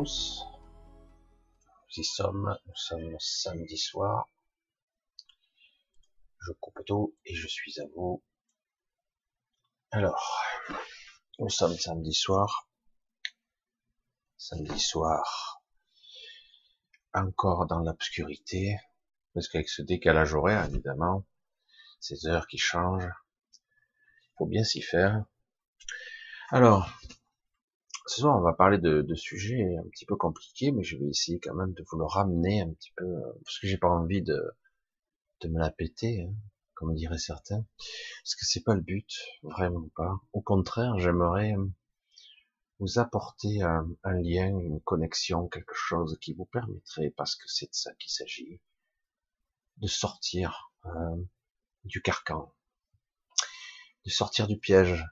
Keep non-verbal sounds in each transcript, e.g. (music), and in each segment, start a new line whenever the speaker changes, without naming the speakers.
Nous y sommes, nous sommes samedi soir. Je coupe tout et je suis à vous. Alors, nous sommes samedi soir. Samedi soir. Encore dans l'obscurité. Parce qu'avec ce décalage horaire, évidemment, ces heures qui changent, il faut bien s'y faire. Alors, ce soir, on va parler de, sujets un petit peu compliqués, mais je vais essayer quand même de vous le ramener un petit peu, euh, parce que j'ai pas envie de, me la péter, hein, comme diraient certains, parce que c'est pas le but, vraiment pas. Au contraire, j'aimerais euh, vous apporter un, un, lien, une connexion, quelque chose qui vous permettrait, parce que c'est de ça qu'il s'agit, de sortir euh, du carcan, de sortir du piège,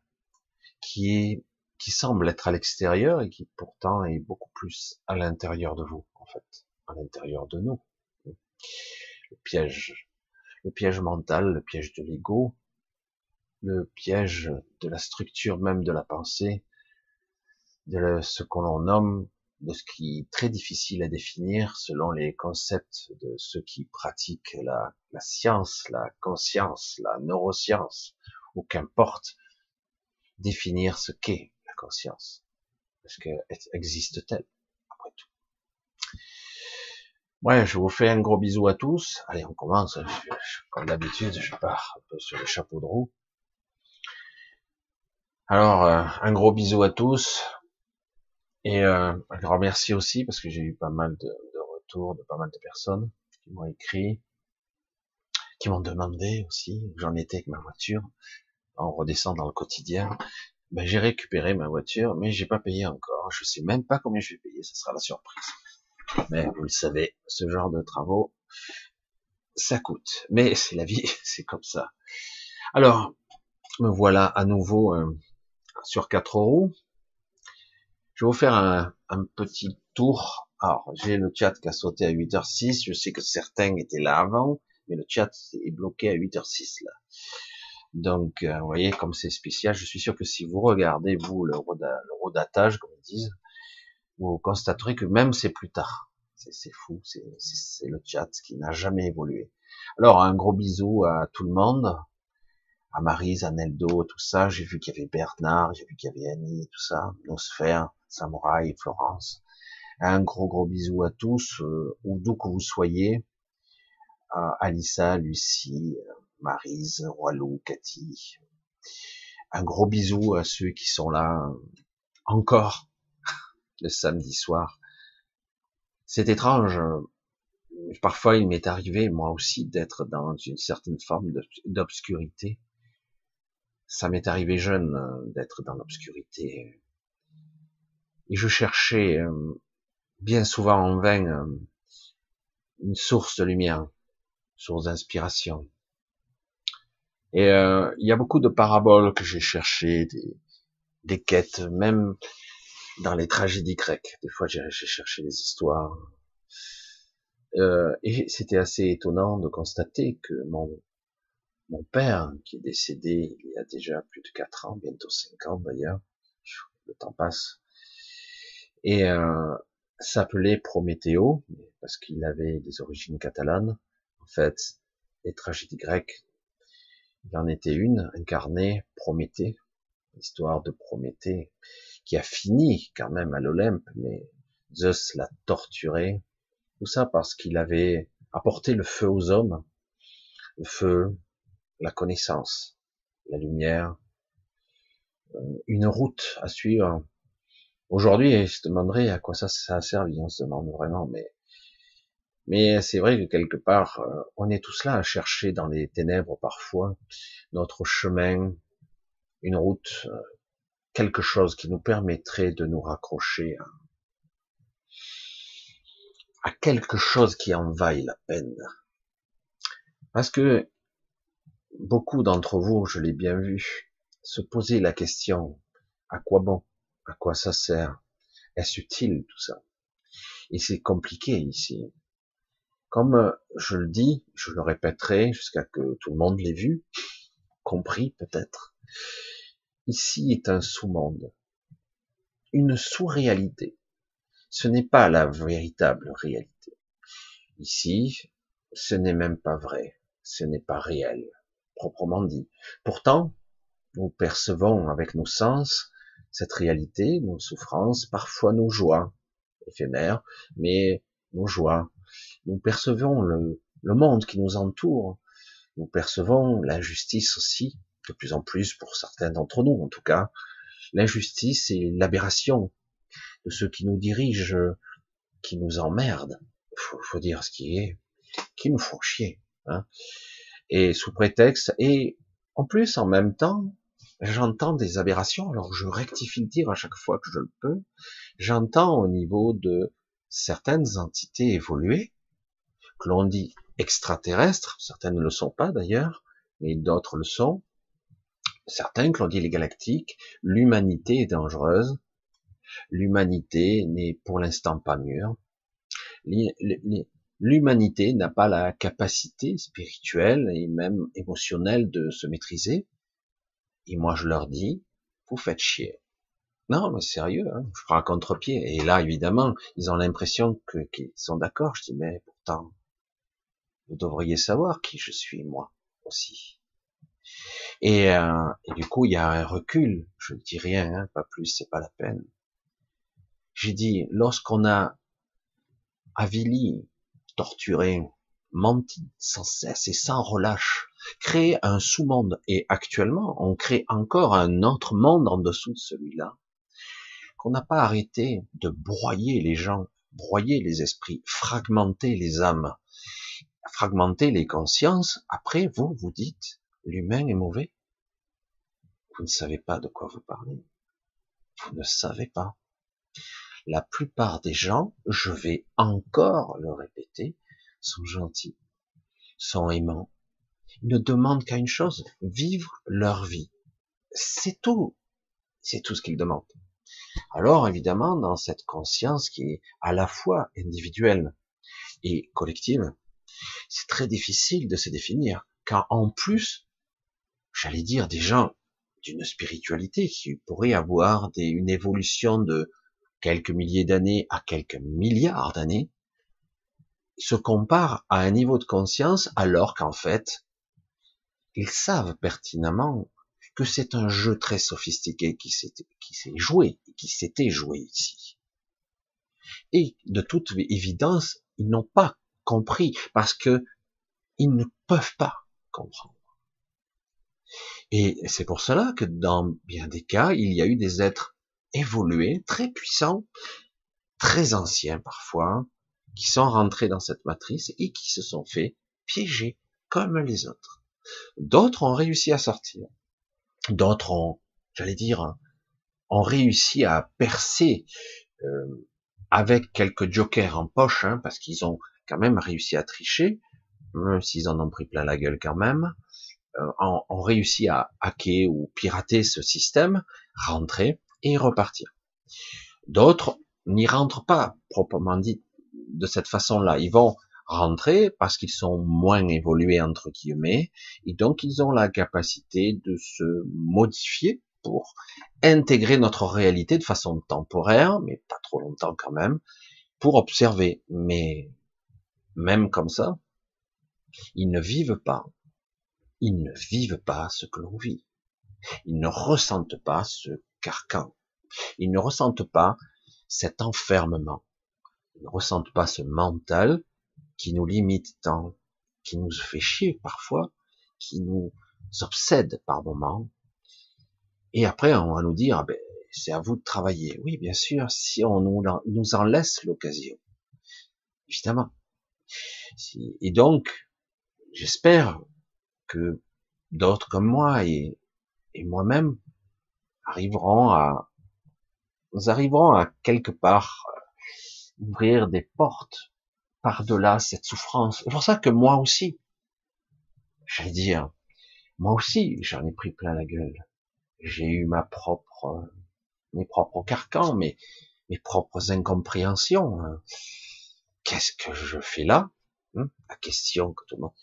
qui est qui semble être à l'extérieur et qui pourtant est beaucoup plus à l'intérieur de vous, en fait, à l'intérieur de nous. Le piège, le piège mental, le piège de l'ego, le piège de la structure même de la pensée, de ce qu'on nomme, de ce qui est très difficile à définir selon les concepts de ceux qui pratiquent la, la science, la conscience, la neuroscience, ou qu'importe définir ce qu'est conscience Parce que existe-t-elle, après tout? Ouais, je vous fais un gros bisou à tous. Allez, on commence. comme d'habitude, je pars un peu sur les chapeaux de roue. Alors, euh, un gros bisou à tous. Et euh, je remercie aussi parce que j'ai eu pas mal de, de, retours de pas mal de personnes qui m'ont écrit, qui m'ont demandé aussi où j'en étais avec ma voiture. On redescend dans le quotidien ben, j'ai récupéré ma voiture, mais j'ai pas payé encore. Je sais même pas combien je vais payer, ce sera la surprise. Mais vous le savez, ce genre de travaux, ça coûte. Mais c'est la vie, (laughs) c'est comme ça. Alors, me voilà à nouveau euh, sur quatre roues. Je vais vous faire un, un petit tour. Alors, j'ai le chat qui a sauté à 8h06. Je sais que certains étaient là avant, mais le chat est bloqué à 8h06 là. Donc, euh, vous voyez, comme c'est spécial, je suis sûr que si vous regardez, vous, le, rodatage, comme ils disent, vous constaterez que même c'est plus tard. C'est fou, c'est le chat qui n'a jamais évolué. Alors, un gros bisou à tout le monde, à Marise, à Neldo, tout ça. J'ai vu qu'il y avait Bernard, j'ai vu qu'il y avait Annie, tout ça, Nosphère, Samouraï, Florence. Un gros gros bisou à tous, euh, ou d'où que vous soyez, à Alissa, Lucie, Marise, Roilou, Cathy. Un gros bisou à ceux qui sont là encore (laughs) le samedi soir. C'est étrange. Parfois, il m'est arrivé, moi aussi, d'être dans une certaine forme d'obscurité. Ça m'est arrivé jeune d'être dans l'obscurité. Et je cherchais euh, bien souvent en vain euh, une source de lumière, source d'inspiration. Et euh, il y a beaucoup de paraboles que j'ai cherchées, des, des, quêtes, même dans les tragédies grecques. Des fois, j'ai cherché des histoires. Euh, et c'était assez étonnant de constater que mon, mon père, qui est décédé il y a déjà plus de quatre ans, bientôt cinq ans d'ailleurs, le temps passe, et euh, s'appelait Prométhéo, parce qu'il avait des origines catalanes. En fait, les tragédies grecques il en était une, incarnée, Prométhée, l'histoire de Prométhée, qui a fini quand même à l'Olympe, mais Zeus l'a torturé. Tout ça parce qu'il avait apporté le feu aux hommes, le feu, la connaissance, la lumière, euh, une route à suivre. Aujourd'hui, je te demanderais à quoi ça, ça a servi, on se demande vraiment, mais mais c'est vrai que quelque part, euh, on est tous là à chercher dans les ténèbres parfois notre chemin, une route, euh, quelque chose qui nous permettrait de nous raccrocher à, quelque chose qui en vaille la peine. Parce que beaucoup d'entre vous, je l'ai bien vu, se poser la question, à quoi bon? À quoi ça sert? Est-ce utile tout ça? Et c'est compliqué ici. Comme euh, je le dis, je le répéterai jusqu'à que tout le monde l'ait vu, compris peut-être. Ici est un sous-monde, une sous-réalité. ce n'est pas la véritable réalité. Ici, ce n'est même pas vrai, ce n'est pas réel, proprement dit. Pourtant, nous percevons avec nos sens cette réalité, nos souffrances, parfois nos joies éphémères, mais nos joies. Nous percevons le, le monde qui nous entoure, nous percevons l'injustice aussi, de plus en plus pour certains d'entre nous en tout cas, l'injustice et l'aberration de ceux qui nous dirigent, qui nous emmerdent, faut, faut dire ce qui est, qui nous font chier, hein. et sous prétexte, et en plus en même temps, j'entends des aberrations, alors je rectifie le tir à chaque fois que je le peux, j'entends au niveau de certaines entités évoluées, que l'on dit extraterrestres, certaines ne le sont pas d'ailleurs, mais d'autres le sont, certains que l'on dit les galactiques, l'humanité est dangereuse, l'humanité n'est pour l'instant pas mûre, l'humanité n'a pas la capacité spirituelle et même émotionnelle de se maîtriser, et moi je leur dis, vous faites chier. Non, mais sérieux, hein, je prends un contre-pied. Et là, évidemment, ils ont l'impression qu'ils sont d'accord. Je dis, mais pourtant, vous devriez savoir qui je suis, moi aussi. Et, euh, du coup, il y a un recul. Je ne dis rien, hein, pas plus, c'est pas la peine. J'ai dit, lorsqu'on a avili, torturé, menti sans cesse et sans relâche, créé un sous-monde, et actuellement, on crée encore un autre monde en dessous de celui-là, qu'on n'a pas arrêté de broyer les gens, broyer les esprits, fragmenter les âmes, fragmenter les consciences, après vous, vous dites, l'humain est mauvais. Vous ne savez pas de quoi vous parlez. Vous ne savez pas. La plupart des gens, je vais encore le répéter, sont gentils, sont aimants. Ils ne demandent qu'à une chose, vivre leur vie. C'est tout. C'est tout ce qu'ils demandent. Alors, évidemment, dans cette conscience qui est à la fois individuelle et collective, c'est très difficile de se définir, car en plus, j'allais dire des gens d'une spiritualité qui pourraient avoir une évolution de quelques milliers d'années à quelques milliards d'années, se comparent à un niveau de conscience alors qu'en fait, ils savent pertinemment que c'est un jeu très sophistiqué qui s'est joué, qui s'était joué ici. Et de toute évidence, ils n'ont pas compris parce que ils ne peuvent pas comprendre. Et c'est pour cela que dans bien des cas, il y a eu des êtres évolués, très puissants, très anciens parfois, qui sont rentrés dans cette matrice et qui se sont fait piéger comme les autres. D'autres ont réussi à sortir. D'autres ont, j'allais dire, ont réussi à percer euh, avec quelques jokers en poche, hein, parce qu'ils ont quand même réussi à tricher, même s'ils en ont pris plein la gueule quand même, euh, ont, réussi à hacker ou pirater ce système, rentrer et repartir. D'autres n'y rentrent pas proprement dit de cette façon-là. Ils vont rentrer parce qu'ils sont moins évolués entre guillemets et donc ils ont la capacité de se modifier pour intégrer notre réalité de façon temporaire, mais pas trop longtemps quand même, pour observer. Mais même comme ça, ils ne vivent pas. Ils ne vivent pas ce que l'on vit. Ils ne ressentent pas ce carcan. Ils ne ressentent pas cet enfermement. Ils ne ressentent pas ce mental qui nous limite tant, qui nous fait chier parfois, qui nous obsède par moments. Et après, on va nous dire, ah ben, c'est à vous de travailler. Oui, bien sûr, si on nous en laisse l'occasion. Évidemment. Et donc, j'espère que d'autres comme moi et, moi-même arriveront à, nous arriverons à quelque part euh, ouvrir des portes par-delà cette souffrance. C'est pour ça que moi aussi, j'allais dire, moi aussi, j'en ai pris plein la gueule. J'ai eu ma propre, mes propres carcans, mes, mes propres incompréhensions. Qu'est-ce que je fais là hein, La question que tout le monde.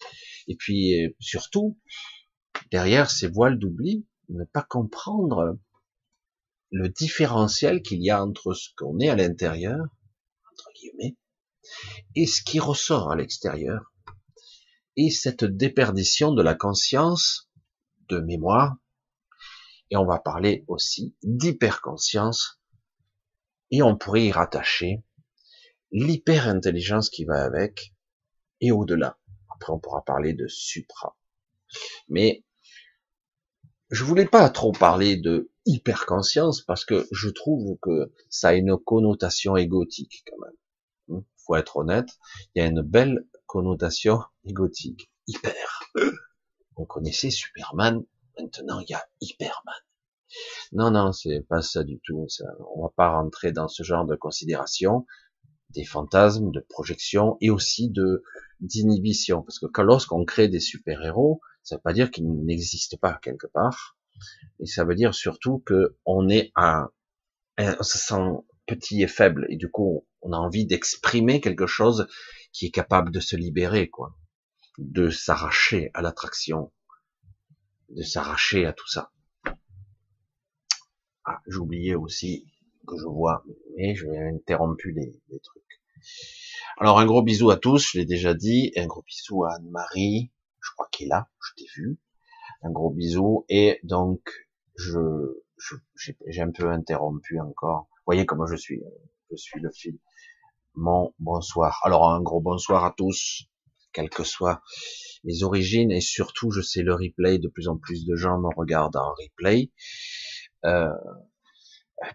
Et puis euh, surtout, derrière ces voiles d'oubli, ne pas comprendre le différentiel qu'il y a entre ce qu'on est à l'intérieur guillemets, et ce qui ressort à l'extérieur, et cette déperdition de la conscience, de mémoire, et on va parler aussi d'hyperconscience, et on pourrait y rattacher l'hyper-intelligence qui va avec, et au-delà. Après, on pourra parler de supra. Mais je voulais pas trop parler de hyperconscience parce que je trouve que ça a une connotation égotique quand même. Hmm, faut être honnête, il y a une belle connotation égotique. Hyper. On connaissait Superman, maintenant il y a Hyperman. Non, non, c'est pas ça du tout. Ça, on va pas rentrer dans ce genre de considération des fantasmes, de projections et aussi de d'inhibition. Parce que lorsqu'on crée des super-héros, ça veut pas dire qu'ils n'existent pas quelque part. Et ça veut dire surtout que on est un, on se sent petit et faible. Et du coup, on a envie d'exprimer quelque chose qui est capable de se libérer, quoi. De s'arracher à l'attraction. De s'arracher à tout ça. Ah, j'oubliais aussi que je vois, mais je vais interrompu les, les trucs. Alors un gros bisou à tous, je l'ai déjà dit, et un gros bisou à Anne-Marie, je crois qu'elle est là, je t'ai vu. Un gros bisou, et donc je j'ai un peu interrompu encore. Voyez comment je suis, je suis le fil. Mon bonsoir. Alors un gros bonsoir à tous, quelles que soient les origines, et surtout je sais le replay, de plus en plus de gens me regardent en replay, euh,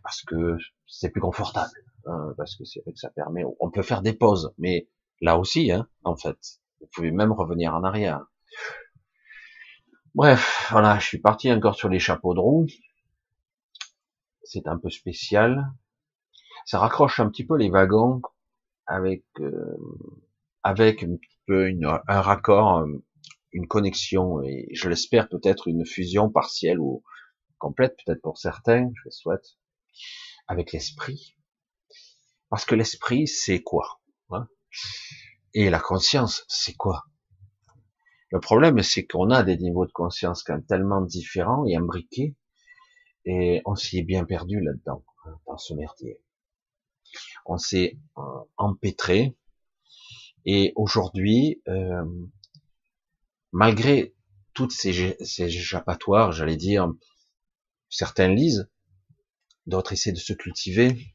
parce que c'est plus confortable. Hein, parce que c'est vrai que ça permet, on peut faire des pauses, mais là aussi, hein, en fait, vous pouvez même revenir en arrière. Bref, voilà, je suis parti encore sur les chapeaux de roue. C'est un peu spécial. Ça raccroche un petit peu les wagons avec euh, avec un petit peu une, un raccord, euh, une connexion et je l'espère peut-être une fusion partielle ou complète peut-être pour certains, je le souhaite, avec l'esprit. Parce que l'esprit, c'est quoi hein? Et la conscience, c'est quoi? Le problème, c'est qu'on a des niveaux de conscience quand même tellement différents et imbriqués, et on s'y est bien perdu là-dedans, hein, dans ce merdier. On s'est euh, empêtré, et aujourd'hui, euh, malgré toutes ces, ces j'allais dire, certains lisent, d'autres essaient de se cultiver,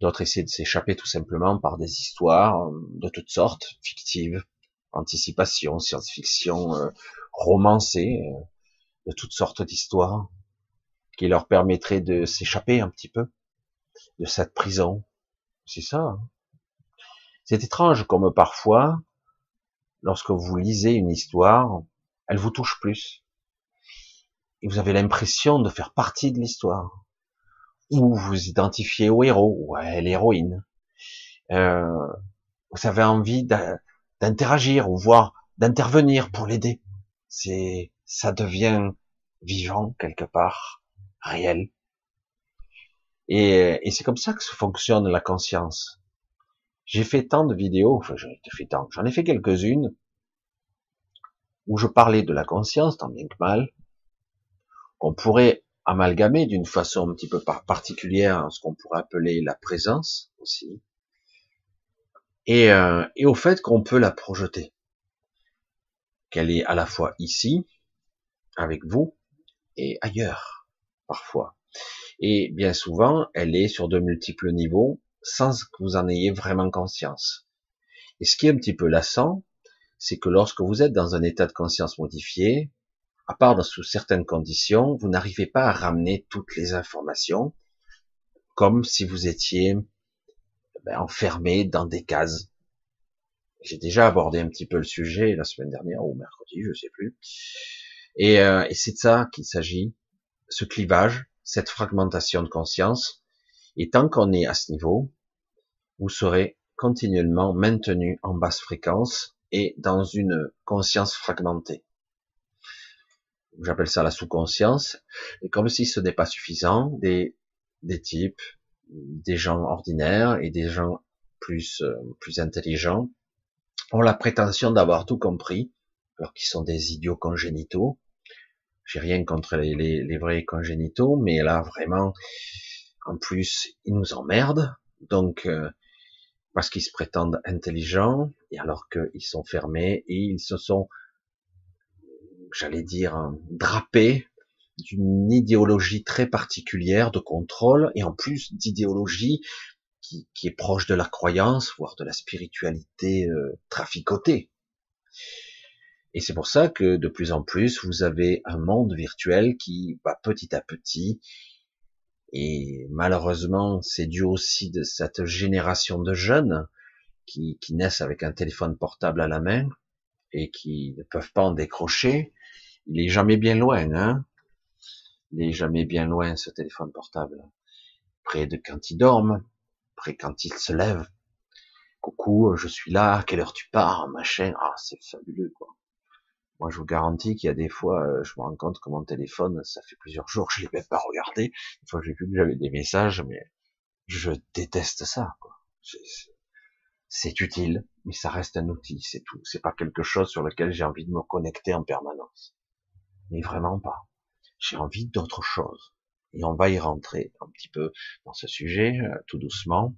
D'autres essaient de s'échapper tout simplement par des histoires euh, de toutes sortes, fictives, anticipation, science-fiction, euh, romancées, euh, de toutes sortes d'histoires, qui leur permettraient de s'échapper un petit peu de cette prison. C'est ça. Hein. C'est étrange comme parfois, lorsque vous lisez une histoire, elle vous touche plus. Et vous avez l'impression de faire partie de l'histoire ou vous identifiez au héros ou à l'héroïne. Euh, vous avez envie d'interagir ou voir d'intervenir pour l'aider. C'est, ça devient vivant quelque part, réel. Et, et c'est comme ça que fonctionne la conscience. J'ai fait tant de vidéos, enfin j'en ai fait tant, j'en ai fait quelques-unes où je parlais de la conscience, tant bien que mal, qu'on pourrait amalgamé d'une façon un petit peu particulière ce qu'on pourrait appeler la présence aussi, et, euh, et au fait qu'on peut la projeter, qu'elle est à la fois ici, avec vous, et ailleurs, parfois. Et bien souvent, elle est sur de multiples niveaux, sans que vous en ayez vraiment conscience. Et ce qui est un petit peu lassant, c'est que lorsque vous êtes dans un état de conscience modifié, à part sous certaines conditions, vous n'arrivez pas à ramener toutes les informations, comme si vous étiez ben, enfermé dans des cases. J'ai déjà abordé un petit peu le sujet la semaine dernière ou mercredi, je sais plus. Et, euh, et c'est de ça qu'il s'agit, ce clivage, cette fragmentation de conscience. Et tant qu'on est à ce niveau, vous serez continuellement maintenu en basse fréquence et dans une conscience fragmentée j'appelle ça la sous-conscience, et comme si ce n'est pas suffisant, des, des types, des gens ordinaires et des gens plus, euh, plus intelligents ont la prétention d'avoir tout compris, alors qu'ils sont des idiots congénitaux. J'ai rien contre les, les, les, vrais congénitaux, mais là vraiment, en plus, ils nous emmerdent. Donc, euh, parce qu'ils se prétendent intelligents, et alors qu'ils sont fermés, et ils se sont, j'allais dire, drapés d'une idéologie très particulière de contrôle, et en plus d'idéologie qui, est proche de la croyance, voire de la spiritualité euh, traficotée. Et c'est pour ça que de plus en plus, vous avez un monde virtuel qui va petit à petit, et malheureusement, c'est dû aussi de cette génération de jeunes qui, qui naissent avec un téléphone portable à la main et qui ne peuvent pas en décrocher. Il est jamais bien loin, hein Il est jamais bien loin, ce téléphone portable. Près de quand ils dorment, près quand ils se lèvent. Coucou, je suis là, à quelle heure tu pars, machin. Ah, c'est fabuleux, quoi. Moi, je vous garantis qu'il y a des fois, euh, je me rends compte que mon téléphone, ça fait plusieurs jours, je l'ai même pas regardé. Une fois, j'ai vu que j'avais des messages, mais je déteste ça. C'est utile, mais ça reste un outil, c'est tout. C'est pas quelque chose sur lequel j'ai envie de me connecter en permanence. Mais vraiment pas. J'ai envie d'autre chose. Et on va y rentrer un petit peu dans ce sujet, euh, tout doucement.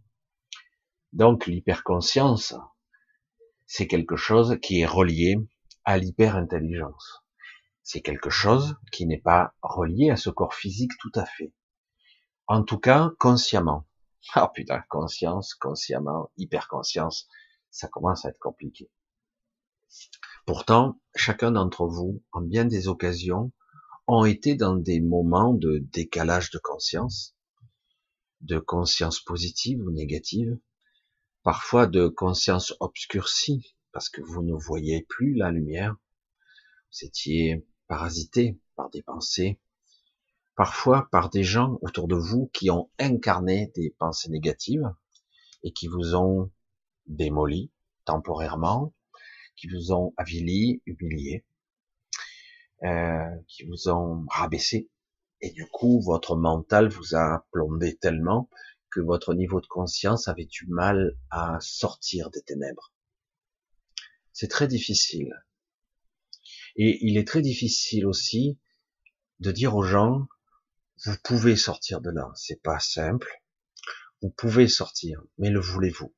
Donc, l'hyperconscience, c'est quelque chose qui est relié à l'hyper-intelligence. C'est quelque chose qui n'est pas relié à ce corps physique tout à fait. En tout cas, consciemment. Ah putain, conscience, consciemment, hyper-conscience, ça commence à être compliqué. Pourtant, chacun d'entre vous, en bien des occasions, ont été dans des moments de décalage de conscience, de conscience positive ou négative, parfois de conscience obscurcie, parce que vous ne voyez plus la lumière. Vous étiez parasité par des pensées, parfois par des gens autour de vous qui ont incarné des pensées négatives et qui vous ont démoli temporairement, qui vous ont avili, humilié, euh, qui vous ont rabaissé. Et du coup, votre mental vous a plombé tellement que votre niveau de conscience avait du mal à sortir des ténèbres. C'est très difficile. Et il est très difficile aussi de dire aux gens, vous pouvez sortir de là. C'est pas simple. Vous pouvez sortir, mais le voulez-vous?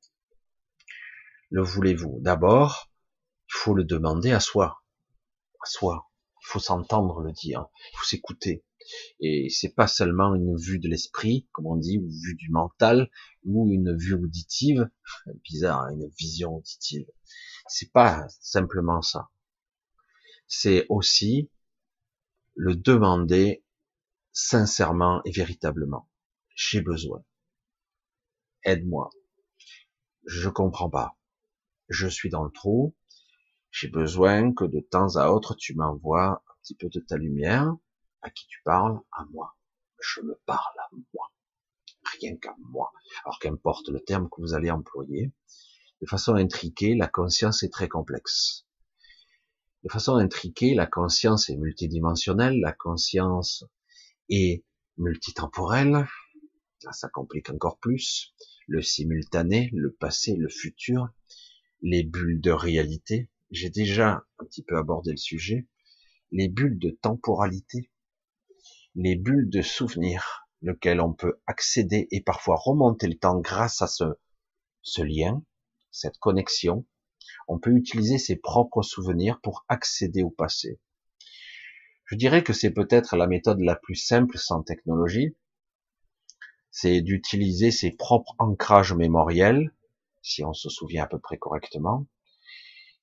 Le voulez-vous? D'abord, il faut le demander à soi. À soi. Il faut s'entendre le dire. Il faut s'écouter. Et c'est pas seulement une vue de l'esprit, comme on dit, ou vue du mental, ou une vue auditive, (laughs) bizarre, hein, une vision auditive. C'est pas simplement ça. C'est aussi le demander sincèrement et véritablement. J'ai besoin. Aide-moi. Je comprends pas. Je suis dans le trou. J'ai besoin que de temps à autre tu m'envoies un petit peu de ta lumière. À qui tu parles? À moi. Je me parle à moi. Rien qu'à moi. Alors qu'importe le terme que vous allez employer, de façon intriquée, la conscience est très complexe. De façon intriquée, la conscience est multidimensionnelle, la conscience est multitemporelle, ça complique encore plus, le simultané, le passé, le futur, les bulles de réalité, j'ai déjà un petit peu abordé le sujet, les bulles de temporalité, les bulles de souvenir, lequel on peut accéder et parfois remonter le temps grâce à ce, ce lien, cette connexion, on peut utiliser ses propres souvenirs pour accéder au passé. Je dirais que c'est peut-être la méthode la plus simple sans technologie, c'est d'utiliser ses propres ancrages mémoriels, si on se souvient à peu près correctement,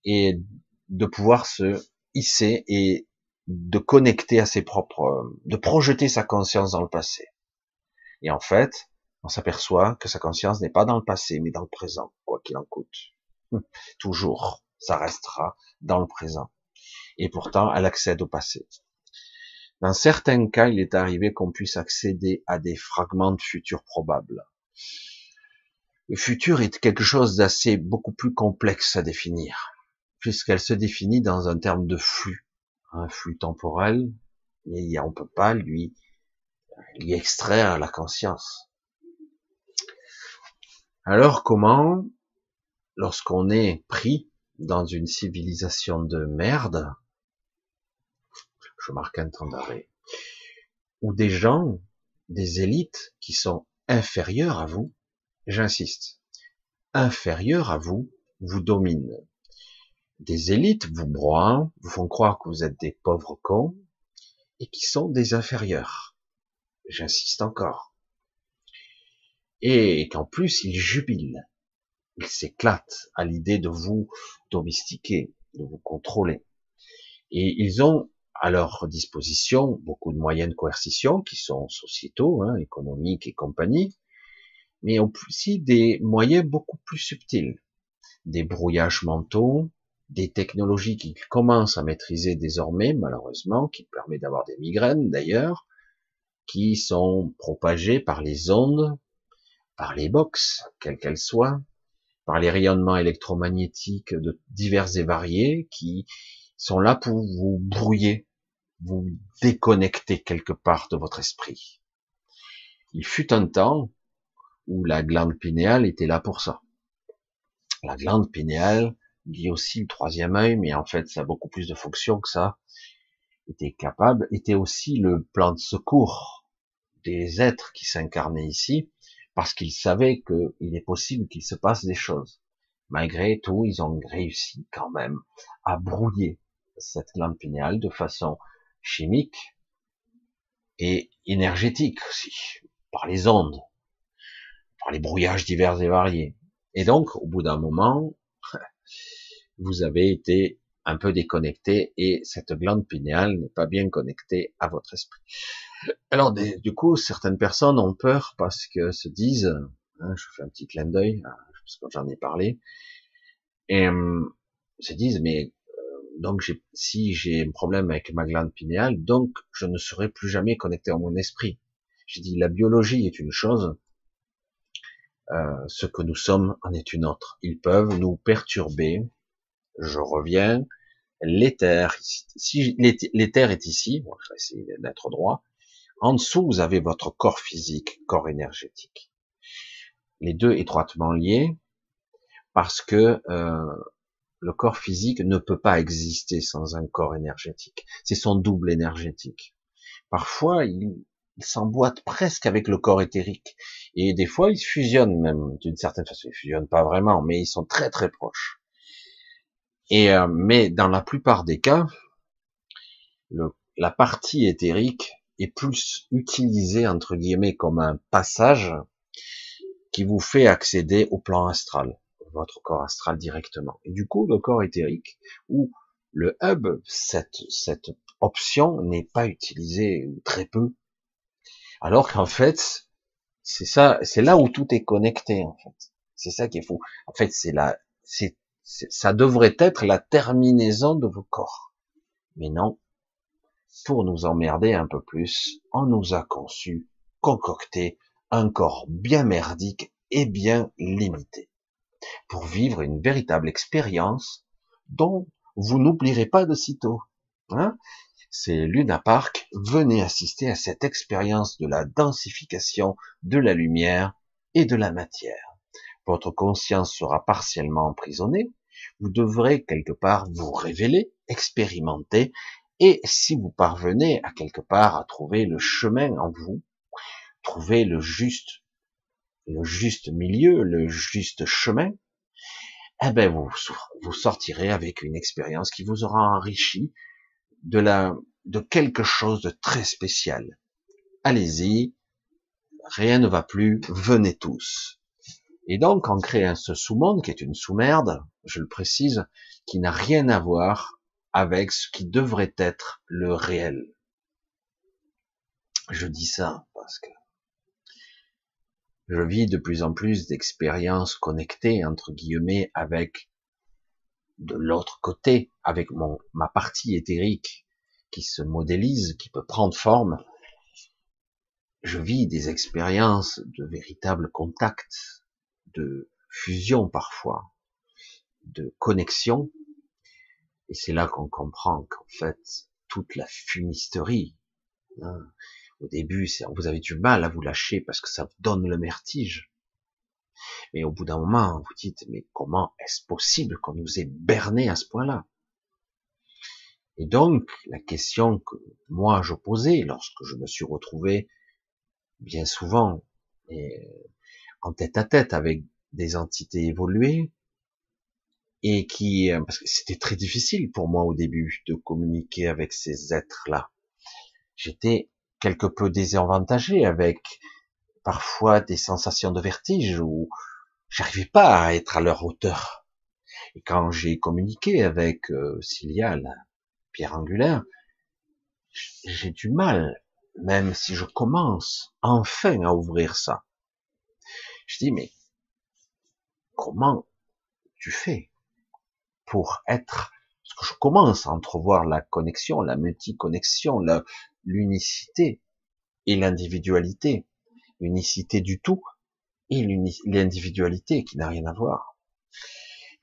et de pouvoir se hisser et de connecter à ses propres, de projeter sa conscience dans le passé. Et en fait, on s'aperçoit que sa conscience n'est pas dans le passé, mais dans le présent, quoi qu'il en coûte. (laughs) Toujours, ça restera dans le présent. Et pourtant, elle accède au passé. Dans certains cas, il est arrivé qu'on puisse accéder à des fragments de futur probables. Le futur est quelque chose d'assez beaucoup plus complexe à définir, puisqu'elle se définit dans un terme de flux, un flux temporel, mais on peut pas lui, lui extraire la conscience. Alors comment, lorsqu'on est pris dans une civilisation de merde, je marque un temps d'arrêt, ou des gens, des élites qui sont inférieurs à vous, j'insiste, inférieurs à vous vous dominent. Des élites vous broient, vous font croire que vous êtes des pauvres cons, et qui sont des inférieurs. J'insiste encore. Et qu'en plus, ils jubilent. Ils s'éclatent à l'idée de vous domestiquer, de vous contrôler. Et ils ont à leur disposition beaucoup de moyens de coercition qui sont sociétaux, hein, économiques et compagnie, mais aussi des moyens beaucoup plus subtils, des brouillages mentaux, des technologies qu'ils commencent à maîtriser désormais, malheureusement, qui permet d'avoir des migraines d'ailleurs, qui sont propagées par les ondes, par les box, quelles qu'elles soient, par les rayonnements électromagnétiques de divers et variés, qui sont là pour vous brouiller, vous déconnecter quelque part de votre esprit. Il fut un temps où la glande pinéale était là pour ça. La glande pinéale, dit aussi le troisième œil, mais en fait ça a beaucoup plus de fonctions que ça, était capable, était aussi le plan de secours des êtres qui s'incarnaient ici, parce qu'ils savaient qu'il est possible qu'il se passe des choses. Malgré tout, ils ont réussi quand même à brouiller cette glande pinéale de façon chimique et énergétique aussi, par les ondes, par les brouillages divers et variés. Et donc, au bout d'un moment, vous avez été un peu déconnecté et cette glande pinéale n'est pas bien connectée à votre esprit. Alors du coup, certaines personnes ont peur parce que se disent, hein, je fais un petit clin d'œil parce que j'en ai parlé, et euh, se disent mais euh, donc si j'ai un problème avec ma glande pinéale, donc je ne serai plus jamais connecté à mon esprit. J'ai dit la biologie est une chose, euh, ce que nous sommes en est une autre. Ils peuvent nous perturber, je reviens, l'éther, si l'éther est ici, bon, je vais essayer d'être droit, en dessous vous avez votre corps physique, corps énergétique. Les deux étroitement liés, parce que euh, le corps physique ne peut pas exister sans un corps énergétique. C'est son double énergétique. Parfois, il, il s'emboîte presque avec le corps éthérique. Et des fois, ils fusionnent même, d'une certaine façon. Ils fusionnent pas vraiment, mais ils sont très très proches. Et euh, mais dans la plupart des cas, le, la partie éthérique est plus utilisée entre guillemets comme un passage qui vous fait accéder au plan astral, votre corps astral directement. Et du coup, le corps éthérique ou le hub, cette, cette option n'est pas utilisée très peu. Alors qu'en fait, c'est ça, c'est là où tout est connecté, en fait. C'est ça qui est fou. En fait, c'est là, c'est ça devrait être la terminaison de vos corps. Mais non, pour nous emmerder un peu plus, on nous a conçu, concocté un corps bien merdique et bien limité, pour vivre une véritable expérience dont vous n'oublierez pas de sitôt. Hein C'est Luna Park, venez assister à cette expérience de la densification de la lumière et de la matière. Votre conscience sera partiellement emprisonnée, vous devrez quelque part vous révéler, expérimenter, et si vous parvenez à quelque part à trouver le chemin en vous, trouver le juste, le juste milieu, le juste chemin, eh ben vous, vous sortirez avec une expérience qui vous aura enrichi de la, de quelque chose de très spécial. Allez-y, rien ne va plus, venez tous. Et donc, on crée ce sous-monde qui est une sous-merde, je le précise, qui n'a rien à voir avec ce qui devrait être le réel. Je dis ça parce que je vis de plus en plus d'expériences connectées, entre guillemets, avec de l'autre côté, avec mon, ma partie éthérique qui se modélise, qui peut prendre forme. Je vis des expériences de véritable contact de fusion parfois, de connexion. Et c'est là qu'on comprend qu'en fait, toute la fumisterie, hein, au début, vous avez du mal à vous lâcher parce que ça vous donne le vertige. Mais au bout d'un moment, vous dites, mais comment est-ce possible qu'on nous ait berné à ce point-là? Et donc, la question que moi je posais lorsque je me suis retrouvé bien souvent et en tête à tête avec des entités évoluées, et qui, euh, parce que c'était très difficile pour moi au début de communiquer avec ces êtres-là. J'étais quelque peu désavantagé avec parfois des sensations de vertige où j'arrivais pas à être à leur hauteur. Et quand j'ai communiqué avec euh, Cilia, la pierre angulaire, j'ai du mal, même si je commence enfin à ouvrir ça. Je dis, mais comment tu fais pour être, parce que je commence à entrevoir la connexion, la multiconnexion, l'unicité et l'individualité, l'unicité du tout et l'individualité qui n'a rien à voir.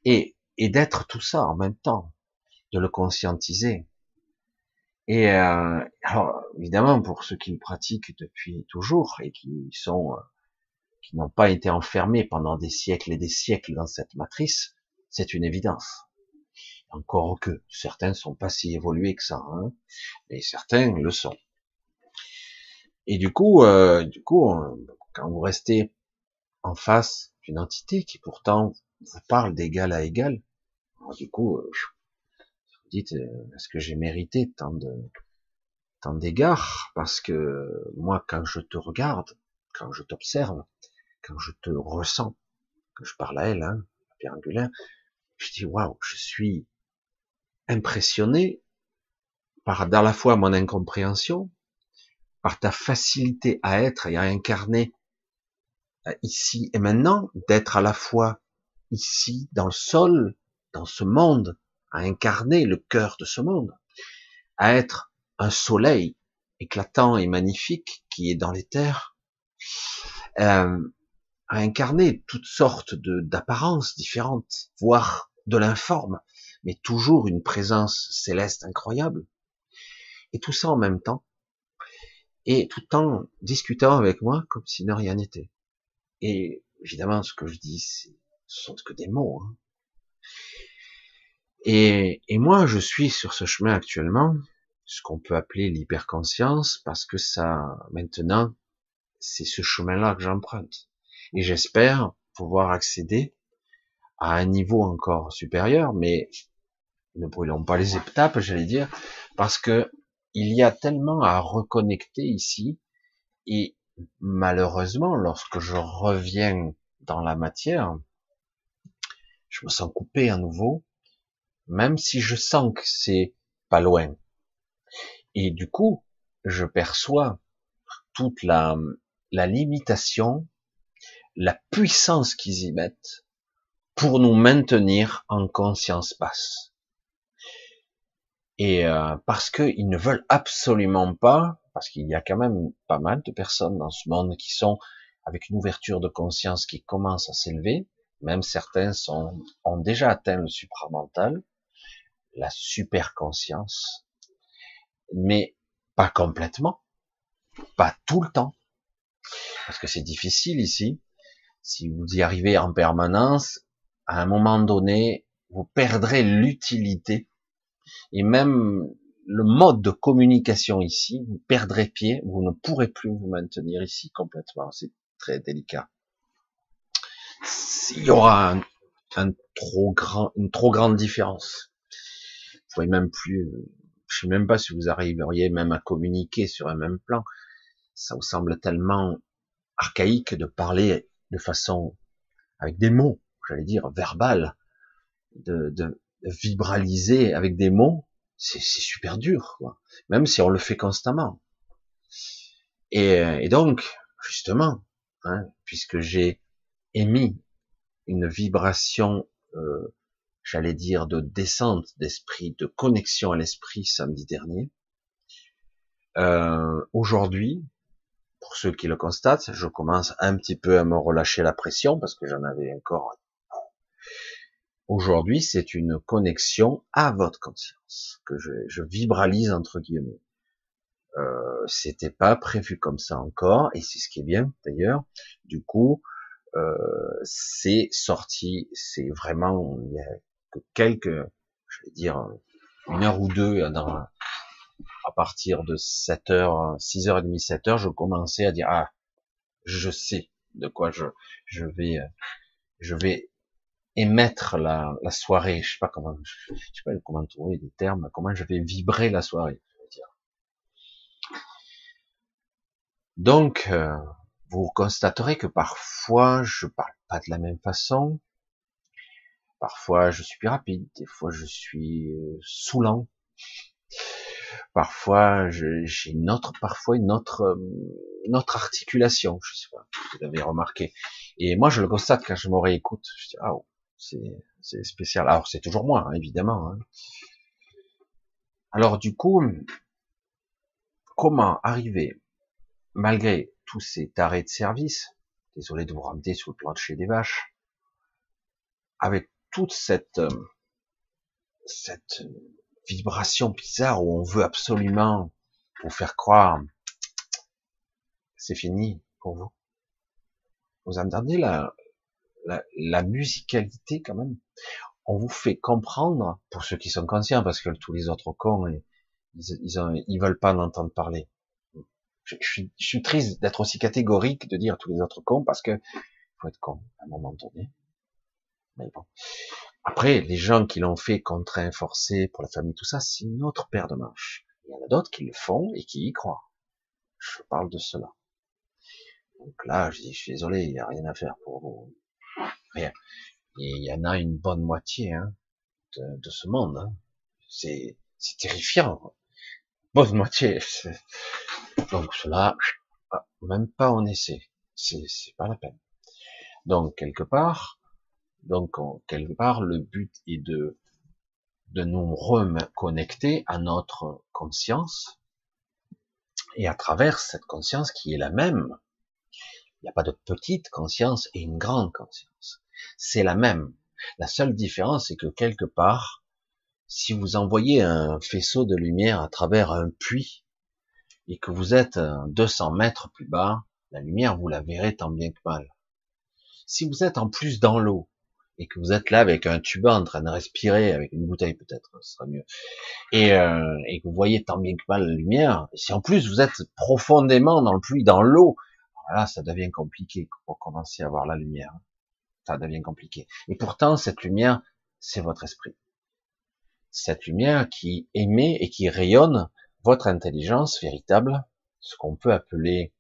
Et, et d'être tout ça en même temps, de le conscientiser. Et euh, alors, évidemment, pour ceux qui le pratiquent depuis toujours et qui sont, euh, qui n'ont pas été enfermés pendant des siècles et des siècles dans cette matrice, c'est une évidence. Encore que certains sont pas si évolués que ça, hein, mais certains le sont. Et du coup, euh, du coup, quand vous restez en face d'une entité qui pourtant vous parle d'égal à égal, du coup, euh, vous dites, euh, est-ce que j'ai mérité tant de tant d'égards? Parce que moi, quand je te regarde, quand je t'observe, quand je te ressens, que je parle à elle, hein, pierre angulaire, je dis waouh, je suis impressionné par à la fois mon incompréhension, par ta facilité à être et à incarner euh, ici et maintenant, d'être à la fois ici dans le sol, dans ce monde, à incarner le cœur de ce monde, à être un soleil éclatant et magnifique qui est dans les terres, euh, à incarner toutes sortes d'apparences différentes, voire de l'informe, mais toujours une présence céleste incroyable. Et tout ça en même temps, et tout en discutant avec moi comme si de rien n'était. Et évidemment, ce que je dis, ce sont que des mots. Hein. Et, et moi, je suis sur ce chemin actuellement, ce qu'on peut appeler l'hyperconscience, parce que ça, maintenant, c'est ce chemin-là que j'emprunte. Et j'espère pouvoir accéder à un niveau encore supérieur, mais ne brûlons pas les étapes, j'allais dire, parce que il y a tellement à reconnecter ici, et malheureusement, lorsque je reviens dans la matière, je me sens coupé à nouveau, même si je sens que c'est pas loin. Et du coup, je perçois toute la, la limitation, la puissance qu'ils y mettent pour nous maintenir en conscience basse. Et euh, parce qu'ils ne veulent absolument pas, parce qu'il y a quand même pas mal de personnes dans ce monde qui sont avec une ouverture de conscience qui commence à s'élever, même certains sont, ont déjà atteint le supramental, la super conscience, mais pas complètement, pas tout le temps, parce que c'est difficile ici. Si vous y arrivez en permanence, à un moment donné, vous perdrez l'utilité et même le mode de communication ici, vous perdrez pied, vous ne pourrez plus vous maintenir ici complètement. C'est très délicat. Il y aura un, trop grand, une trop grande différence. Vous pouvez même plus, je sais même pas si vous arriveriez même à communiquer sur un même plan. Ça vous semble tellement archaïque de parler de façon avec des mots, j'allais dire verbal, de, de, vibraliser avec des mots, c'est super dur, quoi. même si on le fait constamment. Et, euh, et donc, justement, hein, puisque j'ai émis une vibration, euh, j'allais dire, de descente d'esprit, de connexion à l'esprit samedi dernier, euh, aujourd'hui, pour ceux qui le constatent, je commence un petit peu à me relâcher la pression parce que j'en avais encore Aujourd'hui, c'est une connexion à votre conscience que je, je vibralise entre guillemets. Euh, C'était pas prévu comme ça encore, et c'est ce qui est bien d'ailleurs. Du coup, euh, c'est sorti, c'est vraiment il y a que quelques, je vais dire une heure ou deux dans, à partir de 7 heures, 6 heures et demie, 7 heures, je commençais à dire ah, je sais de quoi je je vais je vais émettre la, la soirée. Je sais pas comment, je sais pas comment trouver des termes. Comment je vais vibrer la soirée. Je veux dire. Donc, euh, vous constaterez que parfois je parle pas de la même façon. Parfois je suis plus rapide, des fois je suis euh, saoulant. Parfois j'ai une autre, parfois une autre, euh, une autre articulation. Je sais pas, vous l'avez remarqué. Et moi je le constate quand je me réécoute. Je dis ah oh, c'est spécial. Alors c'est toujours moi hein, évidemment. Hein. Alors du coup, comment arriver malgré tous ces tarés de service, désolé de vous ramener sur le plancher des vaches, avec toute cette, euh, cette vibration bizarre où on veut absolument vous faire croire c'est fini pour vous. Vous entendez la, la, la, musicalité quand même? On vous fait comprendre, pour ceux qui sont conscients, parce que tous les autres cons, ils, ils, ils veulent pas en entendre parler je, suis, je suis triste d'être aussi catégorique de dire tous les autres cons parce que faut être con à un moment donné. Mais bon. Après, les gens qui l'ont fait contraint, forcé pour la famille, tout ça, c'est une autre paire de manches. Il y en a d'autres qui le font et qui y croient. Je parle de cela. Donc là, je dis, je suis désolé, il n'y a rien à faire pour vous. Rien. Et il y en a une bonne moitié hein, de, de, ce monde. Hein. C'est terrifiant. Bonne moitié. (laughs) Donc cela, même pas en essai, c'est pas la peine. Donc quelque part, donc quelque part, le but est de de nous reconnecter à notre conscience et à travers cette conscience qui est la même. Il n'y a pas de petite conscience et une grande conscience. C'est la même. La seule différence, c'est que quelque part, si vous envoyez un faisceau de lumière à travers un puits, et que vous êtes 200 mètres plus bas, la lumière, vous la verrez tant bien que mal. Si vous êtes en plus dans l'eau, et que vous êtes là avec un tuba en train de respirer, avec une bouteille peut-être, ce sera mieux, et, euh, et que vous voyez tant bien que mal la lumière, si en plus vous êtes profondément dans le puits, dans l'eau, là, ça devient compliqué pour commencer à voir la lumière. Ça devient compliqué. Et pourtant, cette lumière, c'est votre esprit. Cette lumière qui émet et qui rayonne votre intelligence véritable, ce qu'on peut appeler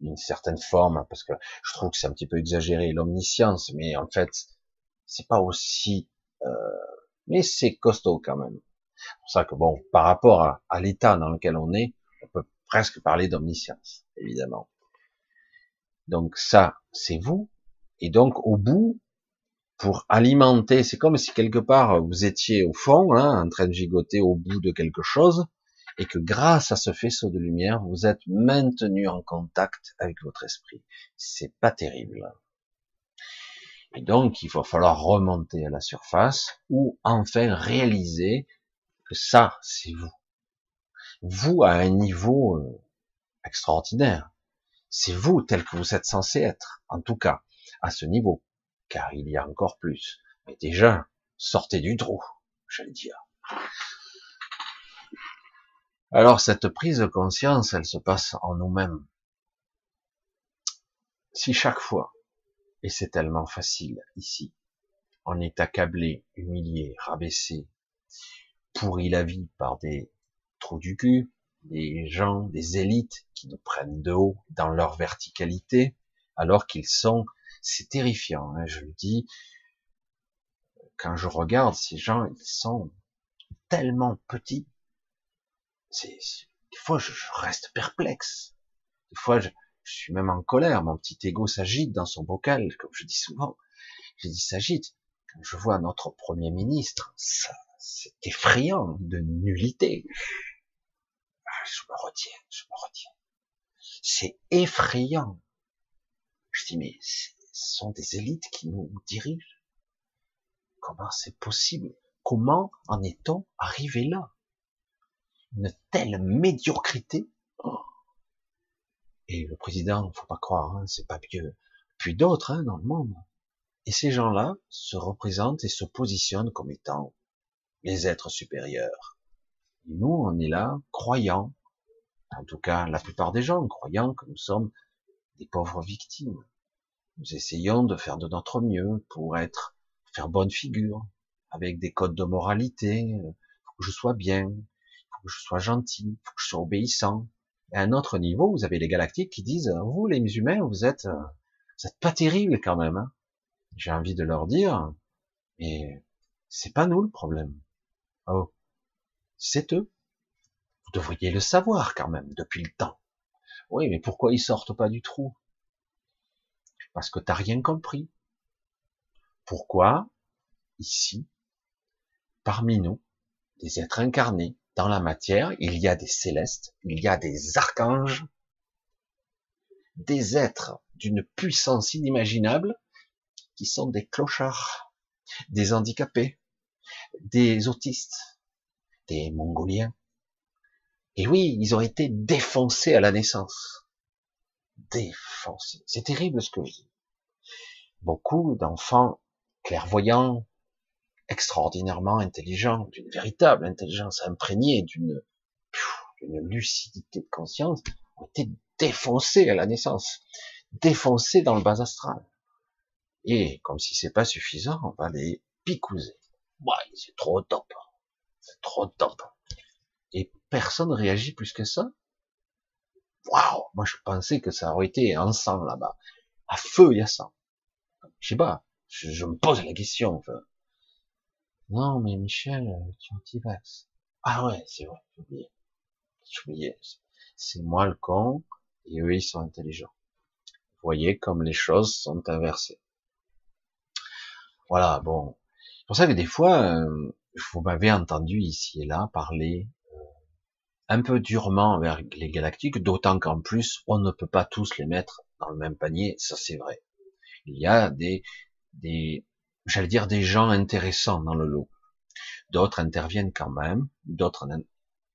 une certaine forme, parce que je trouve que c'est un petit peu exagéré, l'omniscience, mais en fait, c'est pas aussi, euh, mais c'est costaud quand même. C'est pour ça que bon, par rapport à, l'état dans lequel on est, on peut presque parler d'omniscience, évidemment. Donc ça, c'est vous, et donc au bout, pour alimenter, c'est comme si quelque part vous étiez au fond, hein, en train de gigoter au bout de quelque chose, et que grâce à ce faisceau de lumière, vous êtes maintenu en contact avec votre esprit. C'est pas terrible. Et donc, il va falloir remonter à la surface ou enfin réaliser que ça, c'est vous. Vous à un niveau euh, extraordinaire. C'est vous tel que vous êtes censé être, en tout cas, à ce niveau, car il y a encore plus. Mais déjà, sortez du trou, j'allais dire. Alors cette prise de conscience, elle se passe en nous-mêmes. Si chaque fois, et c'est tellement facile ici, on est accablé, humilié, rabaissé, pourri la vie par des trous du cul, des gens, des élites qui nous prennent de haut dans leur verticalité, alors qu'ils sont, c'est terrifiant, hein, je le dis, quand je regarde ces gens, ils sont tellement petits, des fois je, reste perplexe. Des fois suis même en colère. Mon petit ego s'agite dans son bocal, comme je dis souvent. Je dis s'agite. Quand je vois notre premier ministre, ça, c'est effrayant de nullité. Ah, je me retiens, je me retiens. C'est effrayant. Je dis mais ce sont des élites qui nous dirigent. Comment c'est possible? Comment en est-on arrivé là? Une telle médiocrité. Et le président, faut pas croire, hein, c'est pas mieux. Puis d'autres hein, dans le monde. Et ces gens-là se représentent et se positionnent comme étant les êtres supérieurs. Et nous, on est là, croyant, en tout cas la plupart des gens, croyant que nous sommes des pauvres victimes. nous essayons de faire de notre mieux pour être, faire bonne figure, avec des codes de moralité, faut que je sois bien, faut que je sois gentil, faut que je sois obéissant. À un autre niveau, vous avez les galactiques qui disent, vous les humains, vous êtes, euh, vous êtes pas terribles quand même. Hein. J'ai envie de leur dire, mais c'est pas nous le problème. Oh, c'est eux. Vous devriez le savoir quand même depuis le temps. Oui, mais pourquoi ils sortent pas du trou? Parce que t'as rien compris. Pourquoi ici, parmi nous, des êtres incarnés dans la matière, il y a des célestes, il y a des archanges, des êtres d'une puissance inimaginable qui sont des clochards, des handicapés, des autistes, des mongoliens. Et oui, ils ont été défoncés à la naissance. Défoncés. C'est terrible ce que je dis. Beaucoup d'enfants clairvoyants, extraordinairement intelligents, d'une véritable intelligence imprégnée, d'une lucidité de conscience, ont été défoncés à la naissance, défoncés dans le bas astral. Et comme si c'est pas suffisant, on va les picouser. Ouais, c'est trop top. C'est trop top. Et personne réagit plus que ça. Waouh, moi je pensais que ça aurait été en sang là-bas. À feu et à sang. Je sais pas, je, me pose la question. Non, mais Michel, tu anti-vax. Ah ouais, c'est vrai, j'ai oublié. J'ai oublié. C'est moi le con, et eux, ils sont intelligents. Vous voyez comme les choses sont inversées. Voilà, bon. C'est pour ça que des fois, euh, vous m'avez entendu ici et là parler euh, un peu durement envers les galactiques, d'autant qu'en plus, on ne peut pas tous les mettre dans le même panier, ça c'est vrai. Il y a des, des, j'allais dire des gens intéressants dans le lot. D'autres interviennent quand même, d'autres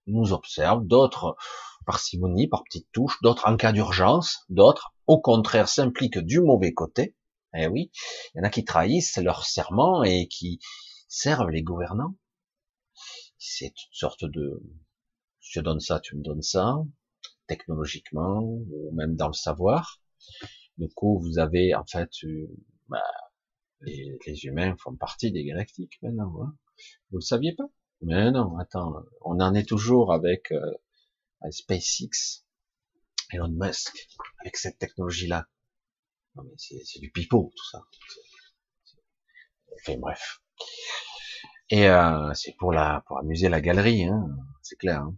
nous observent, d'autres parcimonie, par petites touches, d'autres en cas d'urgence, d'autres, au contraire, s'impliquent du mauvais côté. Eh oui, il y en a qui trahissent leur serment et qui servent les gouvernants. C'est une sorte de, je te donne ça, tu me donnes ça, technologiquement, ou même dans le savoir. Du coup, vous avez, en fait, euh, bah, les, humains font partie des galactiques maintenant. Hein. Vous le saviez pas? Mais non, attends, on en est toujours avec euh, SpaceX, Elon Musk, avec cette technologie-là. Mais c'est du pipeau tout ça. Enfin bref. Et euh, c'est pour la pour amuser la galerie, hein, c'est clair. Hein.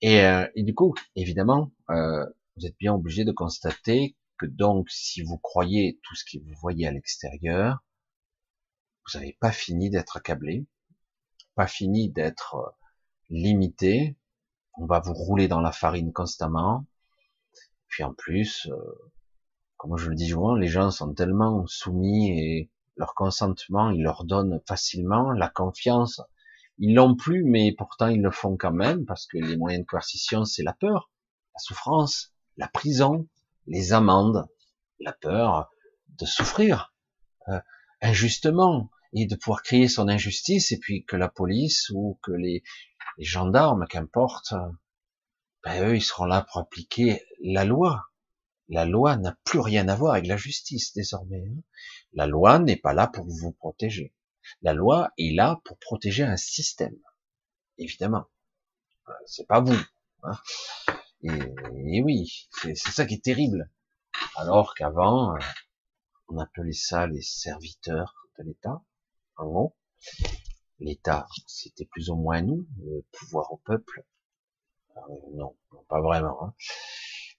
Et, euh, et, du coup, évidemment, euh, vous êtes bien obligé de constater donc, si vous croyez tout ce que vous voyez à l'extérieur, vous n'avez pas fini d'être accablé, pas fini d'être euh, limité, on va vous rouler dans la farine constamment. Puis en plus, euh, comme je le dis souvent, les gens sont tellement soumis et leur consentement, ils leur donnent facilement la confiance. Ils l'ont plus, mais pourtant ils le font quand même parce que les moyens de coercition, c'est la peur, la souffrance, la prison, les amendes, la peur de souffrir euh, injustement et de pouvoir crier son injustice et puis que la police ou que les, gendarmes, qu'importe, ben eux, ils seront là pour appliquer la loi. La loi n'a plus rien à voir avec la justice désormais. Hein. La loi n'est pas là pour vous protéger. La loi est là pour protéger un système, évidemment. C'est pas vous. Hein. Et, oui, c'est ça qui est terrible. Alors qu'avant, on appelait ça les serviteurs de l'État, en gros l'État, c'était plus ou moins nous, le pouvoir au peuple. Euh, non, pas vraiment. Hein.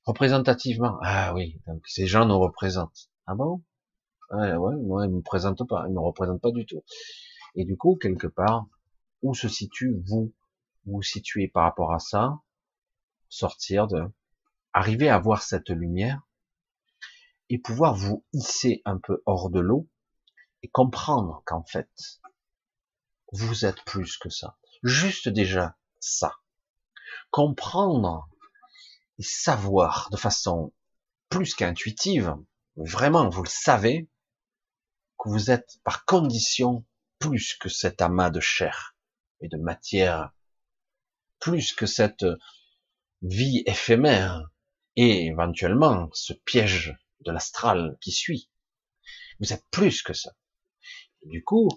Représentativement, ah oui, donc ces gens nous représentent. Ah bon? Ouais, ouais, moi, ils me présentent pas, ils me représentent pas du tout. Et du coup, quelque part, où se situe vous? Vous vous situez par rapport à ça? Sortir de, arriver à voir cette lumière et pouvoir vous hisser un peu hors de l'eau et comprendre qu'en fait, vous êtes plus que ça. Juste déjà ça. Comprendre et savoir de façon plus qu'intuitive, vraiment vous le savez, que vous êtes par condition plus que cet amas de chair et de matière, plus que cette vie éphémère et éventuellement ce piège de l'astral qui suit. Vous êtes plus que ça. du coup,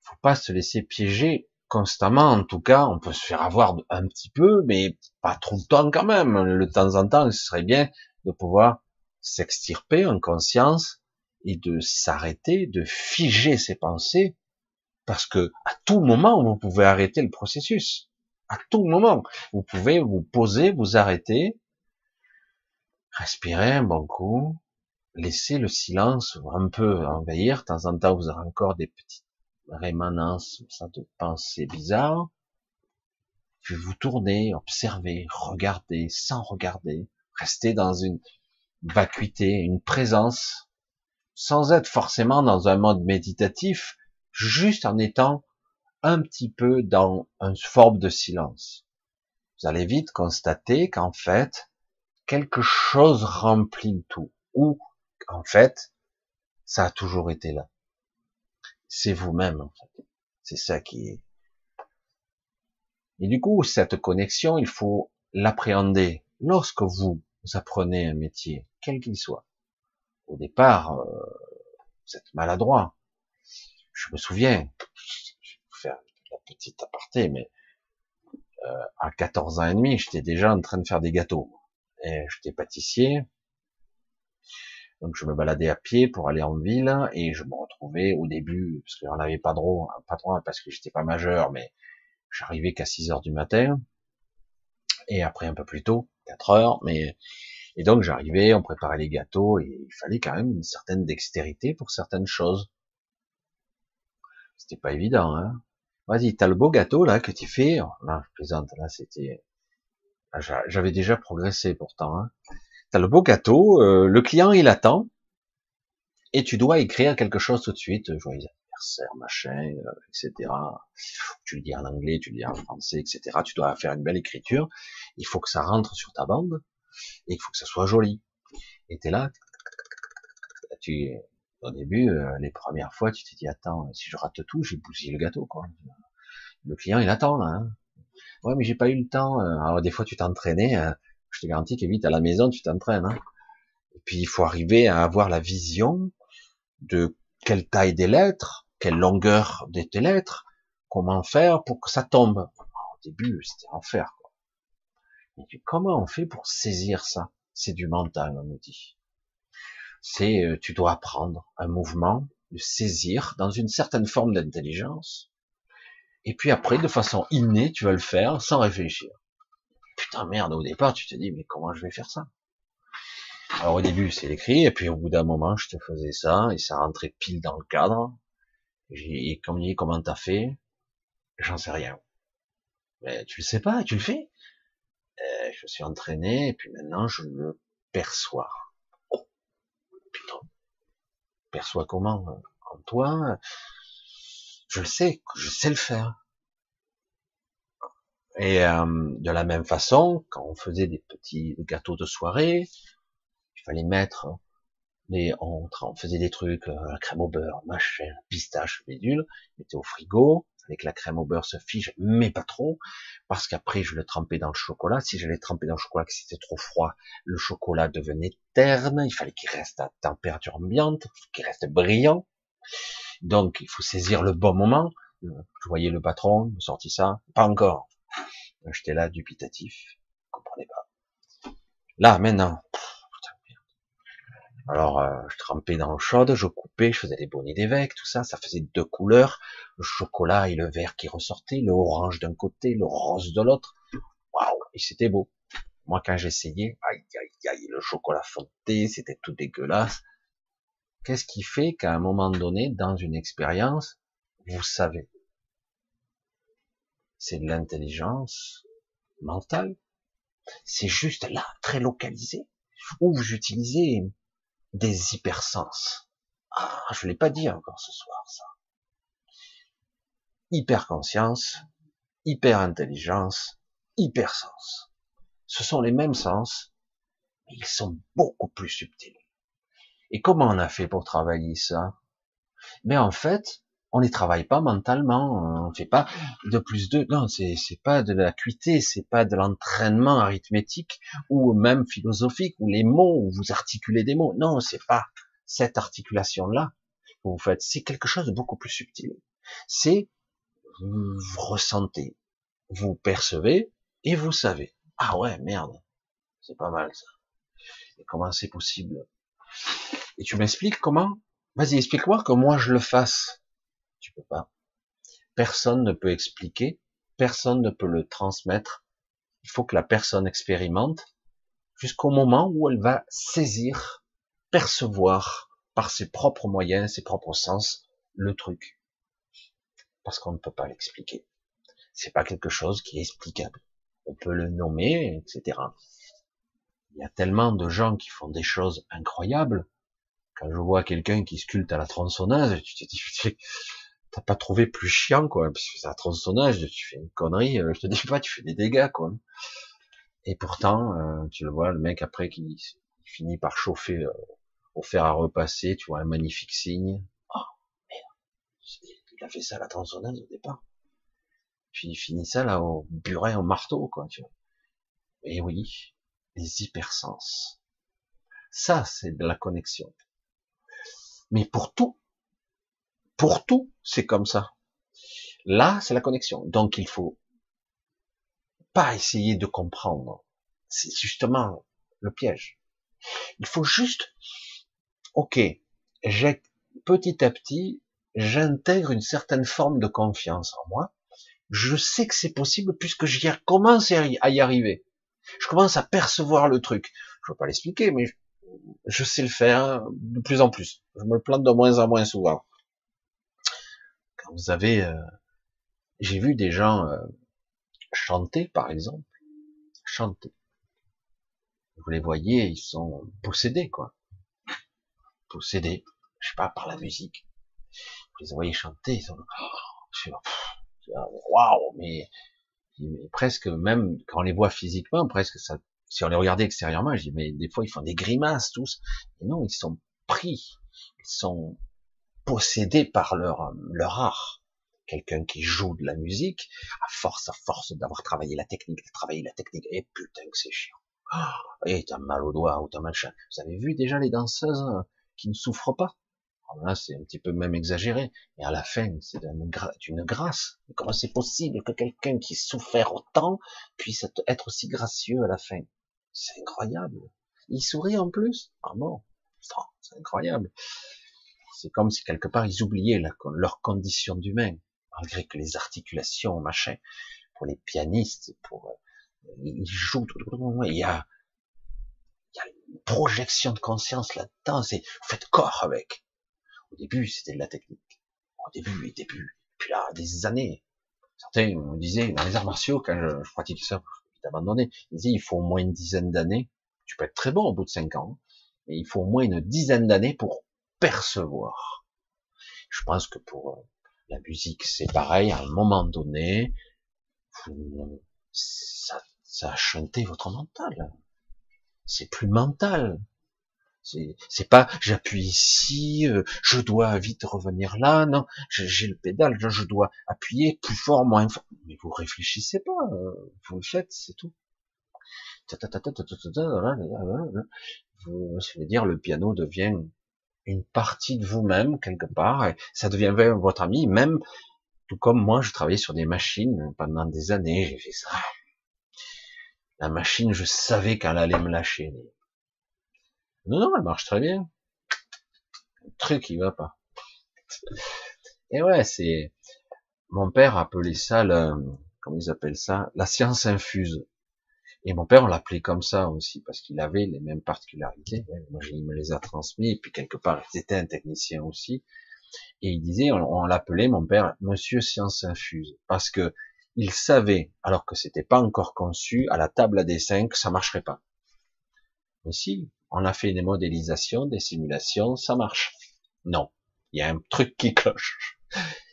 faut pas se laisser piéger constamment. En tout cas, on peut se faire avoir un petit peu, mais pas trop de temps quand même. Le temps en temps, ce serait bien de pouvoir s'extirper en conscience et de s'arrêter, de figer ses pensées, parce que à tout moment, vous pouvez arrêter le processus. À tout moment, vous pouvez vous poser, vous arrêter, respirer un bon coup, laisser le silence un peu envahir. De temps en temps, vous aurez encore des petites rémanences de pensées bizarres. Puis vous tournez, observez, regardez, sans regarder, restez dans une vacuité, une présence sans être forcément dans un mode méditatif, juste en étant un petit peu dans une forme de silence. Vous allez vite constater qu'en fait, quelque chose remplit tout, ou en fait, ça a toujours été là. C'est vous-même, en fait. C'est ça qui est. Et du coup, cette connexion, il faut l'appréhender. Lorsque vous apprenez un métier, quel qu'il soit, au départ, euh, vous êtes maladroit. Je me souviens, petite aparté, mais euh, à 14 ans et demi, j'étais déjà en train de faire des gâteaux. Et j'étais pâtissier. Donc je me baladais à pied pour aller en ville et je me retrouvais au début, parce qu'on n'avait pas droit, pas droit parce que j'étais pas majeur, mais j'arrivais qu'à 6 heures du matin. Et après un peu plus tôt, 4 heures, mais et donc j'arrivais, on préparait les gâteaux et il fallait quand même une certaine dextérité pour certaines choses. C'était pas évident, hein. Vas-y, t'as le beau gâteau là que tu fais. Oh, là, je plaisante, là c'était. J'avais déjà progressé pourtant. Hein. T'as le beau gâteau, euh, le client il attend, et tu dois écrire quelque chose tout de suite, joyeux anniversaire, machin, euh, etc. Tu le dis en anglais, tu le dis en français, etc. Tu dois faire une belle écriture. Il faut que ça rentre sur ta bande et il faut que ça soit joli. Et t'es là, tu, au début, euh, les premières fois, tu t'es dit, attends, si je rate tout, j'ai bousillé le gâteau, quoi. Le client, il attend, là. Hein. Ouais, mais j'ai pas eu le temps. Euh. Alors, des fois, tu t'entraînais, hein. je te garantis qu'évite à la maison, tu t'entraînes, hein. Et puis, il faut arriver à avoir la vision de quelle taille des lettres, quelle longueur des lettres, comment faire pour que ça tombe. Au début, c'était enfer, quoi. Mais comment on fait pour saisir ça? C'est du mental, on nous dit. C'est, euh, tu dois apprendre un mouvement, de saisir dans une certaine forme d'intelligence. Et puis après, de façon innée, tu vas le faire sans réfléchir. Putain, merde, au départ, tu te dis, mais comment je vais faire ça? Alors au début, c'est l'écrit, et puis au bout d'un moment, je te faisais ça, et ça rentrait pile dans le cadre. Et comme dit, comment t'as fait? J'en sais rien. Mais tu le sais pas, tu le fais? Euh, je suis entraîné, et puis maintenant je le perçois. Perçois comment euh, En toi Je le sais, je sais le faire. Et euh, de la même façon, quand on faisait des petits gâteaux de soirée, il fallait mettre les, on, on faisait des trucs, crème au beurre, machin, pistache, médule, mettait au frigo, avec la crème au beurre se fige, mais pas trop, parce qu'après je le trempais dans le chocolat. Si je l'ai trempé dans le chocolat, que c'était trop froid, le chocolat devenait terne. Il fallait qu'il reste à température ambiante, qu'il reste brillant. Donc il faut saisir le bon moment. Je voyais le patron, me sortit ça, pas encore. J'étais là dubitatif, je comprenais pas. Là maintenant, alors, euh, je trempais dans l'eau chaude, je coupais, je faisais des bonnets d'évêque, tout ça, ça faisait deux couleurs, le chocolat et le vert qui ressortaient, le orange d'un côté, le rose de l'autre. Waouh, et c'était beau. Moi, quand j'essayais, aïe, aïe, aïe, le chocolat fondait, c'était tout dégueulasse. Qu'est-ce qui fait qu'à un moment donné, dans une expérience, vous savez? C'est de l'intelligence mentale. C'est juste là, très localisé, où vous utilisez des hypersens. Ah, je l'ai pas dit encore ce soir, ça. Hyperconscience, hyper-intelligence, hypersens. Ce sont les mêmes sens, mais ils sont beaucoup plus subtils. Et comment on a fait pour travailler ça? Mais en fait, on les travaille pas mentalement, on fait pas de plus de, non, c'est, c'est pas de l'acuité, c'est pas de l'entraînement arithmétique ou même philosophique ou les mots où vous articulez des mots. Non, c'est pas cette articulation-là que vous faites. C'est quelque chose de beaucoup plus subtil. C'est, vous ressentez, vous percevez et vous savez. Ah ouais, merde. C'est pas mal ça. Et comment c'est possible? Et tu m'expliques comment? Vas-y, explique-moi que moi je le fasse. Tu peux pas. Personne ne peut expliquer, personne ne peut le transmettre. Il faut que la personne expérimente jusqu'au moment où elle va saisir, percevoir par ses propres moyens, ses propres sens, le truc. Parce qu'on ne peut pas l'expliquer. C'est pas quelque chose qui est explicable. On peut le nommer, etc. Il y a tellement de gens qui font des choses incroyables. Quand je vois quelqu'un qui sculpte à la tronçonneuse, tu te dis, (laughs) t'as pas trouvé plus chiant, quoi. Parce que c'est la tronçonnage, tu fais une connerie, euh, je te dis pas, tu fais des dégâts, quoi. Et pourtant, euh, tu le vois, le mec après qui finit par chauffer euh, au fer à repasser, tu vois un magnifique signe. Oh, merde. Il a fait ça à la tronçonneuse au départ. Puis il finit ça là au burin, au marteau, quoi, tu vois. Et oui, les hypersens. Ça, c'est de la connexion. Mais pour tout, pour tout, c'est comme ça. Là, c'est la connexion. Donc, il faut pas essayer de comprendre. C'est justement le piège. Il faut juste, ok, petit à petit, j'intègre une certaine forme de confiance en moi. Je sais que c'est possible puisque j'y commence à y arriver. Je commence à percevoir le truc. Je veux pas l'expliquer, mais je sais le faire de plus en plus. Je me plante de moins en moins souvent. Vous avez, euh, j'ai vu des gens euh, chanter, par exemple, chanter. Vous les voyez, ils sont possédés, quoi. Possédés, je sais pas, par la musique. Vous les voyez chanter, ils sont, oh, waouh, mais presque même quand on les voit physiquement, presque ça, si on les regardait extérieurement, je dis mais des fois ils font des grimaces tous. Et non, ils sont pris, ils sont possédés par leur leur art. Quelqu'un qui joue de la musique, à force, à force d'avoir travaillé la technique, de travailler la technique, et putain que c'est chiant. Oh, et t'as mal au doigt ou t'as mal chat. Vous avez vu déjà les danseuses qui ne souffrent pas? Là, c'est un petit peu même exagéré. Mais à la fin, c'est d'une grâce. comment c'est possible que quelqu'un qui souffert autant puisse être aussi gracieux à la fin? C'est incroyable. Il sourit en plus? Ah bon? C'est incroyable. C'est comme si quelque part ils oubliaient leur condition d'humain, malgré que les articulations, machin, pour les pianistes, pour euh, ils jouent. Il y a, il y a une projection de conscience là-dedans. C'est vous faites corps avec. Au début, c'était de la technique. Au début, au début. Puis là, des années. Certains me disaient, dans les arts martiaux, quand je, je pratiquais ça, j'ai abandonné, ils disaient, il faut au moins une dizaine d'années. Tu peux être très bon au bout de cinq ans, mais il faut au moins une dizaine d'années pour percevoir. Je pense que pour euh, la musique, c'est pareil. À un moment donné, ça, ça votre mental. C'est plus mental. C'est pas j'appuie ici, euh, je dois vite revenir là, non, j'ai le pédale, je, dois appuyer plus fort, moins fort. Mais vous réfléchissez pas, euh, vous le faites, c'est tout. Vous, je veux dire, le piano devient une partie de vous-même quelque part, et ça devient votre ami, même tout comme moi, je travaillais sur des machines pendant des années, j'ai fait ça. La machine, je savais qu'elle allait me lâcher. Non, non, elle marche très bien. Le truc, il va pas. Et ouais, c'est, mon père appelait ça le, comment ils appellent ça, la science infuse. Et mon père, on l'appelait comme ça aussi, parce qu'il avait les mêmes particularités. Moi, il me les a transmis, et puis quelque part, il était un technicien aussi. Et il disait, on, l'appelait, mon père, Monsieur Science Infuse, parce que il savait, alors que c'était pas encore conçu, à la table à dessin, que ça marcherait pas. Mais si, on a fait des modélisations, des simulations, ça marche. Non, il y a un truc qui cloche.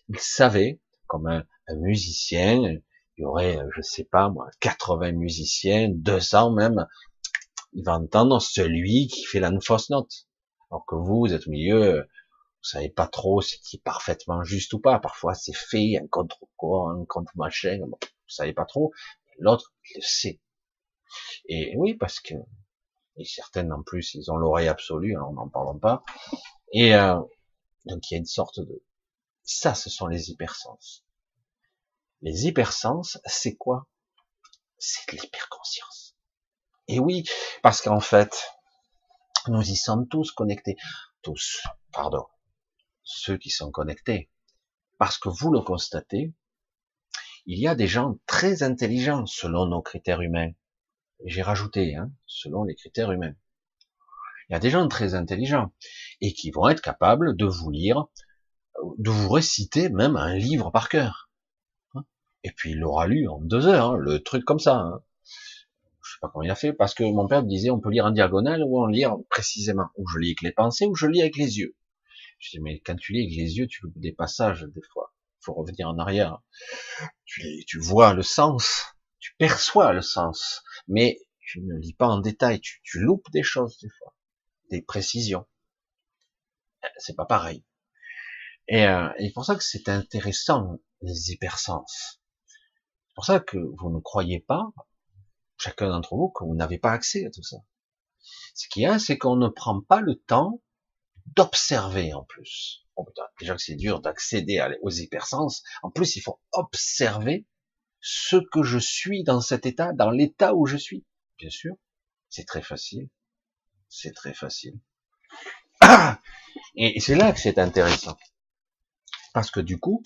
Il savait, comme un, musicien, y aurait, je sais pas moi, 80 musiciens, 200 même, il va entendre celui qui fait la fausse note. Alors que vous, vous êtes au milieu, Vous savez pas trop si c'est parfaitement juste ou pas. Parfois, c'est fait, un contre quoi, un contre machin. Vous savez pas trop. L'autre, le sait. Et oui, parce que, et certaines en plus, ils ont l'oreille absolue, hein, on n'en parle pas. Et euh, donc il y a une sorte de, ça, ce sont les hypersens. Les hypersens, c'est quoi? C'est de l'hyperconscience. Et oui, parce qu'en fait, nous y sommes tous connectés. Tous, pardon. Ceux qui sont connectés. Parce que vous le constatez, il y a des gens très intelligents selon nos critères humains. J'ai rajouté, hein, selon les critères humains. Il y a des gens très intelligents et qui vont être capables de vous lire, de vous réciter même un livre par cœur. Et puis il l'aura lu en deux heures, hein, le truc comme ça. Hein. Je sais pas comment il a fait, parce que mon père me disait on peut lire en diagonale ou en lire précisément. Ou je lis avec les pensées ou je lis avec les yeux. Je dis mais quand tu lis avec les yeux, tu loupes des passages des fois. Faut revenir en arrière. Tu, tu vois le sens, tu perçois le sens, mais tu ne lis pas en détail. Tu, tu loupes des choses des fois, des précisions. C'est pas pareil. Et, euh, et pour ça que c'est intéressant les hypersens. C'est pour ça que vous ne croyez pas, chacun d'entre vous, que vous n'avez pas accès à tout ça. Ce qu'il y a, c'est qu'on ne prend pas le temps d'observer en plus. Oh déjà que c'est dur d'accéder aux hypersens, en plus il faut observer ce que je suis dans cet état, dans l'état où je suis. Bien sûr, c'est très facile. C'est très facile. (coughs) Et c'est là que c'est intéressant. Parce que du coup,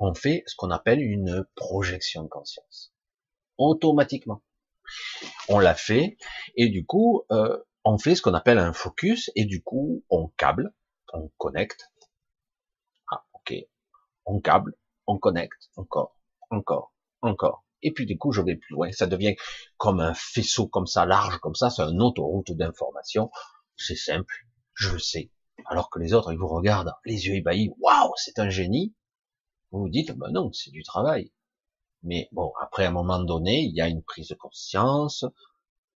on fait ce qu'on appelle une projection de conscience. Automatiquement. On l'a fait, et du coup, euh, on fait ce qu'on appelle un focus, et du coup, on câble, on connecte. Ah, ok. On câble, on connecte, encore, encore, encore. Et puis du coup, je vais plus loin. Ça devient comme un faisceau comme ça, large comme ça, c'est une autoroute d'information. C'est simple, je le sais. Alors que les autres, ils vous regardent, les yeux ébahis, waouh, c'est un génie. Vous vous dites, ben non, c'est du travail. Mais bon, après, à un moment donné, il y a une prise de conscience.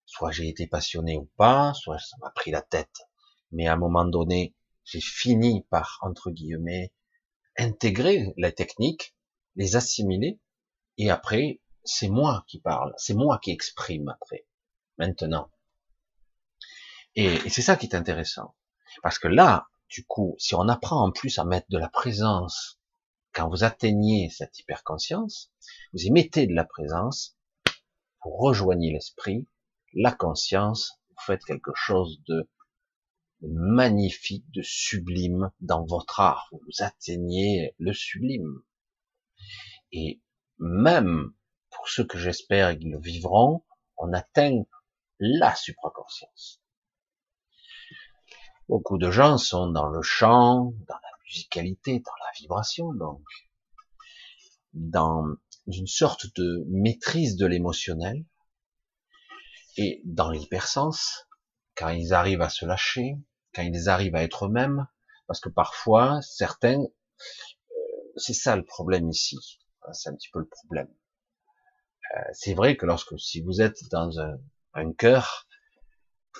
Soit j'ai été passionné ou pas, soit ça m'a pris la tête. Mais à un moment donné, j'ai fini par, entre guillemets, intégrer la technique, les assimiler, et après, c'est moi qui parle, c'est moi qui exprime après, maintenant. Et, et c'est ça qui est intéressant. Parce que là, du coup, si on apprend en plus à mettre de la présence quand vous atteignez cette hyperconscience, vous y mettez de la présence, vous rejoignez l'esprit, la conscience, vous faites quelque chose de magnifique, de sublime dans votre art. Vous atteignez le sublime. Et même pour ceux que j'espère qu'ils le vivront, on atteint la supraconscience. Beaucoup de gens sont dans le chant, dans la musicalité, dans la vibration, donc, dans une sorte de maîtrise de l'émotionnel, et dans l'hypersens, quand ils arrivent à se lâcher, quand ils arrivent à être eux-mêmes, parce que parfois, certains, euh, c'est ça le problème ici, c'est un petit peu le problème. Euh, c'est vrai que lorsque, si vous êtes dans un, un cœur,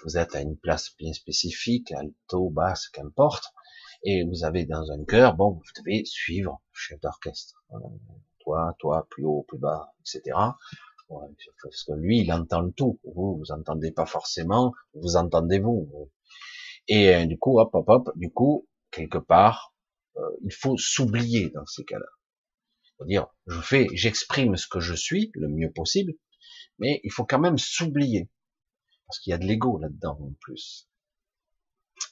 vous êtes à une place bien spécifique, alto, basse, qu'importe, et vous avez dans un cœur, bon, vous devez suivre le chef d'orchestre. Toi, toi, plus haut, plus bas, etc. parce que lui, il entend tout. Vous, vous entendez pas forcément, vous entendez vous. Et euh, du coup, hop, hop, hop, du coup, quelque part, euh, il faut s'oublier dans ces cas-là. C'est-à-dire, je fais, j'exprime ce que je suis le mieux possible, mais il faut quand même s'oublier. Parce qu'il y a de l'ego là-dedans en plus.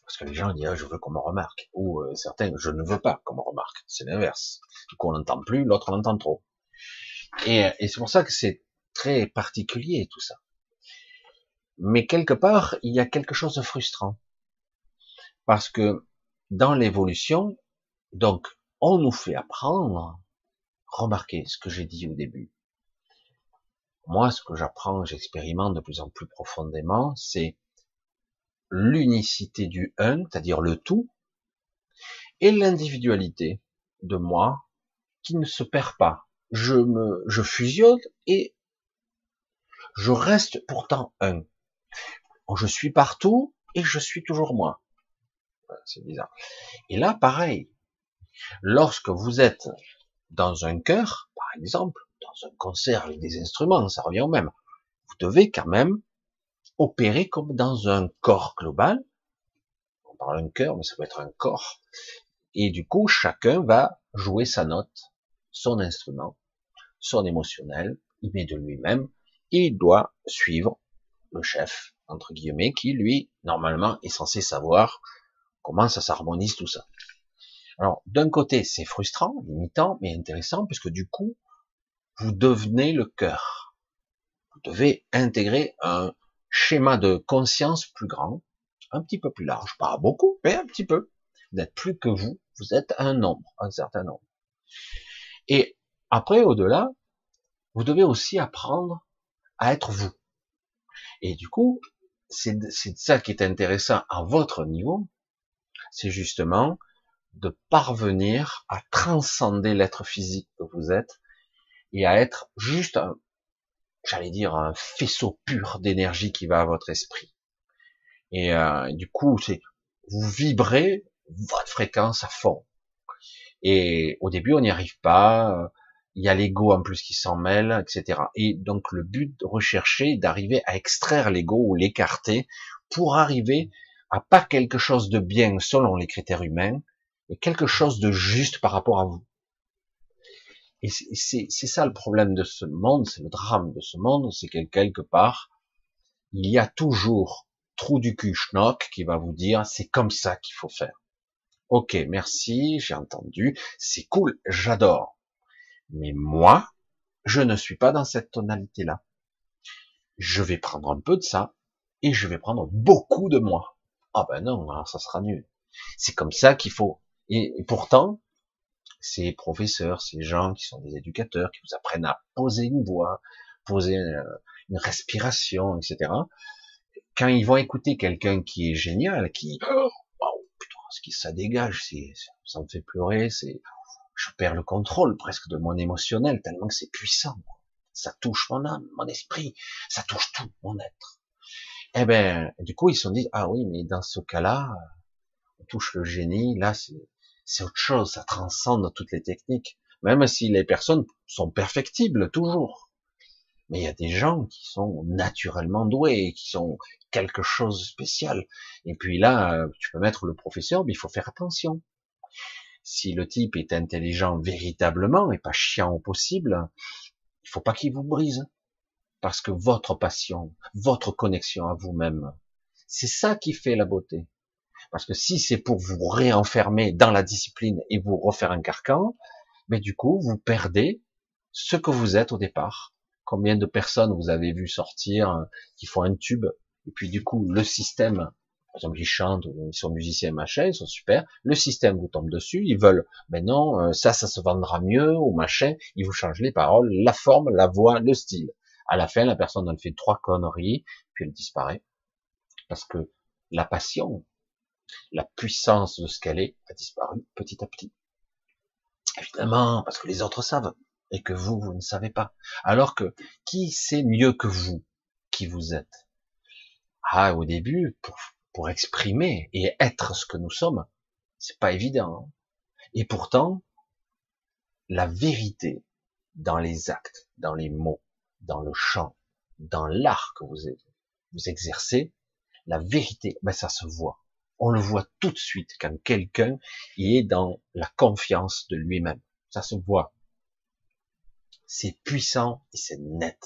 Parce que les gens disent ah, je veux qu'on me remarque, ou euh, certains je ne veux pas qu'on me remarque. C'est l'inverse. Du coup on n'entend plus, l'autre on entend trop. Et, et c'est pour ça que c'est très particulier tout ça. Mais quelque part il y a quelque chose de frustrant parce que dans l'évolution, donc on nous fait apprendre. Remarquez ce que j'ai dit au début. Moi, ce que j'apprends, j'expérimente de plus en plus profondément, c'est l'unicité du un, c'est-à-dire le tout, et l'individualité de moi qui ne se perd pas. Je me, fusionne et je reste pourtant un. Je suis partout et je suis toujours moi. c'est bizarre. Et là, pareil. Lorsque vous êtes dans un chœur, par exemple, dans un concert avec des instruments, ça revient au même. Vous devez quand même opérer comme dans un corps global. On parle d'un cœur, mais ça peut être un corps. Et du coup, chacun va jouer sa note, son instrument, son émotionnel, il met de lui-même, et il doit suivre le chef, entre guillemets, qui lui, normalement, est censé savoir comment ça s'harmonise tout ça. Alors, d'un côté, c'est frustrant, limitant, mais intéressant, puisque du coup, vous devenez le cœur. Vous devez intégrer un schéma de conscience plus grand, un petit peu plus large, pas beaucoup, mais un petit peu. Vous n'êtes plus que vous, vous êtes un nombre, un certain nombre. Et après, au-delà, vous devez aussi apprendre à être vous. Et du coup, c'est ça qui est intéressant à votre niveau, c'est justement de parvenir à transcender l'être physique que vous êtes et à être juste un, j'allais dire, un faisceau pur d'énergie qui va à votre esprit. Et euh, du coup, c'est vous vibrez votre fréquence à fond. Et au début, on n'y arrive pas. Il y a l'ego en plus qui s'en mêle, etc. Et donc le but recherché d'arriver à extraire l'ego ou l'écarter pour arriver à pas quelque chose de bien selon les critères humains, mais quelque chose de juste par rapport à vous. Et c'est ça le problème de ce monde, c'est le drame de ce monde, c'est que quelque part, il y a toujours trou du cul schnock qui va vous dire c'est comme ça qu'il faut faire. Ok, merci, j'ai entendu, c'est cool, j'adore. Mais moi, je ne suis pas dans cette tonalité-là. Je vais prendre un peu de ça et je vais prendre beaucoup de moi. Ah ben non, ça sera nul. C'est comme ça qu'il faut. et pourtant, ces professeurs, ces gens qui sont des éducateurs, qui vous apprennent à poser une voix, poser euh, une respiration, etc. Quand ils vont écouter quelqu'un qui est génial, qui, oh, putain, ce qui ça dégage, ça me fait pleurer, c'est, je perds le contrôle presque de mon émotionnel tellement que c'est puissant. Ça touche mon âme, mon esprit, ça touche tout mon être. Eh ben, du coup, ils se sont dit, ah oui, mais dans ce cas-là, on touche le génie, là, c'est, c'est autre chose, ça transcende toutes les techniques, même si les personnes sont perfectibles toujours. Mais il y a des gens qui sont naturellement doués, qui sont quelque chose de spécial. Et puis là, euh, tu peux mettre le professeur, mais il faut faire attention. Si le type est intelligent véritablement et pas chiant au possible, il faut pas qu'il vous brise. Parce que votre passion, votre connexion à vous-même, c'est ça qui fait la beauté. Parce que si c'est pour vous réenfermer dans la discipline et vous refaire un carcan, mais du coup, vous perdez ce que vous êtes au départ. Combien de personnes vous avez vu sortir euh, qui font un tube et puis du coup le système, par exemple ils chantent, ils sont musiciens machin, ils sont super, le système vous tombe dessus, ils veulent, mais non, euh, ça, ça se vendra mieux ou machin, ils vous changent les paroles, la forme, la voix, le style. À la fin, la personne elle fait trois conneries, puis elle disparaît parce que la passion, la puissance de ce qu'elle est a disparu petit à petit. Évidemment, parce que les autres savent, et que vous, vous ne savez pas. Alors que, qui sait mieux que vous qui vous êtes? Ah, au début, pour, pour exprimer et être ce que nous sommes, c'est pas évident. Hein. et pourtant, la vérité dans les actes, dans les mots, dans le chant, dans l'art que vous, vous exercez, la vérité, ben ça se voit on le voit tout de suite quand quelqu'un est dans la confiance de lui-même. Ça se voit. C'est puissant et c'est net.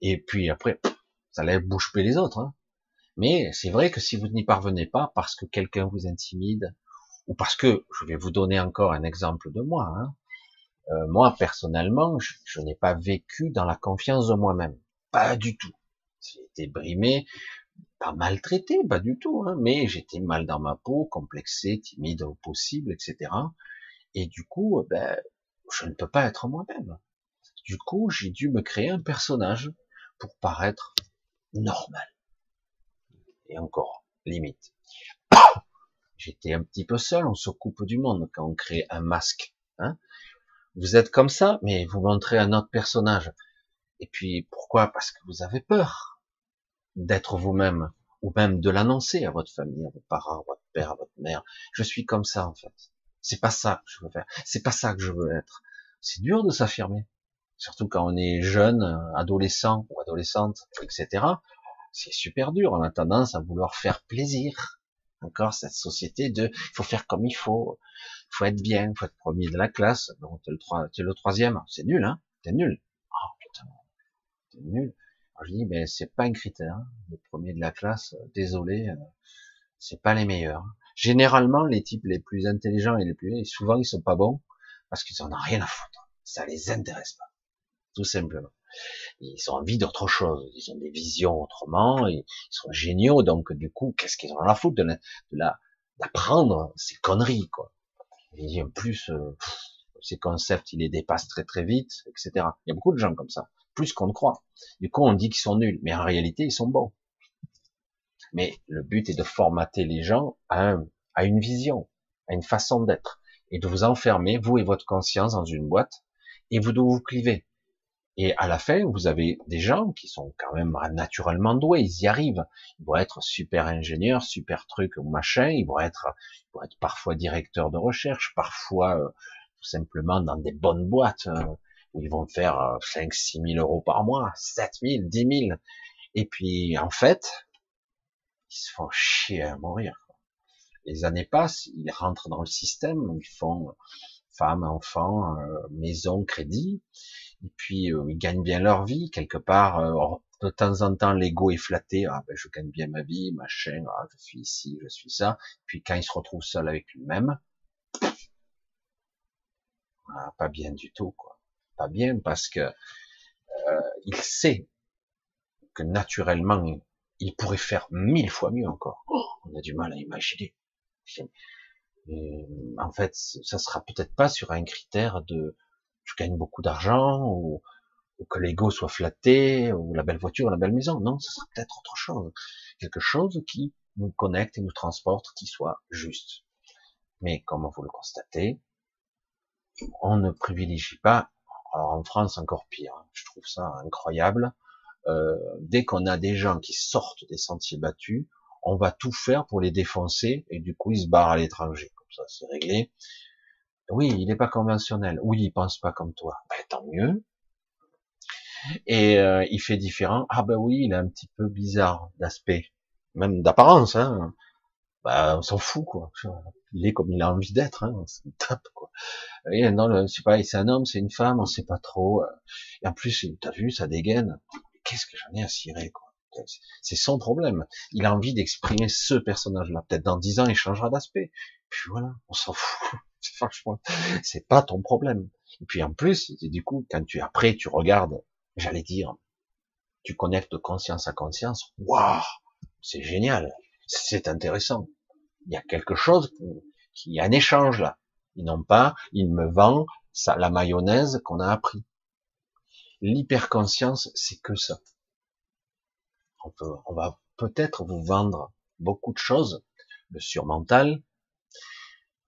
Et puis après, ça lève bouche les autres. Hein. Mais c'est vrai que si vous n'y parvenez pas parce que quelqu'un vous intimide, ou parce que, je vais vous donner encore un exemple de moi, hein, euh, moi personnellement, je n'ai pas vécu dans la confiance de moi-même. Pas du tout. J'ai été brimé, pas maltraité, pas du tout, hein, mais j'étais mal dans ma peau, complexé, timide au possible, etc. Et du coup, ben, je ne peux pas être moi-même. Du coup, j'ai dû me créer un personnage pour paraître normal. Et encore, limite. (coughs) J'étais un petit peu seul, on se coupe du monde quand on crée un masque. Hein. vous êtes comme ça, mais vous montrez un autre personnage. Et puis, pourquoi? Parce que vous avez peur d'être vous-même, ou même de l'annoncer à votre famille, à vos parents, à votre père, à votre mère. Je suis comme ça en fait. C'est pas ça que je veux faire. C'est pas ça que je veux être. C'est dur de s'affirmer, surtout quand on est jeune, adolescent ou adolescente, etc. C'est super dur. On a tendance à vouloir faire plaisir. Encore cette société de, il faut faire comme il faut, il faut être bien, il faut être premier de la classe. Donc t'es le, le troisième, c'est nul, hein? T'es nul. Oh putain, t'es nul. Alors, je dis, mais c'est pas un critère. Les premiers de la classe, euh, désolé, euh, c'est pas les meilleurs. Généralement, les types les plus intelligents et les plus, souvent ils sont pas bons parce qu'ils en ont rien à foutre. Ça les intéresse pas, tout simplement. Ils ont envie d'autre chose. Ils ont des visions autrement. ils sont géniaux. Donc du coup, qu'est-ce qu'ils ont à foutre de la, d'apprendre ces conneries quoi. Et en plus, euh, ces concepts, ils les dépassent très très vite, etc. Il y a beaucoup de gens comme ça plus qu'on ne croit. Du coup, on dit qu'ils sont nuls, mais en réalité, ils sont bons. Mais le but est de formater les gens à, une vision, à une façon d'être, et de vous enfermer, vous et votre conscience, dans une boîte, et vous de vous cliver. Et à la fin, vous avez des gens qui sont quand même naturellement doués, ils y arrivent. Ils vont être super ingénieurs, super trucs ou machin, ils vont être, ils vont être parfois directeurs de recherche, parfois euh, tout simplement dans des bonnes boîtes. Euh, où ils vont faire 5, 6 000 euros par mois, 7 000, 10 000. Et puis, en fait, ils se font chier à mourir. Les années passent, ils rentrent dans le système, ils font femmes, enfants, euh, maison, crédit, et puis euh, ils gagnent bien leur vie quelque part. Euh, de temps en temps, l'ego est flatté. Ah ben, je gagne bien ma vie, machin. Ah, je suis ici, je suis ça. Puis quand il se retrouve seul avec lui-même, ah, pas bien du tout, quoi pas bien parce que euh, il sait que naturellement il pourrait faire mille fois mieux encore. Oh, on a du mal à imaginer. en fait, ça sera peut-être pas sur un critère de je gagne beaucoup d'argent ou, que l'ego soit flatté ou la belle voiture, la belle maison. Non, ce sera peut-être autre chose, quelque chose qui nous connecte et nous transporte, qui soit juste. Mais comme vous le constatez, on ne privilégie pas alors en France encore pire, hein. je trouve ça incroyable. Euh, dès qu'on a des gens qui sortent des sentiers battus, on va tout faire pour les défoncer et du coup ils se barrent à l'étranger. Comme ça c'est réglé. Oui, il n'est pas conventionnel. Oui, il pense pas comme toi. Ben, tant mieux. Et euh, il fait différent. Ah ben oui, il est un petit peu bizarre d'aspect, même d'apparence. Hein. Ben, on s'en fout quoi il est comme il a envie d'être, hein, c'est tape quoi. Et non, c'est pas, c'est un homme, c'est une femme, on sait pas trop. Euh. Et en plus, t'as vu, ça dégaine. Qu'est-ce que j'en ai à cirer quoi C'est son problème. Il a envie d'exprimer ce personnage-là. Peut-être dans dix ans, il changera d'aspect. Puis voilà, on s'en fout. (laughs) Franchement, c'est pas ton problème. Et puis en plus, du coup, quand tu après tu regardes, j'allais dire, tu connectes conscience à conscience. Waouh, c'est génial, c'est intéressant il y a quelque chose qui, a un échange là. Ils n'ont pas, il me vend ça, la mayonnaise qu'on a appris. L'hyperconscience, c'est que ça. On, peut, on va peut-être vous vendre beaucoup de choses, le surmental.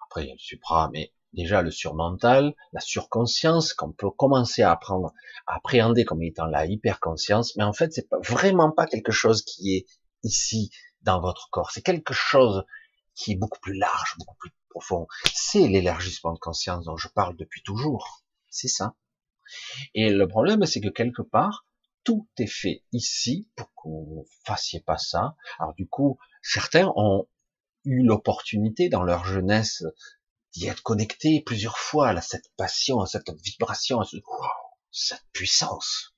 Après, il y a le supra, mais déjà le surmental, la surconscience, qu'on peut commencer à apprendre, à appréhender comme étant la hyperconscience, mais en fait, c'est pas, vraiment pas quelque chose qui est ici dans votre corps. C'est quelque chose qui est beaucoup plus large, beaucoup plus profond. C'est l'élargissement de conscience dont je parle depuis toujours. C'est ça. Et le problème, c'est que quelque part, tout est fait ici pour que vous fassiez pas ça. Alors du coup, certains ont eu l'opportunité dans leur jeunesse d'y être connectés plusieurs fois à cette passion, à cette vibration, à cette puissance.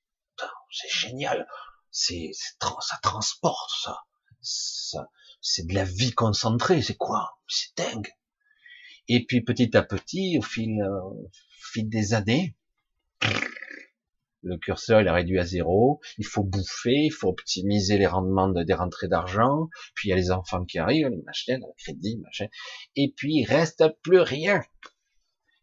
C'est génial. C'est, ça transporte ça. ça c'est de la vie concentrée, c'est quoi? C'est dingue. Et puis petit à petit, au fil, euh, fil des années, le curseur il est réduit à zéro, il faut bouffer, il faut optimiser les rendements des rentrées d'argent, puis il y a les enfants qui arrivent, les machins, le crédit, machin, et puis il reste plus rien.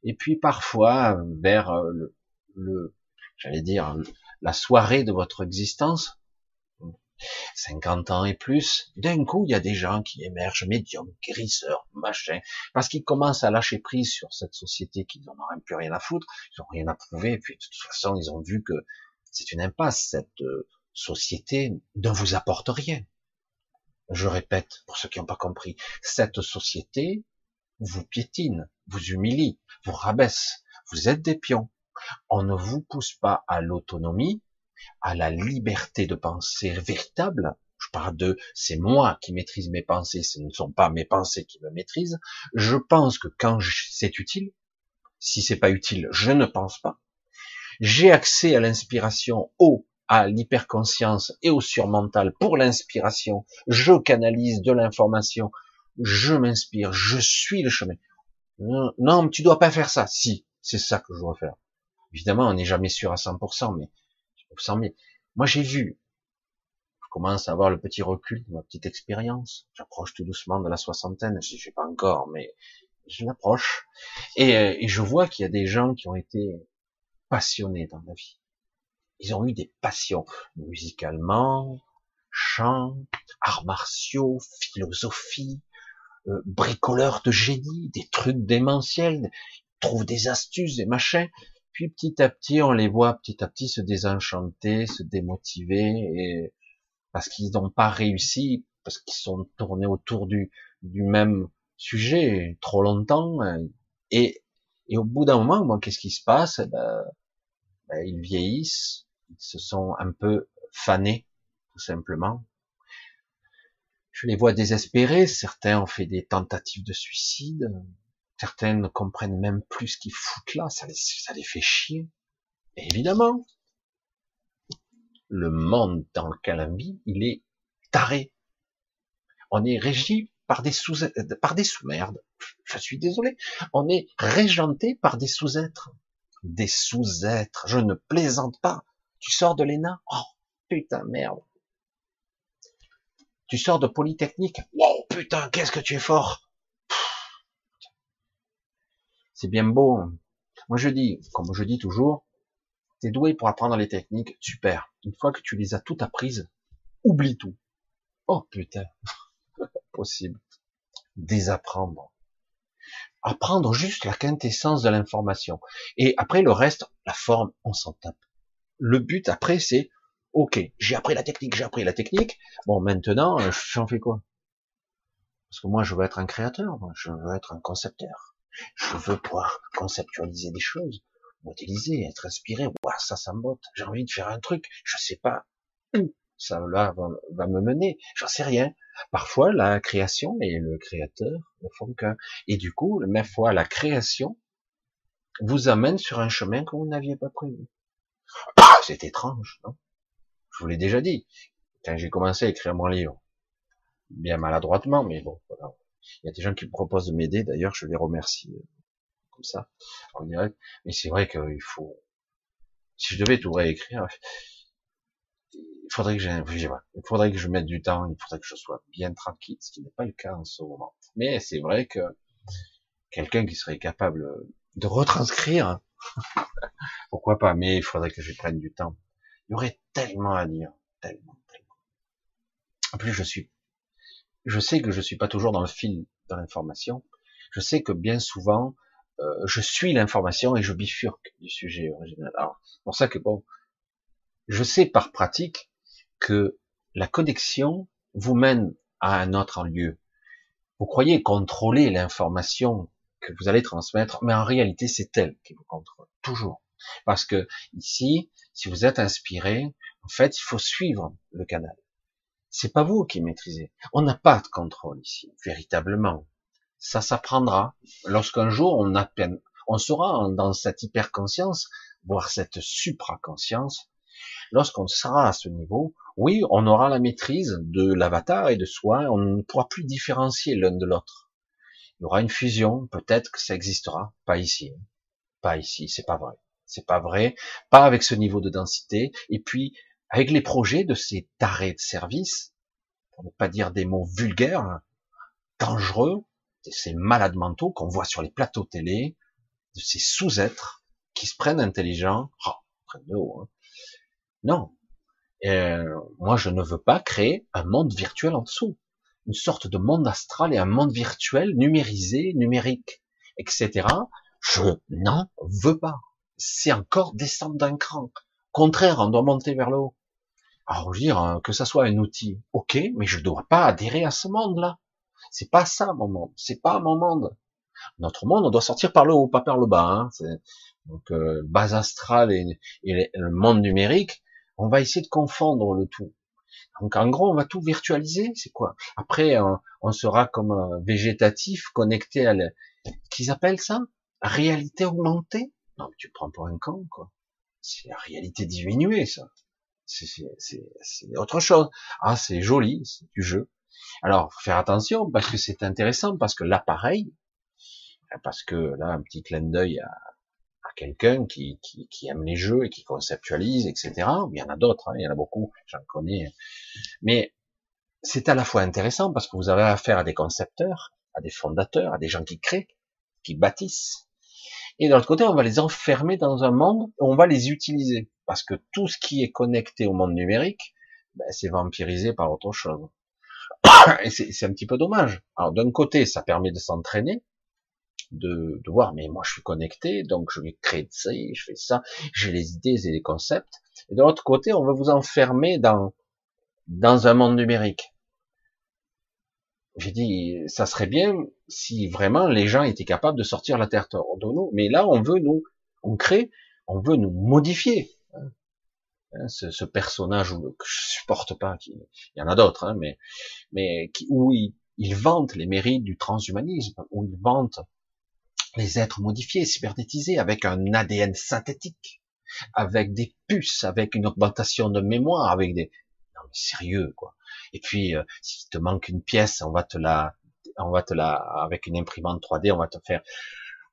Et puis parfois, vers euh, le, le j'allais dire, la soirée de votre existence, 50 ans et plus, d'un coup, il y a des gens qui émergent, médiums, guérisseurs, machin, parce qu'ils commencent à lâcher prise sur cette société qu'ils n'en même plus rien à foutre, ils n'ont rien à prouver, et puis de toute façon, ils ont vu que c'est une impasse, cette euh, société ne vous apporte rien. Je répète, pour ceux qui n'ont pas compris, cette société vous piétine, vous humilie, vous rabaisse, vous êtes des pions. On ne vous pousse pas à l'autonomie, à la liberté de penser véritable. Je parle de c'est moi qui maîtrise mes pensées, ce ne sont pas mes pensées qui me maîtrisent. Je pense que quand c'est utile, si c'est pas utile, je ne pense pas. J'ai accès à l'inspiration, au, à l'hyperconscience et au surmental pour l'inspiration. Je canalise de l'information, je m'inspire, je suis le chemin. Non, non, tu dois pas faire ça. Si, c'est ça que je dois faire. Évidemment, on n'est jamais sûr à 100%, mais Moi, j'ai vu, je commence à avoir le petit recul de ma petite expérience. J'approche tout doucement de la soixantaine. Je sais pas encore, mais je l'approche. Et, euh, et je vois qu'il y a des gens qui ont été passionnés dans la vie. Ils ont eu des passions musicalement, chant, arts martiaux, philosophie, euh, bricoleurs de génie, des trucs démentiels, trouvent des astuces, des machins. Puis petit à petit, on les voit petit à petit se désenchanter, se démotiver, parce qu'ils n'ont pas réussi, parce qu'ils sont tournés autour du, même sujet trop longtemps. Et, et au bout d'un moment, qu'est-ce qui se passe? Eh ben, ben, Ils vieillissent, ils se sont un peu fanés, tout simplement. Je les vois désespérés, certains ont fait des tentatives de suicide, certains ne comprennent même plus ce qu'ils foutent là, ça les, fait chier. Évidemment, le monde dans lequel on vit, il est taré. On est régi par des sous-merdes. Je suis désolé. On est régenté par des sous-êtres. Des sous-êtres. Je ne plaisante pas. Tu sors de l'ENA? Oh, putain, merde. Tu sors de Polytechnique? Wow, putain, qu'est-ce que tu es fort? C'est bien beau. Hein. Moi, je dis, comme je dis toujours, t'es doué pour apprendre les techniques, super. Une fois que tu les as toutes apprises, oublie tout. Oh putain, (laughs) possible. Désapprendre. Apprendre juste la quintessence de l'information. Et après le reste, la forme, on s'en tape. Le but après, c'est Ok, j'ai appris la technique, j'ai appris la technique. Bon, maintenant, euh, j'en fais quoi? Parce que moi, je veux être un créateur, je veux être un concepteur. Je veux pouvoir conceptualiser des choses, modéliser, être inspiré. Ouah, ça, ça me botte. J'ai envie de faire un truc. Je sais pas où ça va, me mener. J'en sais rien. Parfois, la création et le créateur ne font qu'un. Et du coup, même fois, la création vous amène sur un chemin que vous n'aviez pas prévu. C'est étrange, non? Je vous l'ai déjà dit. Quand j'ai commencé à écrire mon livre, bien maladroitement, mais bon, voilà. Il y a des gens qui me proposent de m'aider, d'ailleurs, je les remercie euh, comme ça, en direct. Mais c'est vrai qu'il faut, si je devais tout réécrire, il faudrait que j'ai, il faudrait que je mette du temps, il faudrait que je sois bien tranquille, ce qui n'est pas le cas en ce moment. Mais c'est vrai que quelqu'un qui serait capable de retranscrire, (laughs) pourquoi pas, mais il faudrait que je prenne du temps. Il y aurait tellement à dire, tellement, tellement. En plus, je suis, je sais que je suis pas toujours dans le fil de l'information. Je sais que bien souvent, euh, je suis l'information et je bifurque du sujet original. Alors, c'est pour ça que bon, je sais par pratique que la connexion vous mène à un autre lieu. Vous croyez contrôler l'information que vous allez transmettre, mais en réalité, c'est elle qui vous contrôle, toujours. Parce que ici, si vous êtes inspiré, en fait, il faut suivre le canal. C'est pas vous qui maîtrisez. On n'a pas de contrôle ici, véritablement. Ça s'apprendra lorsqu'un jour on a peine, on sera dans cette hyperconscience, voire cette supraconscience. Lorsqu'on sera à ce niveau, oui, on aura la maîtrise de l'avatar et de soi, on ne pourra plus différencier l'un de l'autre. Il y aura une fusion, peut-être que ça existera, pas ici, pas ici, c'est pas vrai. C'est pas vrai, pas avec ce niveau de densité. Et puis, avec les projets de ces tarés de service, pour ne pas dire des mots vulgaires, dangereux, de ces malades mentaux qu'on voit sur les plateaux télé, de ces sous-êtres qui se prennent intelligents, oh, hein. Non. Euh, moi, je ne veux pas créer un monde virtuel en dessous. Une sorte de monde astral et un monde virtuel numérisé, numérique, etc. Je n'en veux pas c'est encore descendre d'un cran. Contraire, on doit monter vers le haut. Alors, je veux dire, que ça soit un outil, ok, mais je ne dois pas adhérer à ce monde-là. C'est pas ça mon monde. C'est pas mon monde. Notre monde, on doit sortir par le haut, pas par le bas. Hein. Donc, euh, base astrale et, le monde numérique, on va essayer de confondre le tout. Donc, en gros, on va tout virtualiser. C'est quoi? Après, on, sera comme un végétatif connecté à la... qu'ils appellent ça? Réalité augmentée? Non, mais tu prends pour un con, quoi. C'est la réalité diminuée, ça. C'est autre chose. Ah, c'est joli, c'est du jeu. Alors, faut faire attention parce que c'est intéressant parce que l'appareil, parce que là, un petit clin d'œil à, quelqu'un qui, aime les jeux et qui conceptualise, etc. Il y en a d'autres, hein, il y en a beaucoup, j'en connais. Mais c'est à la fois intéressant parce que vous avez affaire à des concepteurs, à des fondateurs, à des gens qui créent, qui bâtissent. Et de l'autre côté, on va les enfermer dans un monde où on va les utiliser. Parce que tout ce qui est connecté au monde numérique, ben, c'est vampirisé par autre chose. (coughs) Et c'est un petit peu dommage. Alors d'un côté, ça permet de s'entraîner, de, de, voir, mais moi je suis connecté, donc je vais créer de ça, je fais ça, j'ai les idées et les concepts. Et de l'autre côté, on va vous enfermer dans, dans un monde numérique. J'ai dit, ça serait bien si vraiment les gens étaient capables de sortir la terre de nous. Mais là, on veut nous, on crée, on veut nous modifier. Hein, ce, ce, personnage que je supporte pas, qui, il y en a d'autres, hein, mais, mais où il, il vante les mérites du transhumanisme, où il vante les êtres modifiés, cybernétisés, avec un ADN synthétique, avec des puces, avec une augmentation de mémoire, avec des... Non mais sérieux, quoi. Et puis, euh, s'il te manque une pièce, on va te la... On va te la... Avec une imprimante 3D, on va te faire...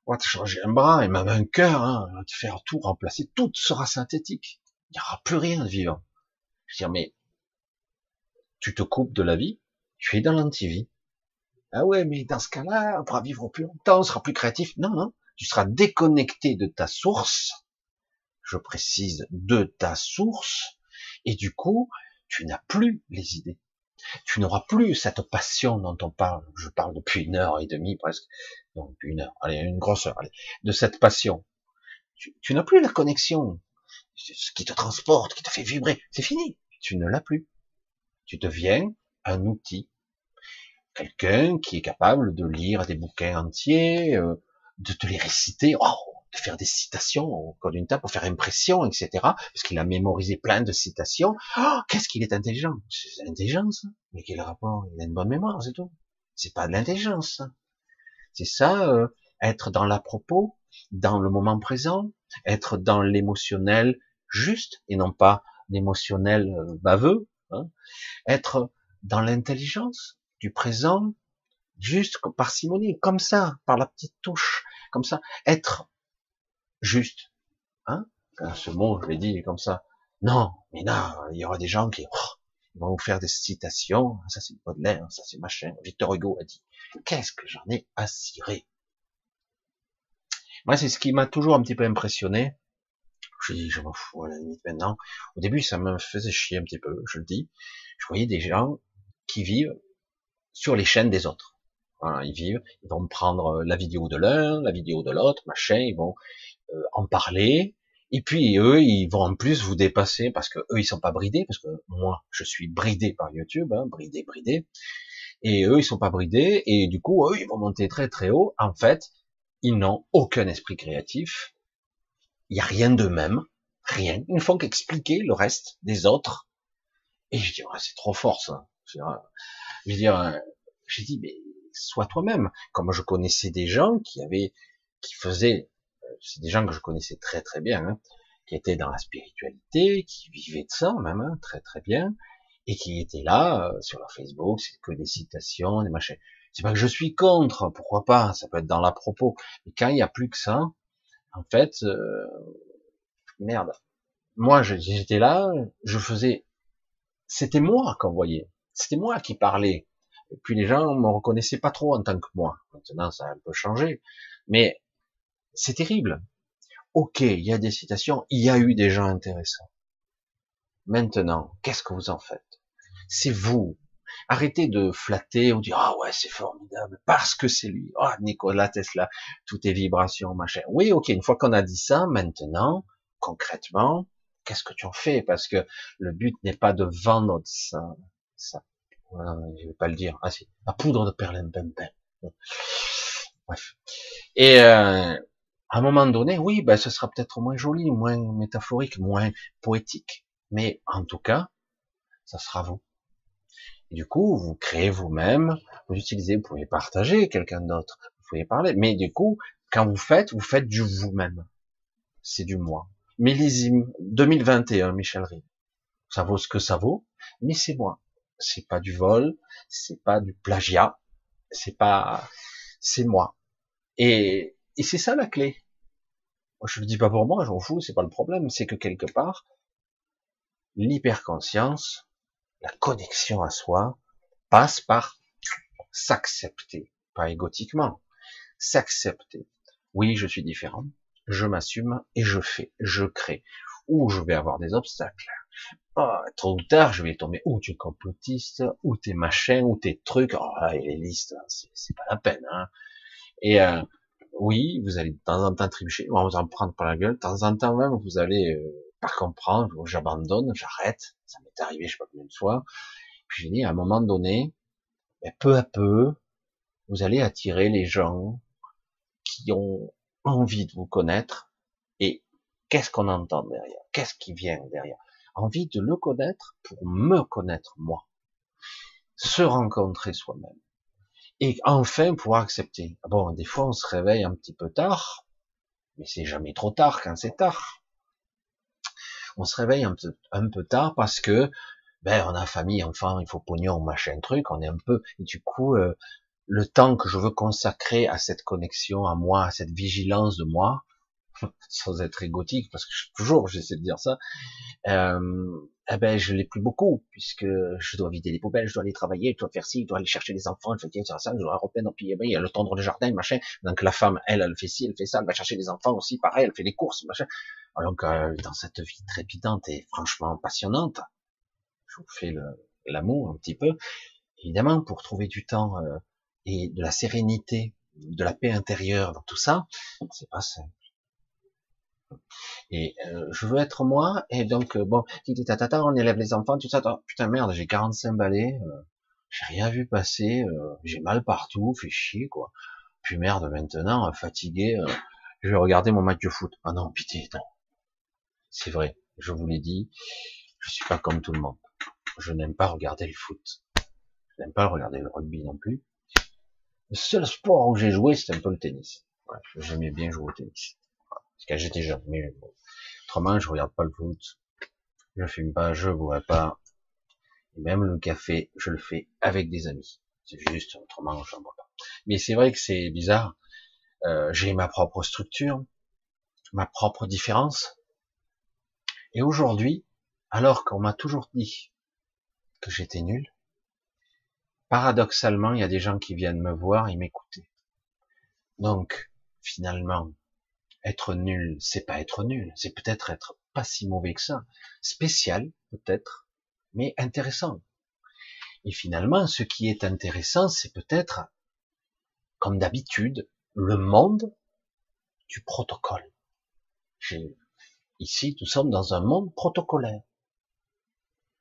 On va te changer un bras et même un cœur, hein, on va te faire tout remplacer, tout sera synthétique. Il n'y aura plus rien de vivant. Je veux dire, mais tu te coupes de la vie, tu es dans l'antivie. Ah ouais, mais dans ce cas-là, on pourra vivre plus longtemps, on sera plus créatif. Non, non, tu seras déconnecté de ta source, je précise, de ta source, et du coup, tu n'as plus les idées. Tu n'auras plus cette passion dont on parle. Je parle depuis une heure et demie presque. Non, depuis une heure. Allez, une grosse heure. Allez. De cette passion. Tu, tu n'as plus la connexion. Ce qui te transporte, qui te fait vibrer. C'est fini. Tu ne l'as plus. Tu deviens un outil quelqu'un qui est capable de lire des bouquins entiers, euh, de te les réciter, oh, de faire des citations au code d'une table pour faire impression, etc. Parce qu'il a mémorisé plein de citations. Oh, qu'est-ce qu'il est intelligent C'est l'intelligence. Mais quel rapport? Il a une bonne mémoire, c'est tout. C'est pas de l'intelligence. C'est ça, euh, être dans l'à-propos, dans le moment présent, être dans l'émotionnel juste et non pas l'émotionnel euh, baveux. Hein. Être dans l'intelligence, du présent, juste par simonie, comme ça, par la petite touche, comme ça, être juste. Hein? Ce mot, je l'ai dit comme ça. Non, mais là, il y aura des gens qui oh, vont vous faire des citations. Ça c'est Baudelaire, ça c'est machin. Victor Hugo a dit. Qu'est-ce que j'en ai à cirer? Moi, c'est ce qui m'a toujours un petit peu impressionné. Je dis, je m'en fous à la limite maintenant. Au début, ça me faisait chier un petit peu, je le dis. Je voyais des gens qui vivent sur les chaînes des autres. Voilà, ils vivent, ils vont prendre euh, la vidéo de l'un, la vidéo de l'autre, machin, ils vont en parler, et puis eux, ils vont en plus vous dépasser parce que eux, ils sont pas bridés, parce que moi, je suis bridé par YouTube, hein, bridé, bridé, et eux, ils sont pas bridés, et du coup, eux, ils vont monter très très haut. En fait, ils n'ont aucun esprit créatif, il y a rien d'eux-mêmes, rien. Ils ne font qu'expliquer le reste des autres. Et je dis, c'est trop fort ça. Je veux dire, euh, j'ai dit, mais sois toi-même. Comme je connaissais des gens qui avaient, qui faisaient, euh, c'est des gens que je connaissais très très bien, hein, qui étaient dans la spiritualité, qui vivaient de ça même, hein, très très bien, et qui étaient là euh, sur leur Facebook, c'est que des citations, des machins. C'est pas que je suis contre, pourquoi pas, ça peut être dans la propos. Mais quand il n'y a plus que ça, en fait, merde. Moi, j'étais là, je faisais, c'était moi qu'on voyait. C'était moi qui parlais. Et puis les gens me reconnaissaient pas trop en tant que moi. Maintenant, ça a un peu changé. Mais c'est terrible. Ok, il y a des citations, il y a eu des gens intéressants. Maintenant, qu'est-ce que vous en faites? C'est vous. Arrêtez de flatter ou dire ah ouais c'est formidable parce que c'est lui. Ah Nikola Tesla, tout est vibration machin. Oui ok une fois qu'on a dit ça, maintenant concrètement qu'est-ce que tu en fais? Parce que le but n'est pas de vendre ça, ça, je vais pas le dire, ah si, la poudre de perlimpinpin. Bref. Et euh, à un moment donné, oui, ben ce sera peut-être moins joli, moins métaphorique, moins poétique, mais en tout cas, ça sera vous. Du coup, vous créez vous-même, vous utilisez, vous pouvez partager quelqu'un d'autre, vous pouvez parler, mais du coup, quand vous faites, vous faites du vous-même. C'est du moi. Millésime 2021, Michel Rive. Ça vaut ce que ça vaut, mais c'est moi. C'est pas du vol, c'est pas du plagiat, c'est pas, c'est moi. Et, et c'est ça la clé. Je le dis pas pour moi, j'en fous, c'est pas le problème. C'est que quelque part, l'hyperconscience, la connexion à soi, passe par s'accepter, pas égotiquement, s'accepter. Oui, je suis différent, je m'assume et je fais, je crée. Ou je vais avoir des obstacles. Oh, trop tard, je vais tomber ou tu es complotiste, ou t'es machin, ou t'es trucs. Oh, les listes, c'est pas la peine. Hein. Et euh, oui, vous allez de temps en temps tricher, on va vous en prendre par la gueule. De temps en temps même, vous allez euh, pas comprendre, j'abandonne, j'arrête. Ça m'est arrivé, je sais pas combien de fois. Puis j'ai dit, à un moment donné, ben, peu à peu, vous allez attirer les gens qui ont envie de vous connaître. Et qu'est-ce qu'on entend derrière? Qu'est-ce qui vient derrière? Envie de le connaître pour me connaître moi. Se rencontrer soi-même. Et enfin pouvoir accepter. Bon, des fois on se réveille un petit peu tard, mais c'est jamais trop tard quand c'est tard. On se réveille un peu, tard parce que ben on a famille, enfant, il faut pognon, machin truc, on est un peu et du coup euh, le temps que je veux consacrer à cette connexion, à moi, à cette vigilance de moi, (laughs) sans être égotique, parce que toujours j'essaie de dire ça, euh, eh ben je l'ai plus beaucoup, puisque je dois vider les poubelles, je dois aller travailler, je dois faire ci, je dois aller chercher les enfants, je dois faire ça, je dois repeindre, puis il y a le tendre le jardin, machin. Donc la femme, elle, elle fait ci, elle fait ça, elle va chercher les enfants aussi, pareil, elle fait les courses, machin. Donc euh, dans cette vie trépidante et franchement passionnante, je vous fais l'amour un petit peu. Évidemment, pour trouver du temps euh, et de la sérénité, de la paix intérieure dans tout ça, c'est pas simple. Et euh, je veux être moi, et donc, euh, bon, tata, on élève les enfants, tout ça, putain merde, j'ai 45 balais, euh, j'ai rien vu passer, j'ai mal partout, fait chier, quoi. Puis merde, maintenant, fatigué, je vais regarder mon match de foot. Ah non, pitié, non. C'est vrai, je vous l'ai dit, je suis pas comme tout le monde. Je n'aime pas regarder le foot. Je n'aime pas regarder le rugby non plus. Le seul sport où j'ai joué, c'était un peu le tennis. Ouais, J'aimais bien jouer au tennis. Parce que j'étais jeune. Mais autrement, je regarde pas le foot. Je fume pas, je bois pas. Même le café, je le fais avec des amis. C'est juste, autrement, j'en bois pas. Mais c'est vrai que c'est bizarre. Euh, j'ai ma propre structure, ma propre différence. Et aujourd'hui, alors qu'on m'a toujours dit que j'étais nul, paradoxalement, il y a des gens qui viennent me voir et m'écouter. Donc, finalement, être nul, c'est pas être nul, c'est peut-être être pas si mauvais que ça, spécial peut-être, mais intéressant. Et finalement, ce qui est intéressant, c'est peut-être, comme d'habitude, le monde du protocole. Ici, nous sommes dans un monde protocolaire.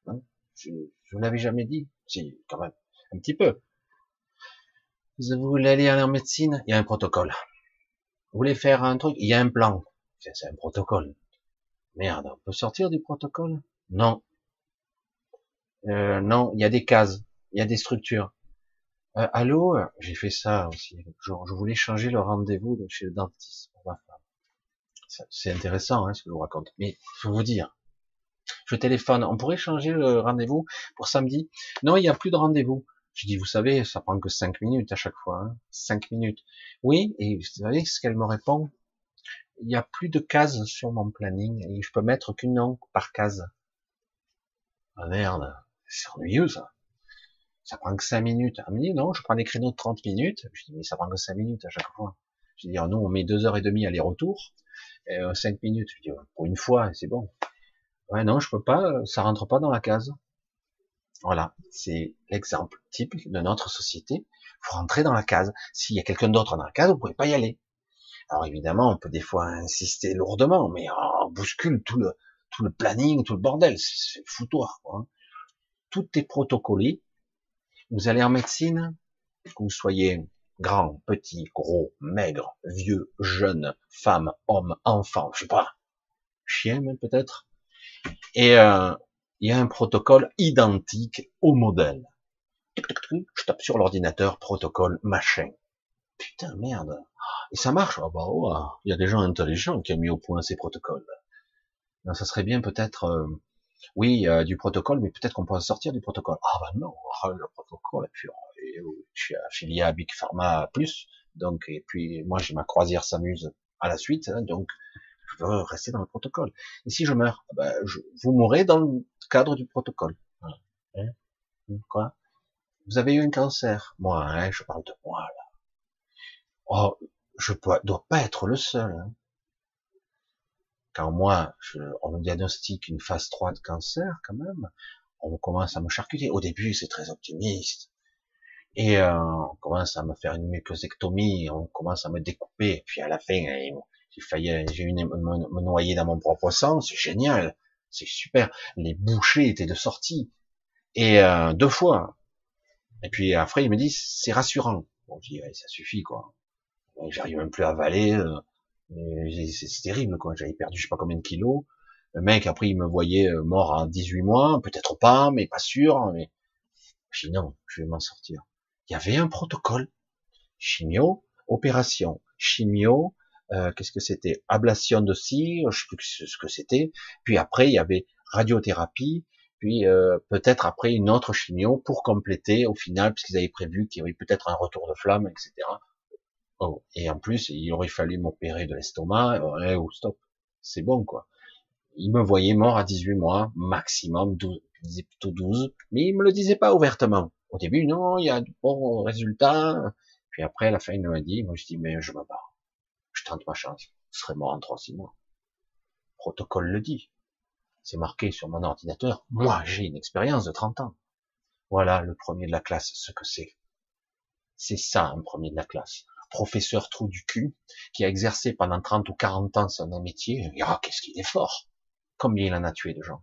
Hein, je ne l'avais jamais dit, si, quand même un petit peu. Vous voulez aller en médecine, il y a un protocole. Vous voulez faire un truc, il y a un plan. C'est un protocole. Merde, on peut sortir du protocole? Non. Euh, non, il y a des cases, il y a des structures. Euh, allô, j'ai fait ça aussi. Je, voulais changer le rendez-vous chez le dentiste pour. C'est intéressant hein, ce que je vous raconte. Mais faut vous dire, je téléphone, on pourrait changer le rendez-vous pour samedi? Non, il n'y a plus de rendez-vous. Je dis, vous savez, ça prend que cinq minutes à chaque fois, hein. cinq minutes. Oui, et vous savez ce qu'elle me répond? Il n'y a plus de cases sur mon planning je peux mettre qu'une nom par case. Ah merde, c'est ennuyeux ça. Ça prend que cinq minutes. Elle me dit, non, je prends des créneaux de 30 minutes. Je dis, mais ça prend que cinq minutes à chaque fois. Je dis, nous, on met deux heures et demie aller-retour, euh, cinq minutes. Je dis, pour une fois, c'est bon. Ouais, non, je peux pas, ça rentre pas dans la case. Voilà, c'est l'exemple type de notre société. Faut rentrer dans la case. S'il y a quelqu'un d'autre dans la case, vous pouvez pas y aller. Alors évidemment, on peut des fois insister lourdement, mais on bouscule tout le tout le planning, tout le bordel, c'est foutoir. Quoi. Hein. Tout est protocolé. Vous allez en médecine, que vous soyez grand, petit, gros, maigre, vieux, jeune, femme, homme, enfant, je sais pas, chien même peut-être. Et euh, il y a un protocole identique au modèle. Je tape sur l'ordinateur, protocole, machin. Putain, merde. Et ça marche? Ah bah ouais. Il y a des gens intelligents qui ont mis au point ces protocoles. Non, ça serait bien peut-être, euh, oui, euh, du protocole, mais peut-être qu'on pourrait sortir du protocole. Ah bah non, ah, le protocole, puis je suis affilié à Big Pharma Plus, donc et puis moi j'ai ma croisière s'amuse à la suite, hein, donc je veux rester dans le protocole. Et si je meurs, ah bah, je, vous mourrez dans le cadre du protocole. Hein? Quoi? Vous avez eu un cancer Moi, hein, je parle de moi là. Oh, je dois pas être le seul. Hein. Quand moi, je, on me diagnostique une phase 3 de cancer, quand même, on commence à me charcuter. Au début, c'est très optimiste. Et euh, on commence à me faire une mucosectomie, on commence à me découper. puis à la fin, j'ai failli, j'ai eu me, noyer dans mon propre sang. C'est génial, c'est super. Les bouchées étaient de sortie et euh, deux fois. Et puis après, il me dit c'est rassurant. Bon, je dis ça suffit quoi. J'arrive même plus à avaler. Euh, c'est terrible quoi. J'avais perdu je sais pas combien de kilos. Le mec après il me voyait euh, mort à 18 mois, peut-être pas, mais pas sûr. Mais je dis non, je vais m'en sortir. Il y avait un protocole chimio, opération, chimio, euh, qu'est-ce que c'était? Ablation de cire, je sais plus ce que c'était. Puis après il y avait radiothérapie, puis euh, peut-être après une autre chimio pour compléter au final, puisqu'ils avaient prévu qu'il y avait peut-être un retour de flamme, etc. Oh, et en plus, il aurait fallu m'opérer de l'estomac. Oh, stop, c'est bon quoi. Il me voyait mort à 18 mois, maximum 12, il disait plutôt 12, mais il me le disait pas ouvertement. Au début, non, il y a de bons résultats. Puis après, à la fin, il m'a dit, moi je dis, mais je me bats. Je tente ma chance. Je serai mort en 3-6 mois. Le protocole le dit. C'est marqué sur mon ordinateur. Moi, j'ai une expérience de 30 ans. Voilà le premier de la classe, ce que c'est. C'est ça, un premier de la classe professeur trou du cul, qui a exercé pendant 30 ou 40 ans son métier, ah, qu'est-ce qu'il est fort. Combien il en a tué de gens.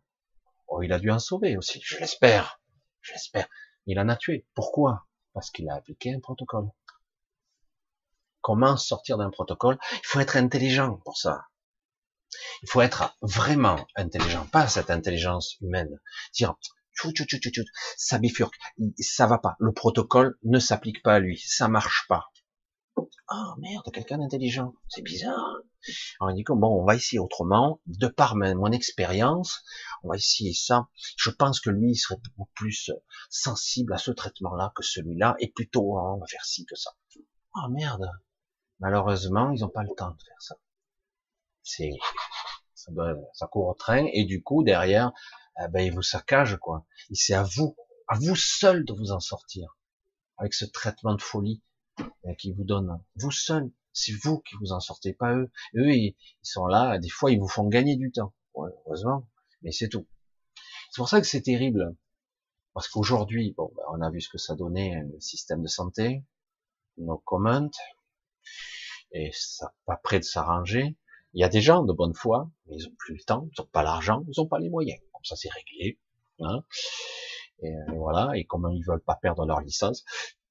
Oh, il a dû en sauver aussi, je l'espère. Je l'espère. Il en a tué. Pourquoi? Parce qu'il a appliqué un protocole. Comment sortir d'un protocole? Il faut être intelligent pour ça. Il faut être vraiment intelligent, pas cette intelligence humaine. Dire, ça bifurque, ça va pas. Le protocole ne s'applique pas à lui, ça marche pas. Oh, merde, quelqu'un d'intelligent. C'est bizarre. Alors dit que bon, on va essayer autrement. De par mon expérience, on va essayer ça. Je pense que lui, il serait beaucoup plus sensible à ce traitement-là que celui-là, et plutôt, hein, on va faire ci que ça. Oh, merde. Malheureusement, ils n'ont pas le temps de faire ça. C'est, ça, ça court au train, et du coup, derrière, eh ben, il vous saccage, quoi. C'est à vous, à vous seul de vous en sortir. Avec ce traitement de folie qui vous donne vous seul. C'est vous qui vous en sortez, pas eux. Eux, ils, sont là, des fois, ils vous font gagner du temps. heureusement, mais c'est tout. C'est pour ça que c'est terrible. Parce qu'aujourd'hui, bon, ben, on a vu ce que ça donnait, le système de santé, nos comment, et ça pas prêt de s'arranger. Il y a des gens de bonne foi, mais ils ont plus le temps, ils ont pas l'argent, ils ont pas les moyens. Comme ça, c'est réglé. Hein et, et, voilà. Et comme ils veulent pas perdre leur licence,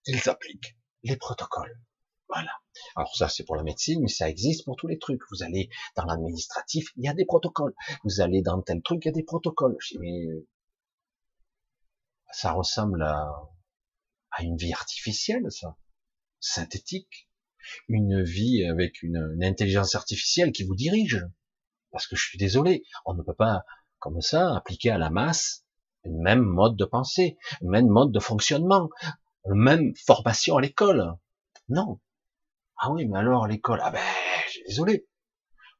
ils appliquent les protocoles. Voilà. Alors ça, c'est pour la médecine, mais ça existe pour tous les trucs. Vous allez dans l'administratif, il y a des protocoles. Vous allez dans tel truc, il y a des protocoles. mais ça ressemble à, à une vie artificielle, ça, synthétique, une vie avec une, une, intelligence artificielle qui vous dirige. Parce que je suis désolé, on ne peut pas comme ça appliquer à la masse une même mode de pensée, une même mode de fonctionnement même formation à l'école. Non. Ah oui, mais alors l'école, ah ben, je suis désolé.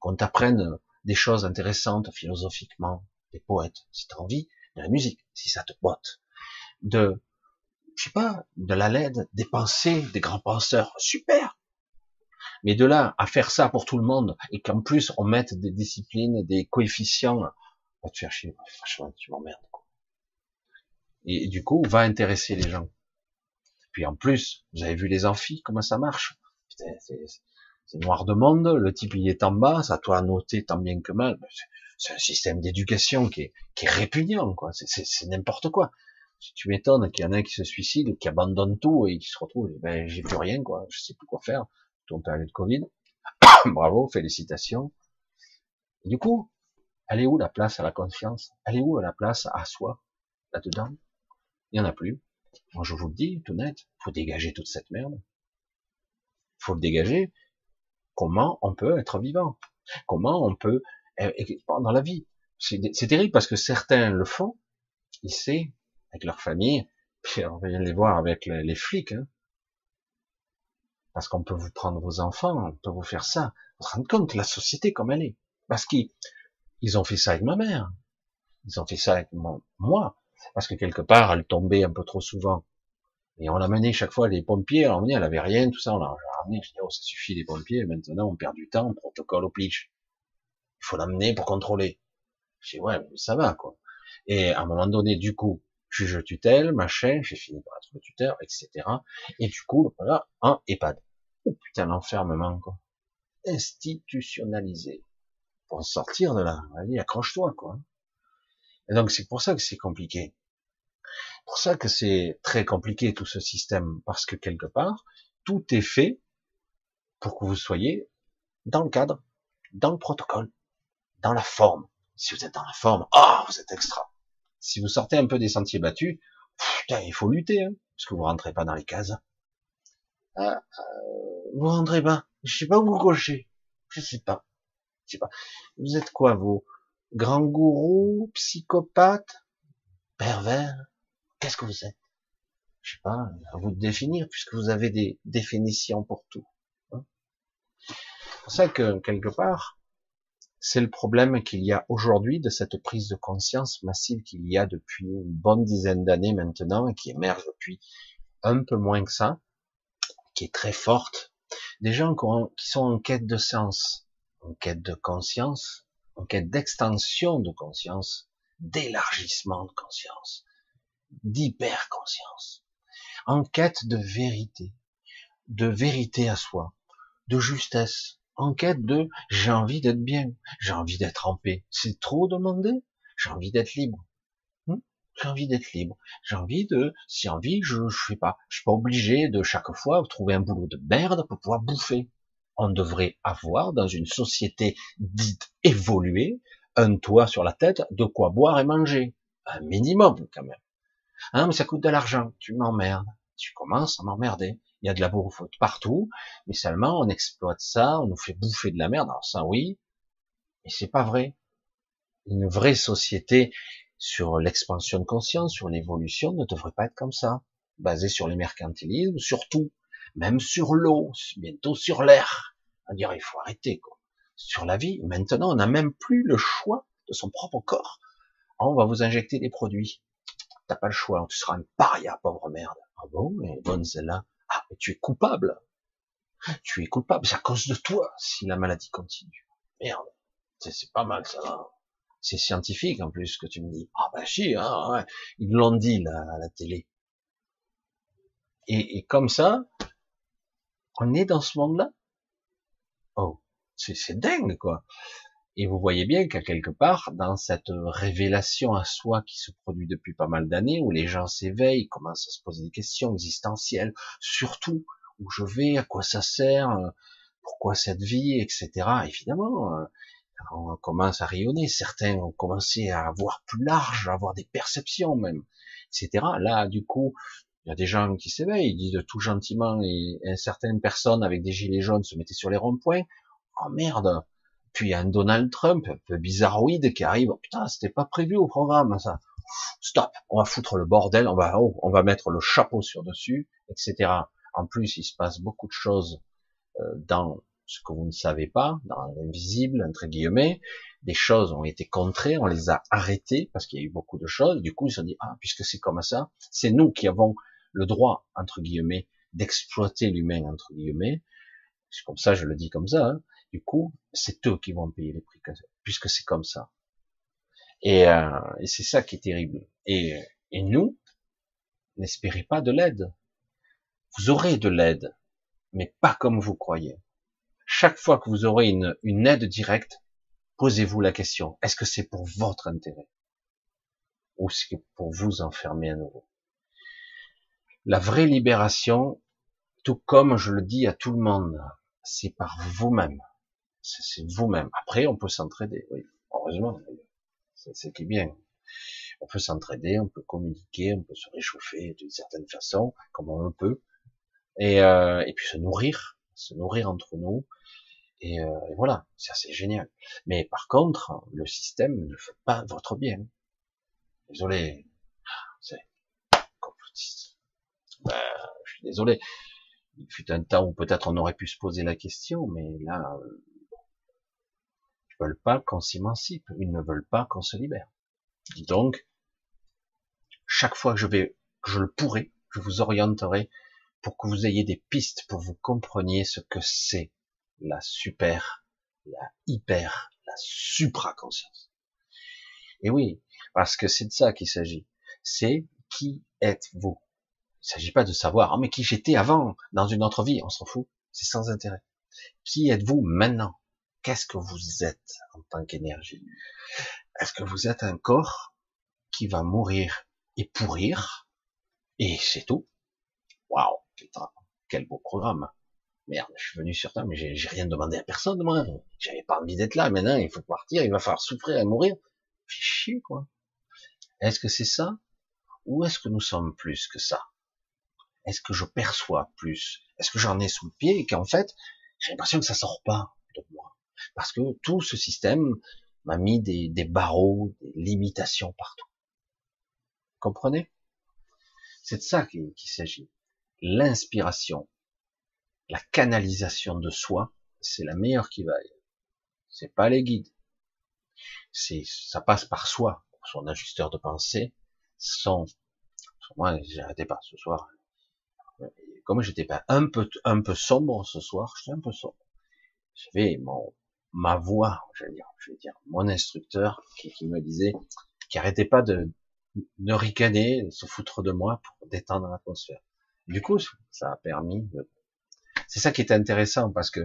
Qu'on t'apprenne des choses intéressantes philosophiquement, des poètes, si t'as envie, de la musique, si ça te botte, de, je sais pas, de la LED, des pensées, des grands penseurs, super. Mais de là à faire ça pour tout le monde et qu'en plus on mette des disciplines, des coefficients, va te faire chier, franchement, tu m'emmerdes. Et du coup, va intéresser les gens. Puis en plus, vous avez vu les amphis, comment ça marche? C'est noir de monde, le type il est en bas, ça doit noter tant bien que mal. C'est un système d'éducation qui est, qui est répugnant, quoi. C'est n'importe quoi. Tu m'étonnes qu'il y en a qui se suicident, qui abandonnent tout et qui se retrouvent, ben, j'ai plus rien, quoi. Je sais plus quoi faire. En période de Covid. (coughs) Bravo, félicitations. du coup, elle est où la place à la confiance? Elle est où la place à soi? Là-dedans? Il n'y en a plus. Moi, je vous le dis, tout net. Faut dégager toute cette merde. Faut le dégager. Comment on peut être vivant? Comment on peut, dans la vie? C'est terrible parce que certains le font, savent, avec leur famille, puis on vient les voir avec les, flics, hein. Parce qu'on peut vous prendre vos enfants, on peut vous faire ça. Vous vous rendez compte la société comme elle est, parce qu'ils ont fait ça avec ma mère, ils ont fait ça avec moi, parce que quelque part elle tombait un peu trop souvent, et on l'a mené chaque fois les pompiers, on elle avait rien, tout ça, on l'a ramené, je dis oh ça suffit les pompiers, maintenant on perd du temps, protocole au pitch, il faut l'amener pour contrôler. Je dis ouais, mais ça va quoi. Et à un moment donné, du coup, juge tutelle, machin, j'ai fini par être tuteur, etc. Et du coup, voilà, un EHPAD. Oh putain, l'enfermement, quoi. Institutionnalisé. Pour sortir de là, allez, accroche-toi, quoi. Et donc, c'est pour ça que c'est compliqué. Pour ça que c'est très compliqué, tout ce système, parce que quelque part, tout est fait pour que vous soyez dans le cadre, dans le protocole, dans la forme. Si vous êtes dans la forme, ah, vous êtes extra si vous sortez un peu des sentiers battus, putain, il faut lutter, hein, parce que vous rentrez pas dans les cases. Ah, euh, vous rentrez pas. Je sais pas où vous cochez. Je sais pas. Je sais pas. Vous êtes quoi, vous? Grand gourou, psychopathe, pervers? Qu'est-ce que vous êtes? Je sais pas. À vous de définir, puisque vous avez des définitions pour tout. Hein. c'est pour ça que quelque part, c'est le problème qu'il y a aujourd'hui de cette prise de conscience massive qu'il y a depuis une bonne dizaine d'années maintenant et qui émerge depuis un peu moins que ça, qui est très forte. Des gens qui sont en quête de sens, en quête de conscience, en quête d'extension de conscience, d'élargissement de conscience, d'hyper-conscience, en quête de vérité, de vérité à soi, de justesse, en quête de j'ai envie d'être bien, j'ai envie d'être en paix. C'est trop demandé. J'ai envie d'être libre. J'ai envie d'être libre. J'ai envie de, si envie, je, je fais pas. Je suis pas obligé de chaque fois trouver un boulot de merde pour pouvoir bouffer. On devrait avoir dans une société dite évoluée un toit sur la tête, de quoi boire et manger. Un minimum quand même. Hein, mais ça coûte de l'argent. Tu m'emmerdes. Tu commences à m'emmerder il y a de la bouffe partout, mais seulement on exploite ça, on nous fait bouffer de la merde, alors ça oui, mais c'est pas vrai. Une vraie société sur l'expansion de conscience, sur l'évolution, ne devrait pas être comme ça, basée sur les mercantilismes, surtout, même sur l'eau, bientôt sur l'air. On dirait, il faut arrêter, quoi. Sur la vie, maintenant, on n'a même plus le choix de son propre corps. on va vous injecter des produits. T'as pas le choix, tu seras un paria, pauvre merde. Ah bon, mais bonne celle-là. Ah, mais tu es coupable. Tu es coupable. C'est à cause de toi si la maladie continue. Merde. C'est pas mal, ça va. C'est scientifique, en plus, que tu me dis. Ah, bah, si, hein, ouais. Ils l'ont dit, là, à la télé. Et, et comme ça, on est dans ce monde-là. Oh, c'est dingue, quoi. Et vous voyez bien qu'à quelque part, dans cette révélation à soi qui se produit depuis pas mal d'années, où les gens s'éveillent, commencent à se poser des questions existentielles, surtout où je vais, à quoi ça sert, pourquoi cette vie, etc. Évidemment, euh, on commence à rayonner. Certains ont commencé à voir plus large, à avoir des perceptions même, etc. Là, du coup, il y a des gens qui s'éveillent, ils disent tout gentiment, et, certaines personnes avec des gilets jaunes se mettaient sur les ronds-points. Oh merde, puis il y a un Donald Trump un peu bizarroïde qui arrive. Oh, putain, c'était pas prévu au programme, ça. Stop, on va foutre le bordel, on va, oh, on va mettre le chapeau sur dessus, etc. En plus, il se passe beaucoup de choses euh, dans ce que vous ne savez pas, dans l'invisible, entre guillemets. Des choses ont été contrées, on les a arrêtées parce qu'il y a eu beaucoup de choses. Du coup, ils se sont dit, ah, puisque c'est comme ça, c'est nous qui avons le droit, entre guillemets, d'exploiter l'humain, entre guillemets. C'est comme ça, je le dis comme ça. Hein. Du coup, c'est eux qui vont payer les prix, puisque c'est comme ça. Et, euh, et c'est ça qui est terrible. Et, et nous, n'espérez pas de l'aide. Vous aurez de l'aide, mais pas comme vous croyez. Chaque fois que vous aurez une, une aide directe, posez-vous la question, est-ce que c'est pour votre intérêt? Ou c'est pour vous enfermer à nouveau? La vraie libération, tout comme je le dis à tout le monde, c'est par vous-même. C'est vous-même. Après, on peut s'entraider, oui. Heureusement, c'est ce qui est bien. On peut s'entraider, on peut communiquer, on peut se réchauffer d'une certaine façon, comme on le peut, et, euh, et puis se nourrir, se nourrir entre nous, et, euh, et voilà, ça c'est génial. Mais par contre, le système ne fait pas votre bien. Désolé, c'est complotiste. Ben, je suis désolé. Il fut un temps où peut-être on aurait pu se poser la question, mais là, euh, ils veulent pas qu'on s'émancipe, ils ne veulent pas qu'on se libère. Donc, chaque fois que je vais, que je le pourrai, je vous orienterai pour que vous ayez des pistes, pour que vous compreniez ce que c'est la super, la hyper, la supra-conscience. Et oui, parce que c'est de ça qu'il s'agit. C'est qui êtes-vous? Il ne s'agit pas de savoir, oh, mais qui j'étais avant, dans une autre vie, on s'en fout, c'est sans intérêt. Qui êtes-vous maintenant? Qu'est-ce que vous êtes en tant qu'énergie? Est-ce que vous êtes un corps qui va mourir et pourrir? Et c'est tout Waouh, quel beau programme Merde, je suis venu sur Terre, mais j'ai rien demandé à personne, moi. J'avais pas envie d'être là. Maintenant, il faut partir, il va falloir souffrir et mourir. Fais chier, quoi. Est-ce que c'est ça? Ou est-ce que nous sommes plus que ça? Est-ce que je perçois plus? Est-ce que j'en ai sous le pied et qu'en fait, j'ai l'impression que ça sort pas de moi? Parce que tout ce système m'a mis des, des barreaux, des limitations partout. Comprenez? C'est de ça qu'il s'agit. L'inspiration, la canalisation de soi, c'est la meilleure qui vaille. C'est pas les guides. C'est, ça passe par soi, son ajusteur de pensée, son, moi, j'arrêtais pas ce soir. Comme j'étais pas un peu, un peu sombre ce soir, j'étais un peu sombre. J'avais mon, ma voix, je dire, dire, mon instructeur qui, qui me disait, qui arrêtait pas de, de ricaner, de se foutre de moi pour détendre l'atmosphère. Du coup, ça a permis de c'est ça qui est intéressant parce que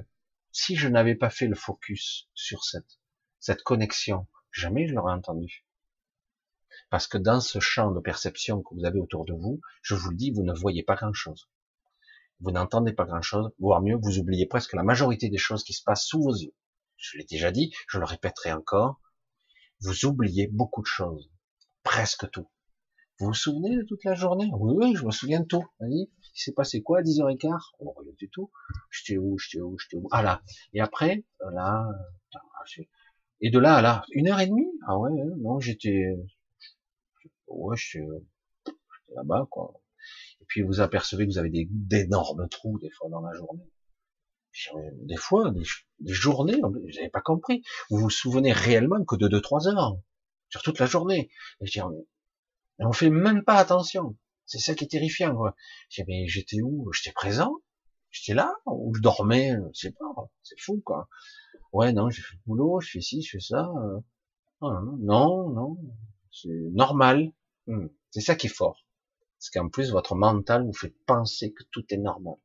si je n'avais pas fait le focus sur cette, cette connexion, jamais je l'aurais entendu. Parce que dans ce champ de perception que vous avez autour de vous, je vous le dis, vous ne voyez pas grand chose. Vous n'entendez pas grand chose, voire mieux, vous oubliez presque la majorité des choses qui se passent sous vos yeux. Je l'ai déjà dit, je le répéterai encore. Vous oubliez beaucoup de choses. Presque tout. Vous vous souvenez de toute la journée? Oui, oui, je me souviens de tout. Vas-y, il s'est passé quoi à 10h15 On rien du tout. J'étais où J'étais où J'étais où? Ah là. Et après, là, et de là à là, une heure et demie? Ah ouais, non, j'étais, ouais, j'étais là-bas, quoi. Et puis vous apercevez que vous avez d'énormes trous des fois dans la journée. Des fois, des, journées, vous n'avez pas compris. Vous vous souvenez réellement que de 2-3 heures? Sur toute la journée. Et on fait même pas attention. C'est ça qui est terrifiant, quoi. Mais j'étais où? J'étais présent? J'étais là? Ou je dormais? Je sais pas. C'est fou, quoi. Ouais, non, j'ai fait le boulot, je fais ci, je fais ça. Euh. Ah, non, non, c'est normal. Hmm. C'est ça qui est fort. Parce qu'en plus, votre mental vous fait penser que tout est normal.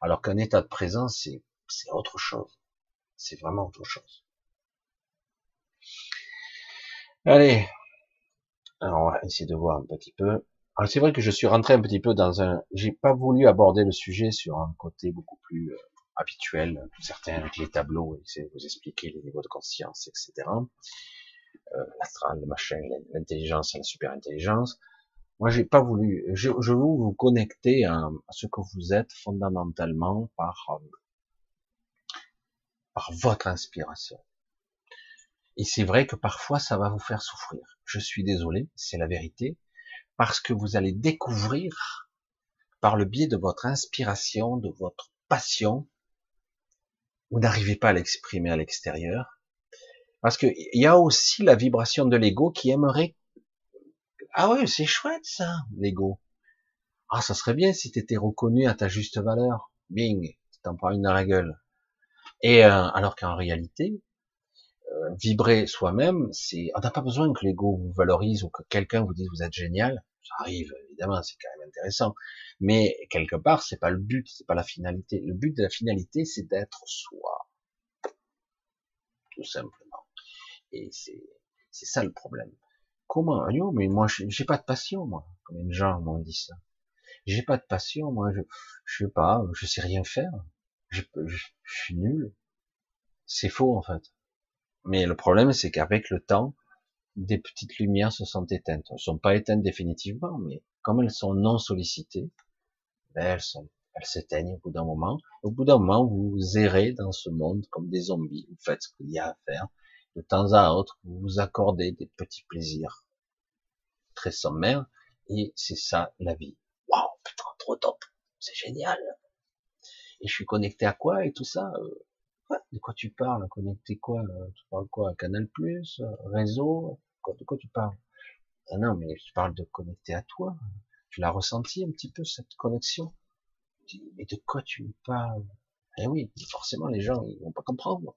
Alors qu'un état de présence, c'est, c'est autre chose. C'est vraiment autre chose. Allez. Alors, on va essayer de voir un petit peu. Alors c'est vrai que je suis rentré un petit peu dans un, j'ai pas voulu aborder le sujet sur un côté beaucoup plus euh, habituel, certains avec les tableaux, et vous expliquer les niveaux de conscience, etc. Euh, l'astral, le machin, l'intelligence la super intelligence. Moi, j'ai pas voulu. Je, je, veux vous connecter à, ce que vous êtes fondamentalement par euh, par votre inspiration. Et c'est vrai que parfois, ça va vous faire souffrir. Je suis désolé, c'est la vérité parce que vous allez découvrir par le biais de votre inspiration, de votre passion, vous n'arrivez pas à l'exprimer à l'extérieur, parce qu'il y a aussi la vibration de l'ego qui aimerait ah oui, c'est chouette ça, l'ego. Ah, ça serait bien si tu étais reconnu à ta juste valeur. Bing, t'en prends une dans la gueule. Et euh, alors qu'en réalité, vibrer soi-même, c'est on n'a pas besoin que l'ego vous valorise ou que quelqu'un vous dise vous êtes génial. Ça arrive, évidemment, c'est quand même intéressant. Mais quelque part, c'est pas le but, c'est pas la finalité. Le but de la finalité, c'est d'être soi. Tout simplement. Et c'est, c'est ça le problème. Comment? Yo, mais moi, j'ai pas de passion, moi. Combien de gens m'ont dit ça? J'ai pas de passion, moi, je, je sais pas, je sais rien faire. Je, je, je suis nul. C'est faux, en fait. Mais le problème, c'est qu'avec le temps, des petites lumières se sont éteintes. Elles ne sont pas éteintes définitivement, mais comme elles sont non sollicitées, ben elles elles s'éteignent au bout d'un moment. Au bout d'un moment, vous errez dans ce monde comme des zombies. Vous faites ce qu'il y a à faire. De temps à autre, vous vous accordez des petits plaisirs très sommaires. Et c'est ça, la vie. Waouh, putain, trop top. C'est génial. Et je suis connecté à quoi et tout ça? Euh, de quoi tu parles? Connecté quoi? Euh, Tu parles quoi? Canal Plus? Euh, Réseau? De quoi tu parles? Ah Non, mais tu parles de connecter à toi. Tu l'as ressenti un petit peu cette connexion? Mais de quoi tu me parles? Eh oui, forcément les gens ils vont pas comprendre.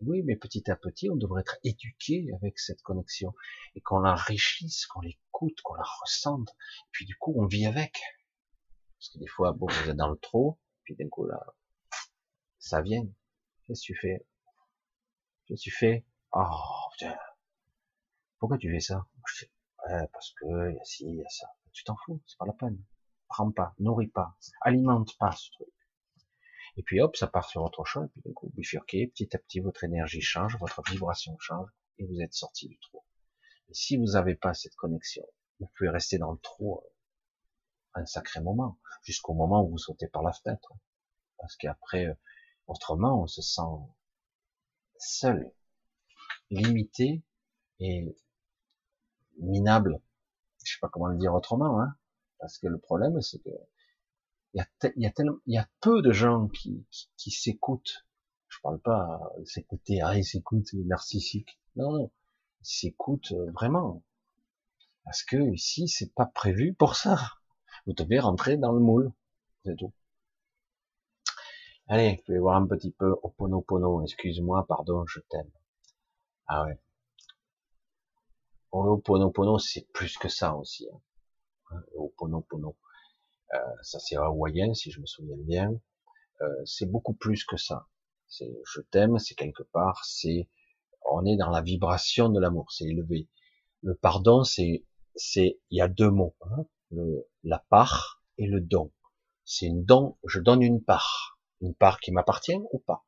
Oui, mais petit à petit, on devrait être éduqué avec cette connexion et qu'on l'enrichisse, qu'on l'écoute, qu'on la ressente. Et puis du coup, on vit avec. Parce que des fois, bon, vous êtes dans le trop, puis d'un coup là, ça vient. Qu'est-ce que tu fais? Qu'est-ce que tu fais? Oh putain. Pourquoi tu fais ça? Parce que y a ci, il y a ça. Tu t'en fous, c'est pas la peine. Prends pas, nourris pas, alimente pas ce truc. Et puis hop, ça part sur autre chose, et puis d'un coup, bifurquez, petit à petit, votre énergie change, votre vibration change, et vous êtes sorti du trou. Et si vous n'avez pas cette connexion, vous pouvez rester dans le trou euh, un sacré moment, jusqu'au moment où vous sautez par la fenêtre. Parce qu'après, euh, Autrement, on se sent seul, limité et minable. Je sais pas comment le dire autrement, hein, parce que le problème, c'est que il y a, y y a peu de gens qui, qui, s'écoutent. Je parle pas s'écouter, ah, ils s'écoutent, narcissique. Non, non, ils s'écoutent vraiment. Parce que ici, c'est pas prévu pour ça. Vous devez rentrer dans le moule. C'est tout. Allez, je vais voir un petit peu Oponopono. Excuse-moi, pardon, je t'aime. Ah ouais. Oponopono, c'est plus que ça aussi. Hein. Oponopono. Euh, ça c'est hawaïen, si je me souviens bien. Euh, c'est beaucoup plus que ça. C'est je t'aime, c'est quelque part, c'est on est dans la vibration de l'amour, c'est élevé. Le pardon, c'est c'est il y a deux mots, hein. le, la part et le don. C'est une don, je donne une part une part qui m'appartient ou pas.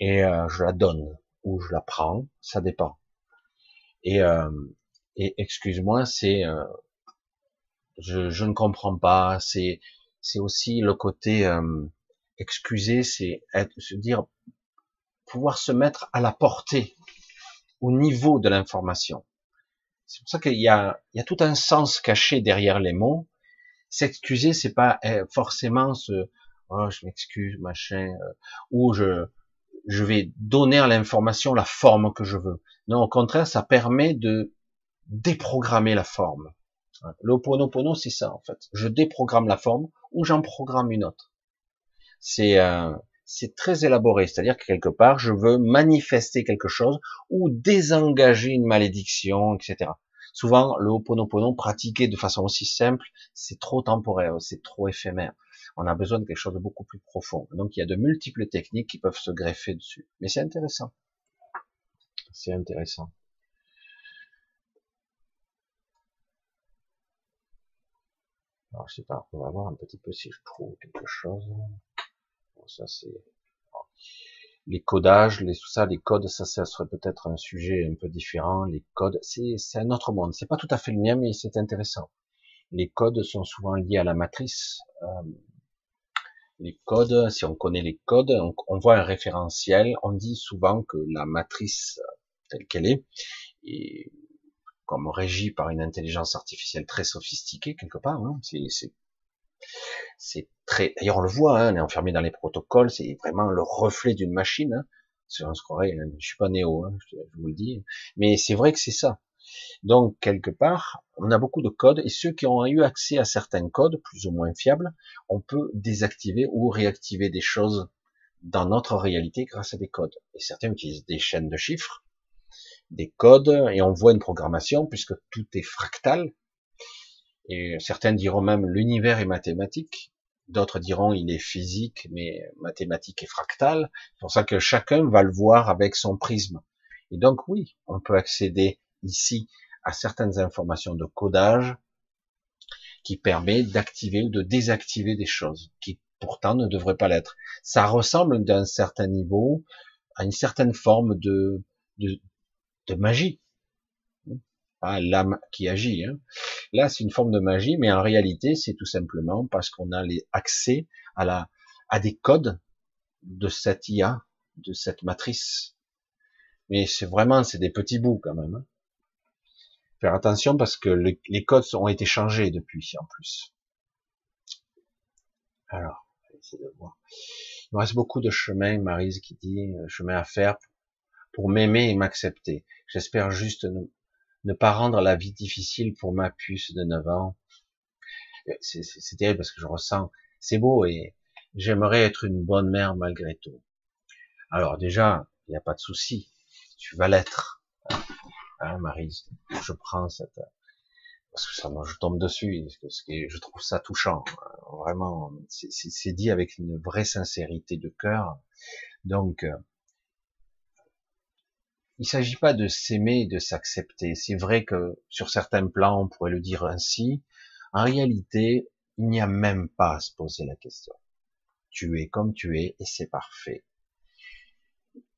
Et euh, je la donne ou je la prends, ça dépend. Et, euh, et excuse-moi, c'est euh, je, je, ne comprends pas. C'est c'est aussi le côté euh, excuser, c'est se dire pouvoir se mettre à la portée, au niveau de l'information. C'est pour ça qu'il y a, il y a tout un sens caché derrière les mots. S'excuser, c'est pas eh, forcément se, oh, je m'excuse, machin, euh, ou je, je vais donner à l'information la forme que je veux. Non, au contraire, ça permet de déprogrammer la forme. L'oponopono, c'est ça, en fait. Je déprogramme la forme ou j'en programme une autre. C'est euh, c'est très élaboré, c'est-à-dire que quelque part, je veux manifester quelque chose ou désengager une malédiction, etc. Souvent, le Ho'oponopono pratiqué de façon aussi simple, c'est trop temporaire, c'est trop éphémère on a besoin de quelque chose de beaucoup plus profond. Donc il y a de multiples techniques qui peuvent se greffer dessus. Mais c'est intéressant. C'est intéressant. Alors je sais pas, on va voir un petit peu si je trouve quelque chose. Ça c'est les codages, les tout ça, les codes, ça, ça serait peut-être un sujet un peu différent. Les codes, c'est un autre monde. C'est pas tout à fait le mien, mais c'est intéressant. Les codes sont souvent liés à la matrice. Euh, les codes, si on connaît les codes, on, voit un référentiel, on dit souvent que la matrice telle qu'elle est, est comme régie par une intelligence artificielle très sophistiquée quelque part, hein, c'est très, d'ailleurs on le voit, hein, on est enfermé dans les protocoles, c'est vraiment le reflet d'une machine, hein, on se croirait, je suis pas néo, hein, je vous le dis, mais c'est vrai que c'est ça. Donc, quelque part, on a beaucoup de codes, et ceux qui ont eu accès à certains codes, plus ou moins fiables, on peut désactiver ou réactiver des choses dans notre réalité grâce à des codes. Et certains utilisent des chaînes de chiffres, des codes, et on voit une programmation, puisque tout est fractal. Et certains diront même l'univers est mathématique. D'autres diront il est physique, mais mathématique et fractal. C'est pour ça que chacun va le voir avec son prisme. Et donc oui, on peut accéder ici à certaines informations de codage qui permet d'activer ou de désactiver des choses qui pourtant ne devraient pas l'être. Ça ressemble d'un certain niveau à une certaine forme de, de, de magie. Pas l'âme qui agit. Hein. Là, c'est une forme de magie, mais en réalité, c'est tout simplement parce qu'on a les accès à des codes de cette IA, de cette matrice. Mais c'est vraiment, c'est des petits bouts quand même. Hein. Faire attention parce que les codes ont été changés depuis, en plus. Alors, de voir. Il me reste beaucoup de chemin, Marise qui dit, euh, chemin à faire pour m'aimer et m'accepter. J'espère juste ne, pas rendre la vie difficile pour ma puce de 9 ans. Euh, c'est terrible parce que je ressens, c'est beau et j'aimerais être une bonne mère malgré tout. Alors déjà, il n'y a pas de souci, tu vas l'être. Hein, Marise, je prends cette, parce que ça, moi, je tombe dessus, parce que je trouve ça touchant. Euh, vraiment, c'est dit avec une vraie sincérité de cœur. Donc, euh, il s'agit pas de s'aimer et de s'accepter. C'est vrai que sur certains plans, on pourrait le dire ainsi. En réalité, il n'y a même pas à se poser la question. Tu es comme tu es et c'est parfait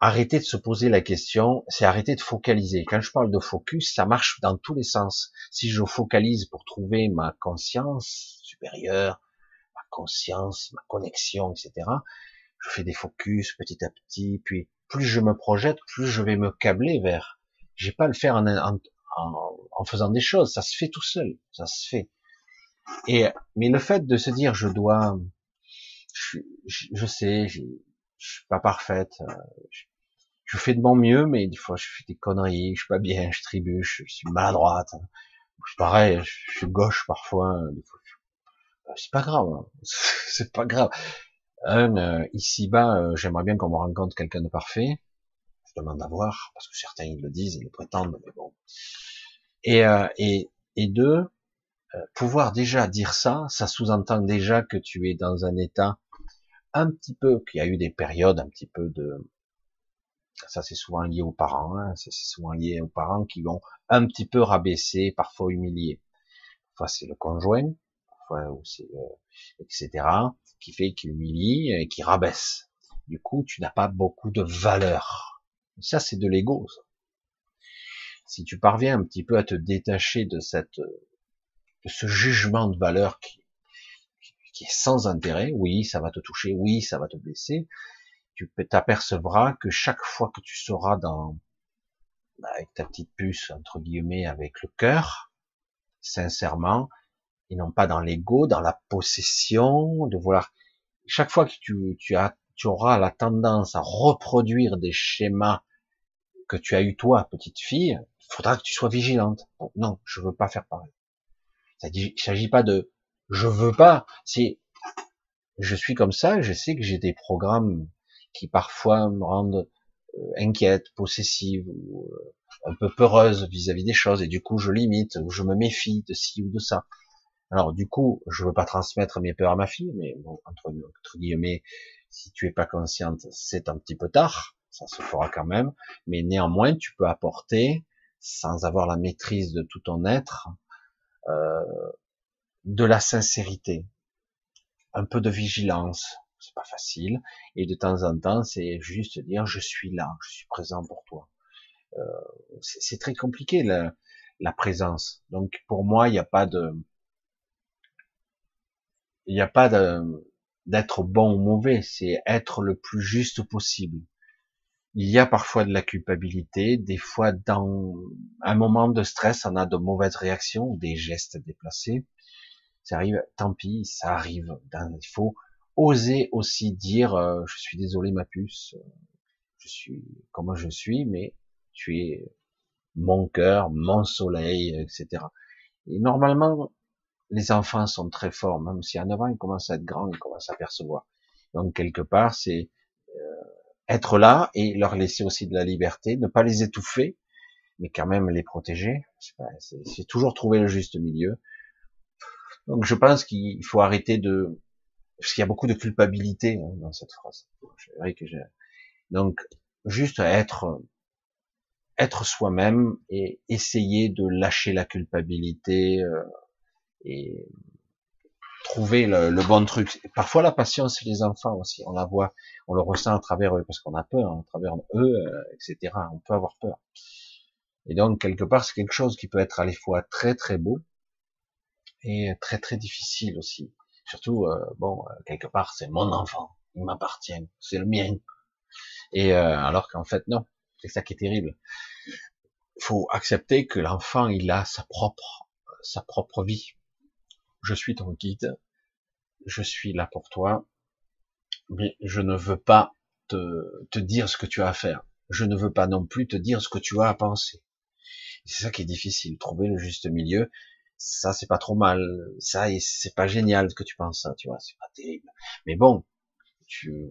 arrêter de se poser la question, c'est arrêter de focaliser. Quand je parle de focus, ça marche dans tous les sens. Si je focalise pour trouver ma conscience supérieure, ma conscience, ma connexion, etc., je fais des focus petit à petit, puis plus je me projette, plus je vais me câbler vers. J'ai pas à le faire en, en, en, faisant des choses, ça se fait tout seul, ça se fait. Et mais le fait de se dire je dois, je, je sais, je suis pas parfaite, euh, je, fais de mon mieux, mais des fois je fais des conneries, je suis pas bien, je tribuche, je suis maladroite. Je pareil, je suis gauche parfois. Fois, euh, c'est pas grave, hein. (laughs) c'est pas grave. Euh, ici bas, j'aimerais bien qu'on me rencontre quelqu'un de parfait. Je demande à voir, parce que certains ils le disent, ils le prétendent, mais bon. Et, et, et deux, pouvoir déjà dire ça, ça sous-entend déjà que tu es dans un état un petit peu, qu'il y a eu des périodes un petit peu de, ça c'est souvent lié aux parents, hein, c'est souvent lié aux parents qui vont un petit peu rabaisser, parfois humilier. Parfois c'est le conjoint, parfois c'est etc. qui fait qu'il humilie et qui rabaisse. Du coup, tu n'as pas beaucoup de valeur. Ça c'est de l'ego. Si tu parviens un petit peu à te détacher de cette, de ce jugement de valeur qui, qui est sans intérêt, oui, ça va te toucher, oui, ça va te blesser, tu t'apercevras que chaque fois que tu seras dans, bah, avec ta petite puce, entre guillemets, avec le cœur, sincèrement, et non pas dans l'ego, dans la possession, de vouloir, chaque fois que tu, tu, as, tu auras la tendance à reproduire des schémas que tu as eu toi, petite fille, il faudra que tu sois vigilante. non, je veux pas faire pareil. Il ne s'agit pas de je veux pas. Si je suis comme ça, je sais que j'ai des programmes qui parfois me rendent euh, inquiète, possessive ou euh, un peu peureuse vis-à-vis des choses et du coup je limite ou je me méfie de ci ou de ça. Alors du coup, je veux pas transmettre mes peurs à ma fille, mais bon, entre, guillemets, si tu es pas consciente, c'est un petit peu tard, ça se fera quand même, mais néanmoins tu peux apporter, sans avoir la maîtrise de tout ton être, euh, de la sincérité, un peu de vigilance, c'est pas facile, et de temps en temps, c'est juste dire je suis là, je suis présent pour toi. Euh, c'est très compliqué la, la, présence. Donc pour moi, il n'y a pas de, il n'y a pas d'être bon ou mauvais, c'est être le plus juste possible. Il y a parfois de la culpabilité, des fois dans un moment de stress, on a de mauvaises réactions, des gestes déplacés, ça arrive, tant pis, ça arrive. Il faut oser aussi dire, euh, je suis désolé ma puce, euh, je suis comment je suis, mais tu es mon cœur, mon soleil, etc. Et normalement, les enfants sont très forts, même si à 9 ans, ils commencent à être grands, ils commencent à percevoir. Donc, quelque part, c'est euh, être là et leur laisser aussi de la liberté, ne pas les étouffer, mais quand même les protéger. C'est toujours trouver le juste milieu Donc je pense qu'il faut arrêter de, parce qu'il y a beaucoup de culpabilité hein, dans cette phrase. que Donc juste être être soi-même et essayer de lâcher la culpabilité euh, et trouver le, le, bon truc. Parfois la patience, les enfants aussi, on la voit, on le ressent à travers eux parce qu'on a peur, hein, à travers eux, euh, etc. On peut avoir peur. Et donc quelque part c'est quelque chose qui peut être à la fois très très beau et très très difficile aussi. Surtout, euh, bon, euh, quelque part, c'est mon enfant, il m'appartient, c'est le mien. Et euh, alors qu'en fait, non, c'est ça qui est terrible. Faut accepter que l'enfant, il a sa propre, sa propre vie. Je suis ton guide, je suis là pour toi, mais je ne veux pas te, te dire ce que tu as à faire. Je ne veux pas non plus te dire ce que tu as à penser. C'est ça qui est difficile, trouver le juste milieu ça c'est pas trop mal, ça c'est pas génial ce que tu penses ça, tu vois, c'est pas terrible. Mais bon, tu,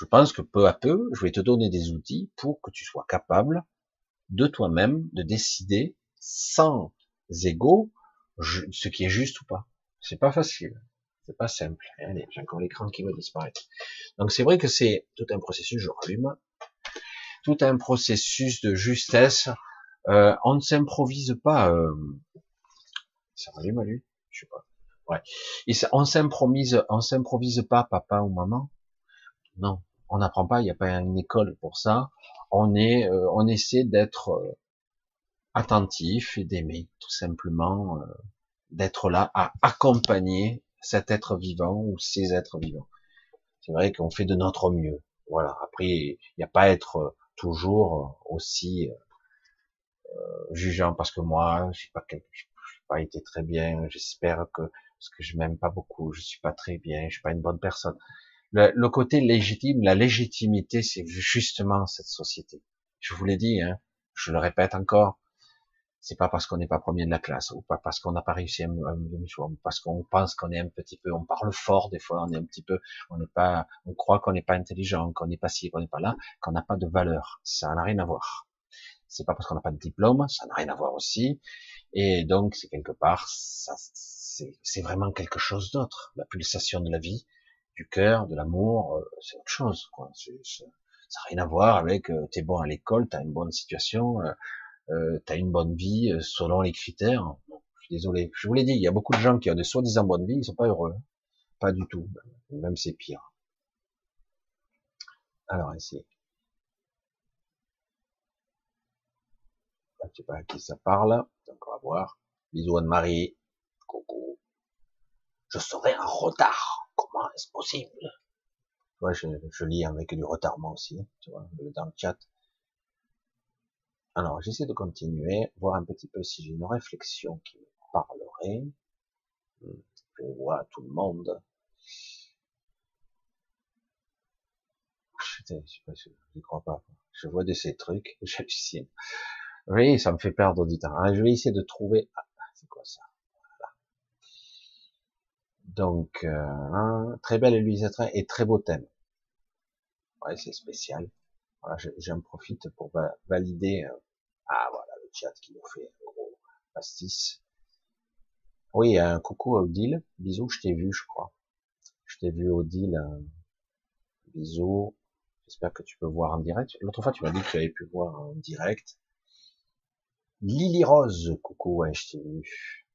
je pense que peu à peu, je vais te donner des outils pour que tu sois capable de toi-même de décider sans ego ce qui est juste ou pas. C'est pas facile, c'est pas simple. Allez, j'ai encore l'écran qui va disparaître. Donc c'est vrai que c'est tout un processus, je rallume, tout un processus de justesse. Euh, on ne s'improvise pas. Euh, ça rallume lui? Je sais pas. Ouais. Et on s'improvise, on s'improvise pas, papa ou maman? Non, on n'apprend pas. Il n'y a pas une école pour ça. On est, euh, on essaie d'être euh, attentif et d'aimer, tout simplement, euh, d'être là à accompagner cet être vivant ou ces êtres vivants. C'est vrai qu'on fait de notre mieux. Voilà. Après, il n'y a pas à être toujours aussi jugeant parce que moi, je suis pas pas été très bien, j'espère que, parce que je m'aime pas beaucoup, je suis pas très bien, je suis pas une bonne personne. Le, côté légitime, la légitimité, c'est justement cette société. Je vous l'ai dit, hein, je le répète encore, c'est pas parce qu'on n'est pas premier de la classe, ou pas parce qu'on n'a pas réussi à me parce qu'on pense qu'on est un petit peu, on parle fort des fois, on est un petit peu, on n'est pas, on croit qu'on n'est pas intelligent, qu'on n'est pas ci, qu'on n'est pas là, qu'on n'a pas de valeur. Ça n'a rien à voir. C'est pas parce qu'on n'a pas de diplôme, ça n'a rien à voir aussi. Et donc, c'est quelque part, ça, c'est vraiment quelque chose d'autre. La pulsation de la vie, du cœur, de l'amour, euh, c'est autre chose. Quoi. ça n'a rien à voir avec euh, t'es bon à l'école, t'as une bonne situation, euh, euh t'as une bonne vie selon les critères. je suis désolé, je vous l'ai dit, il y a beaucoup de gens qui ont des soi-disant bonnes vies, ils sont pas heureux. Pas du tout. Même c'est pire. Alors ici. Je sais pas à qui ça parle. Donc on va voir. Bisous Anne-Marie. Coucou. Je serai en retard. Comment est-ce possible? Tu je, je, lis avec du retard moi aussi, tu vois, dans le chat. Alors, j'essaie de continuer, voir un petit peu si j'ai une réflexion qui me parlerait. Je vois tout le monde. Je, je, je crois pas. Je vois de ces trucs, (laughs) j'hallucine. Oui, ça me fait perdre du temps. je vais essayer de trouver. Ah, c'est quoi ça? Voilà. Donc, euh, très belle illustratrice et très beau thème. Ouais, c'est spécial. Voilà, j'en profite pour valider. Ah voilà, le chat qui nous fait un gros pastis. Oui, un coucou à Odile. Bisous, je t'ai vu, je crois. Je t'ai vu Odile. Euh, bisous. J'espère que tu peux voir en direct. L'autre fois, tu m'as dit que tu avais pu voir en direct. Lily Rose, coucou, je t'ai vu.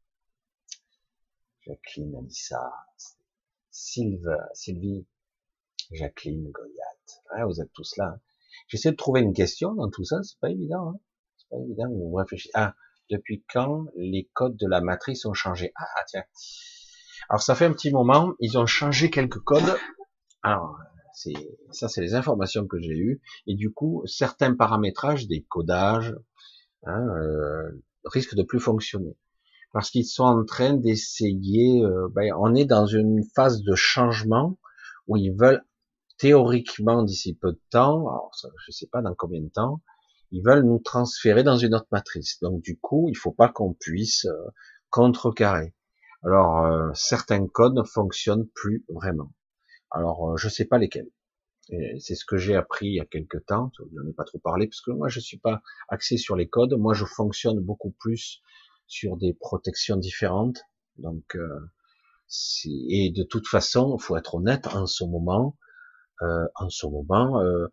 Jacqueline, Alissa, Sylve, Sylvie, Jacqueline, Goliath. Ouais, vous êtes tous là. Hein. J'essaie de trouver une question dans tout ça, c'est pas évident. Hein Ah, depuis quand les codes de la matrice ont changé? Ah, tiens. Alors ça fait un petit moment, ils ont changé quelques codes. Alors, c'est ça, c'est les informations que j'ai eues. Et du coup, certains paramétrages, des codages, hein, euh, risque de plus fonctionner parce qu'ils sont en train d'essayer. Euh, ben, on est dans une phase de changement où ils veulent théoriquement d'ici peu de temps, alors je sais pas dans combien de temps, ils veulent nous transférer dans une autre matrice. Donc du coup, il faut pas qu'on puisse euh, contrecarrer. Alors euh, certains codes ne fonctionnent plus vraiment. Alors je sais pas lesquels. C'est ce que j'ai appris il y a quelque temps. Je n'en ai pas trop parlé parce que moi je suis pas axé sur les codes. Moi je fonctionne beaucoup plus sur des protections différentes. Donc euh, Et de toute façon, faut être honnête, en ce moment, euh, en ce moment, euh,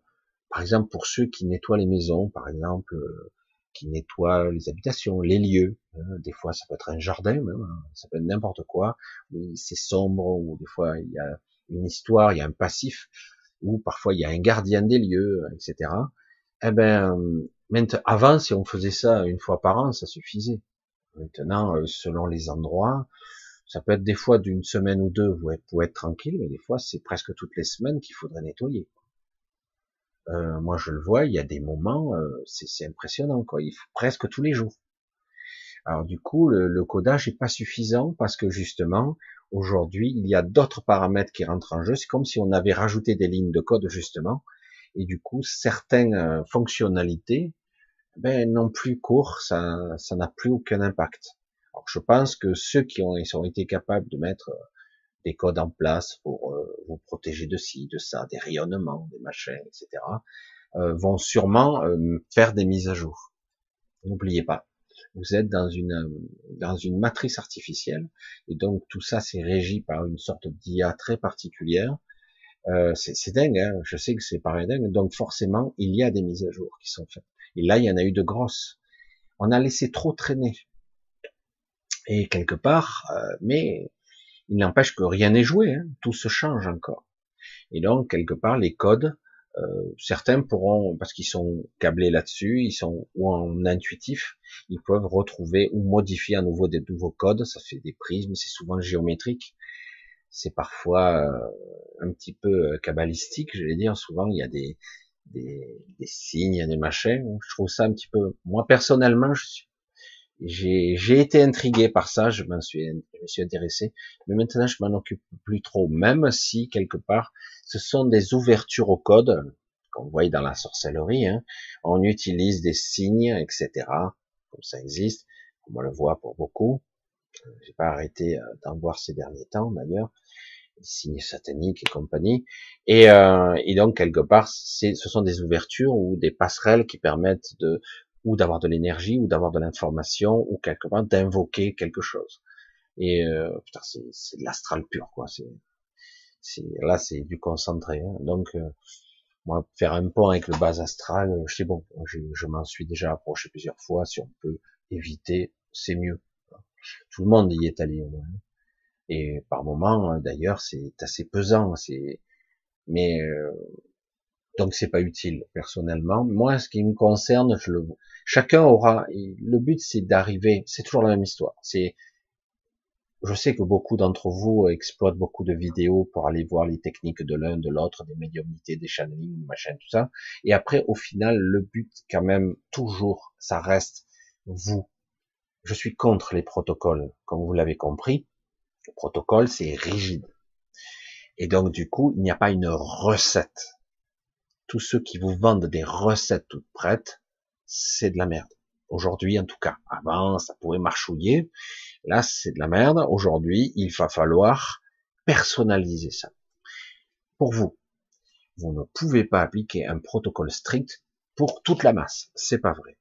par exemple pour ceux qui nettoient les maisons, par exemple, euh, qui nettoient les habitations, les lieux. Hein, des fois, ça peut être un jardin, même, hein, ça peut être n'importe quoi. C'est sombre, ou des fois il y a une histoire, il y a un passif, ou parfois il y a un gardien des lieux, etc. Eh ben, maintenant, avant, si on faisait ça une fois par an, ça suffisait. Maintenant, selon les endroits, ça peut être des fois d'une semaine ou deux, vous pouvez être tranquille, mais des fois c'est presque toutes les semaines qu'il faudrait nettoyer. Euh, moi je le vois, il y a des moments, euh, c'est impressionnant, quoi. Il faut presque tous les jours. Alors du coup, le, codage est pas suffisant parce que justement, aujourd'hui, il y a d'autres paramètres qui rentrent en jeu. C'est comme si on avait rajouté des lignes de code justement, et du coup, certaines euh, fonctionnalités ben, n'ont plus cours, ça n'a plus aucun impact. Alors, je pense que ceux qui ont, ils ont été capables de mettre euh, des codes en place pour euh, vous protéger de ci, de ça, des rayonnements, des machins, etc., euh, vont sûrement faire des mises à jour. N'oubliez pas, vous êtes dans une dans une matrice artificielle et donc tout ça c'est régi par une sorte d'IA très particulière. Euh, c'est dingue, hein je sais que c'est pareil dingue. Donc forcément il y a des mises à jour qui sont faites. Et là il y en a eu de grosses. On a laissé trop traîner. Et quelque part, euh, mais il n'empêche que rien n'est joué, hein, tout se change encore. Et donc, quelque part, les codes, euh, certains pourront, parce qu'ils sont câblés là-dessus, ils sont ou en intuitif, ils peuvent retrouver ou modifier à nouveau des nouveaux codes. Ça fait des prismes, c'est souvent géométrique, c'est parfois euh, un petit peu cabalistique, je vais dire. Souvent, il y a des, des, des signes, des machins. Je trouve ça un petit peu. Moi personnellement, je suis j'ai été intrigué par ça, je m'en suis, me suis intéressé, mais maintenant je m'en occupe plus trop, même si quelque part ce sont des ouvertures au code, qu'on voit dans la sorcellerie, hein. on utilise des signes, etc. Comme ça existe, comme on le voit pour beaucoup. J'ai pas arrêté euh, d'en voir ces derniers temps d'ailleurs, des signes sataniques et compagnie. Et, euh, et donc quelque part, ce sont des ouvertures ou des passerelles qui permettent de ou d'avoir de l'énergie, ou d'avoir de l'information, ou quelque part d'invoquer quelque chose. Et euh, putain, c'est de l'astral pur, quoi. C'est là, c'est du concentré. Hein. Donc, euh, moi, faire un pont avec le bas astral, je sais bon, je, je m'en suis déjà approché plusieurs fois. Si on peut éviter, c'est mieux. Tout le monde y est allé au. Et par moment, d'ailleurs, c'est assez pesant. C'est mais euh, donc c'est pas utile personnellement. Moi, ce qui me concerne, je le chacun aura. Le but, c'est d'arriver. C'est toujours la même histoire. C'est je sais que beaucoup d'entre vous exploitent beaucoup de vidéos pour aller voir les techniques de l'un, de l'autre, des médiumnités, des channelings, machin, tout ça. Et après, au final, le but, quand même, toujours, ça reste vous. Je suis contre les protocoles, comme vous l'avez compris. Le protocole, c'est rigide. Et donc, du coup, il n'y a pas une recette tous ceux qui vous vendent des recettes toutes prêtes, c'est de la merde. Aujourd'hui, en tout cas. Avant, ça pouvait marchouiller. Là, c'est de la merde. Aujourd'hui, il va falloir personnaliser ça. Pour vous, vous ne pouvez pas appliquer un protocole strict pour toute la masse. C'est pas vrai.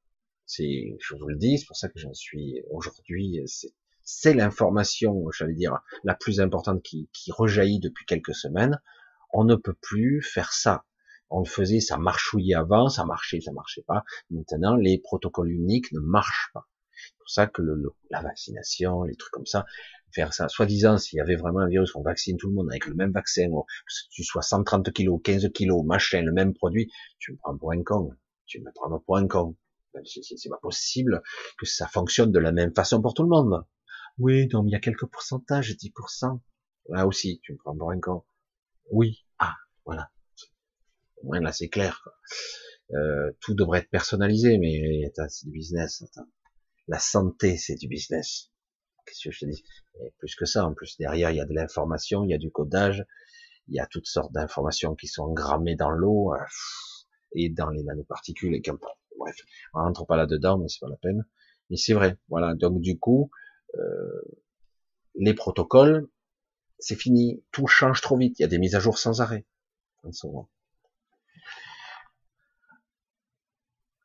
C'est, je vous le dis, c'est pour ça que j'en suis aujourd'hui. C'est l'information, j'allais dire, la plus importante qui, qui rejaillit depuis quelques semaines. On ne peut plus faire ça on le faisait, ça marchouillait avant, ça marchait, ça marchait pas. Maintenant, les protocoles uniques ne marchent pas. C'est pour ça que le, la vaccination, les trucs comme ça, faire ça, soi-disant, s'il y avait vraiment un virus, on vaccine tout le monde avec le même vaccin, que tu sois 130 kilos, 15 kilos, machin, le même produit, tu me prends pour un con. Tu me prends pour un con. Ben, c'est pas possible que ça fonctionne de la même façon pour tout le monde. Oui, donc il y a quelques pourcentages, 10%. Là aussi, tu me prends pour un con. Oui. Ah, voilà. Au moins là c'est clair. Euh, tout devrait être personnalisé, mais c'est du business. La santé, c'est du business. Qu'est-ce que je te dis? Et Plus que ça, en plus derrière, il y a de l'information, il y a du codage, il y a toutes sortes d'informations qui sont engrammées dans l'eau euh, et dans les nanoparticules. Et bref, on rentre pas là-dedans, mais c'est pas la peine. Mais c'est vrai. Voilà. Donc du coup, euh, les protocoles, c'est fini. Tout change trop vite. Il y a des mises à jour sans arrêt. En ce moment.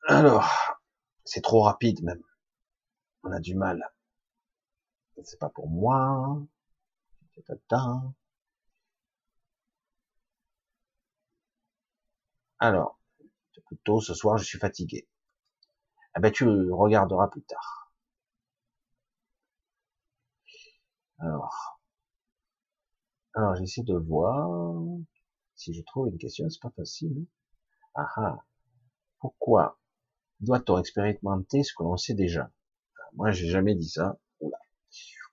Alors, c'est trop rapide même. On a du mal. C'est pas pour moi. Alors, plutôt ce soir, je suis fatigué. Eh ben, tu regarderas plus tard. Alors, alors j'essaie de voir si je trouve une question. C'est pas facile. Ah ah. Pourquoi doit-on expérimenter ce que l'on sait déjà? Moi, j'ai jamais dit ça. Oula.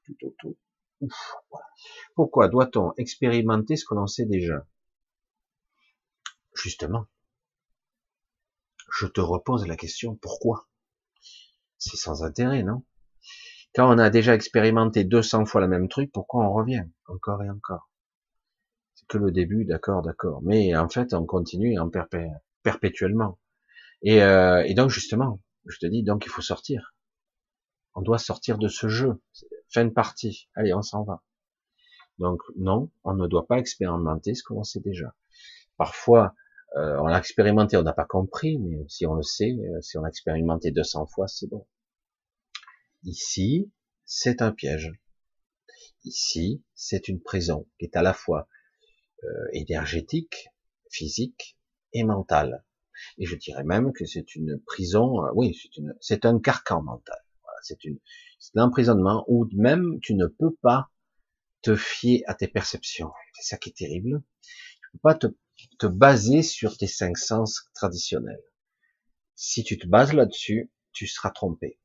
Plutôt tout. Ouf. Pourquoi doit-on expérimenter ce que l'on sait déjà? Justement, je te repose la question pourquoi? C'est sans intérêt, non? Quand on a déjà expérimenté 200 fois le même truc, pourquoi on revient encore et encore? C'est que le début, d'accord, d'accord. Mais en fait, on continue en perpétuellement. Et, euh, et donc justement, je te dis, donc il faut sortir. On doit sortir de ce jeu. Fin de partie. Allez, on s'en va. Donc non, on ne doit pas expérimenter ce qu'on sait déjà. Parfois, euh, on l'a expérimenté, on n'a pas compris, mais si on le sait, euh, si on l'a expérimenté 200 fois, c'est bon. Ici, c'est un piège. Ici, c'est une prison qui est à la fois euh, énergétique, physique et mentale. Et je dirais même que c'est une prison, oui, c'est une, c'est un carcan mental. C'est une, c'est un emprisonnement où même tu ne peux pas te fier à tes perceptions. C'est ça qui est terrible. Tu peux pas te te baser sur tes cinq sens traditionnels. Si tu te bases là-dessus, tu seras trompé.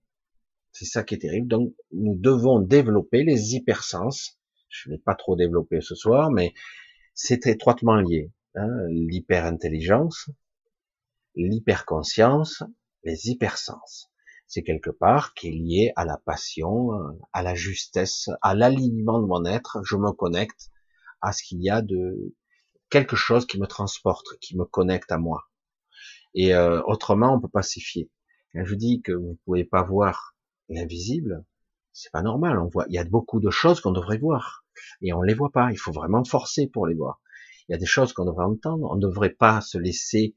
C'est ça qui est terrible. Donc, nous devons développer les hypersens. Je ne vais pas trop développer ce soir, mais c'est étroitement lié. Hein, L'hyperintelligence, l'hyperconscience, les hypersens. C'est quelque part qui est lié à la passion, à la justesse, à l'alignement de mon être. Je me connecte à ce qu'il y a de, quelque chose qui me transporte, qui me connecte à moi. Et euh, autrement, on peut pas s'y fier. Quand je dis que vous pouvez pas voir l'invisible, c'est pas normal. On voit, il y a beaucoup de choses qu'on devrait voir et on les voit pas. Il faut vraiment forcer pour les voir. Il y a des choses qu'on devrait entendre. On ne devrait pas se laisser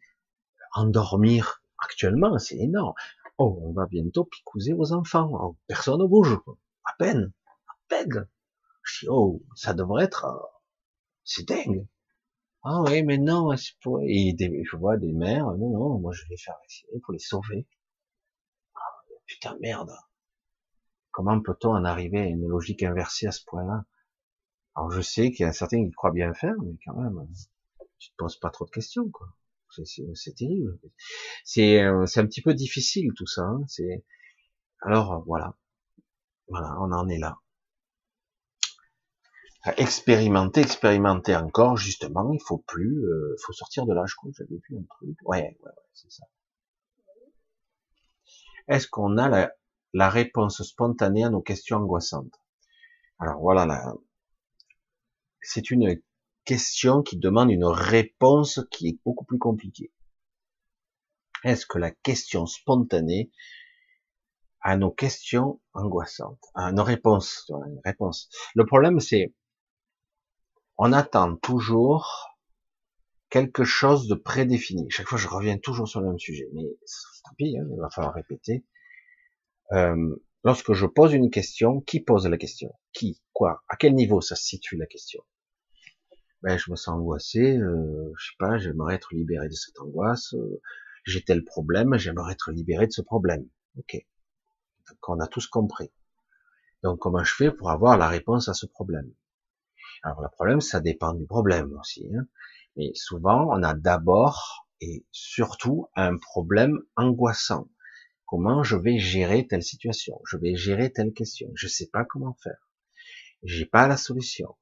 endormir. Actuellement, c'est énorme. Oh, on va bientôt picouser aux enfants. Oh, personne ne bouge. À peine, à peine. Je dis, oh, ça devrait être, euh, c'est dingue. Ah oui, mais non, c'est pour... Et je vois des mères, non, non, moi je vais faire vacciner pour les sauver. Ah, putain, merde. Comment peut-on en arriver à une logique inversée à ce point-là? Alors je sais qu'il y a certains qui croient bien faire, mais quand même, tu te poses pas trop de questions, quoi. C'est terrible. C'est euh, c'est un petit peu difficile tout ça. Hein. Alors voilà, voilà, on en est là expérimenter, expérimenter encore, justement, il faut plus, euh, faut sortir de là, je crois, j'avais vu un truc, ouais, ouais, ouais c'est ça. Est-ce qu'on a la, réponse spontanée à nos questions angoissantes? Alors voilà, là, c'est une question qui demande une réponse qui est beaucoup plus compliquée. Est-ce que la question spontanée à nos questions angoissantes, à nos réponses, une réponse. Le problème, c'est on attend toujours quelque chose de prédéfini. Chaque fois, je reviens toujours sur le même sujet, mais tant pis, hein, il va falloir répéter. Euh, lorsque je pose une question, qui pose la question? Qui? Quoi? À quel niveau ça se situe la question? Ben, je me sens angoissé, euh, je sais pas, j'aimerais être libéré de cette angoisse, euh, j'ai tel problème, j'aimerais être libéré de ce problème. Ok. Donc on a tous compris. Donc comment je fais pour avoir la réponse à ce problème? Alors le problème, ça dépend du problème aussi. Hein. Mais souvent, on a d'abord et surtout un problème angoissant. Comment je vais gérer telle situation? Je vais gérer telle question. Je ne sais pas comment faire. J'ai pas la solution.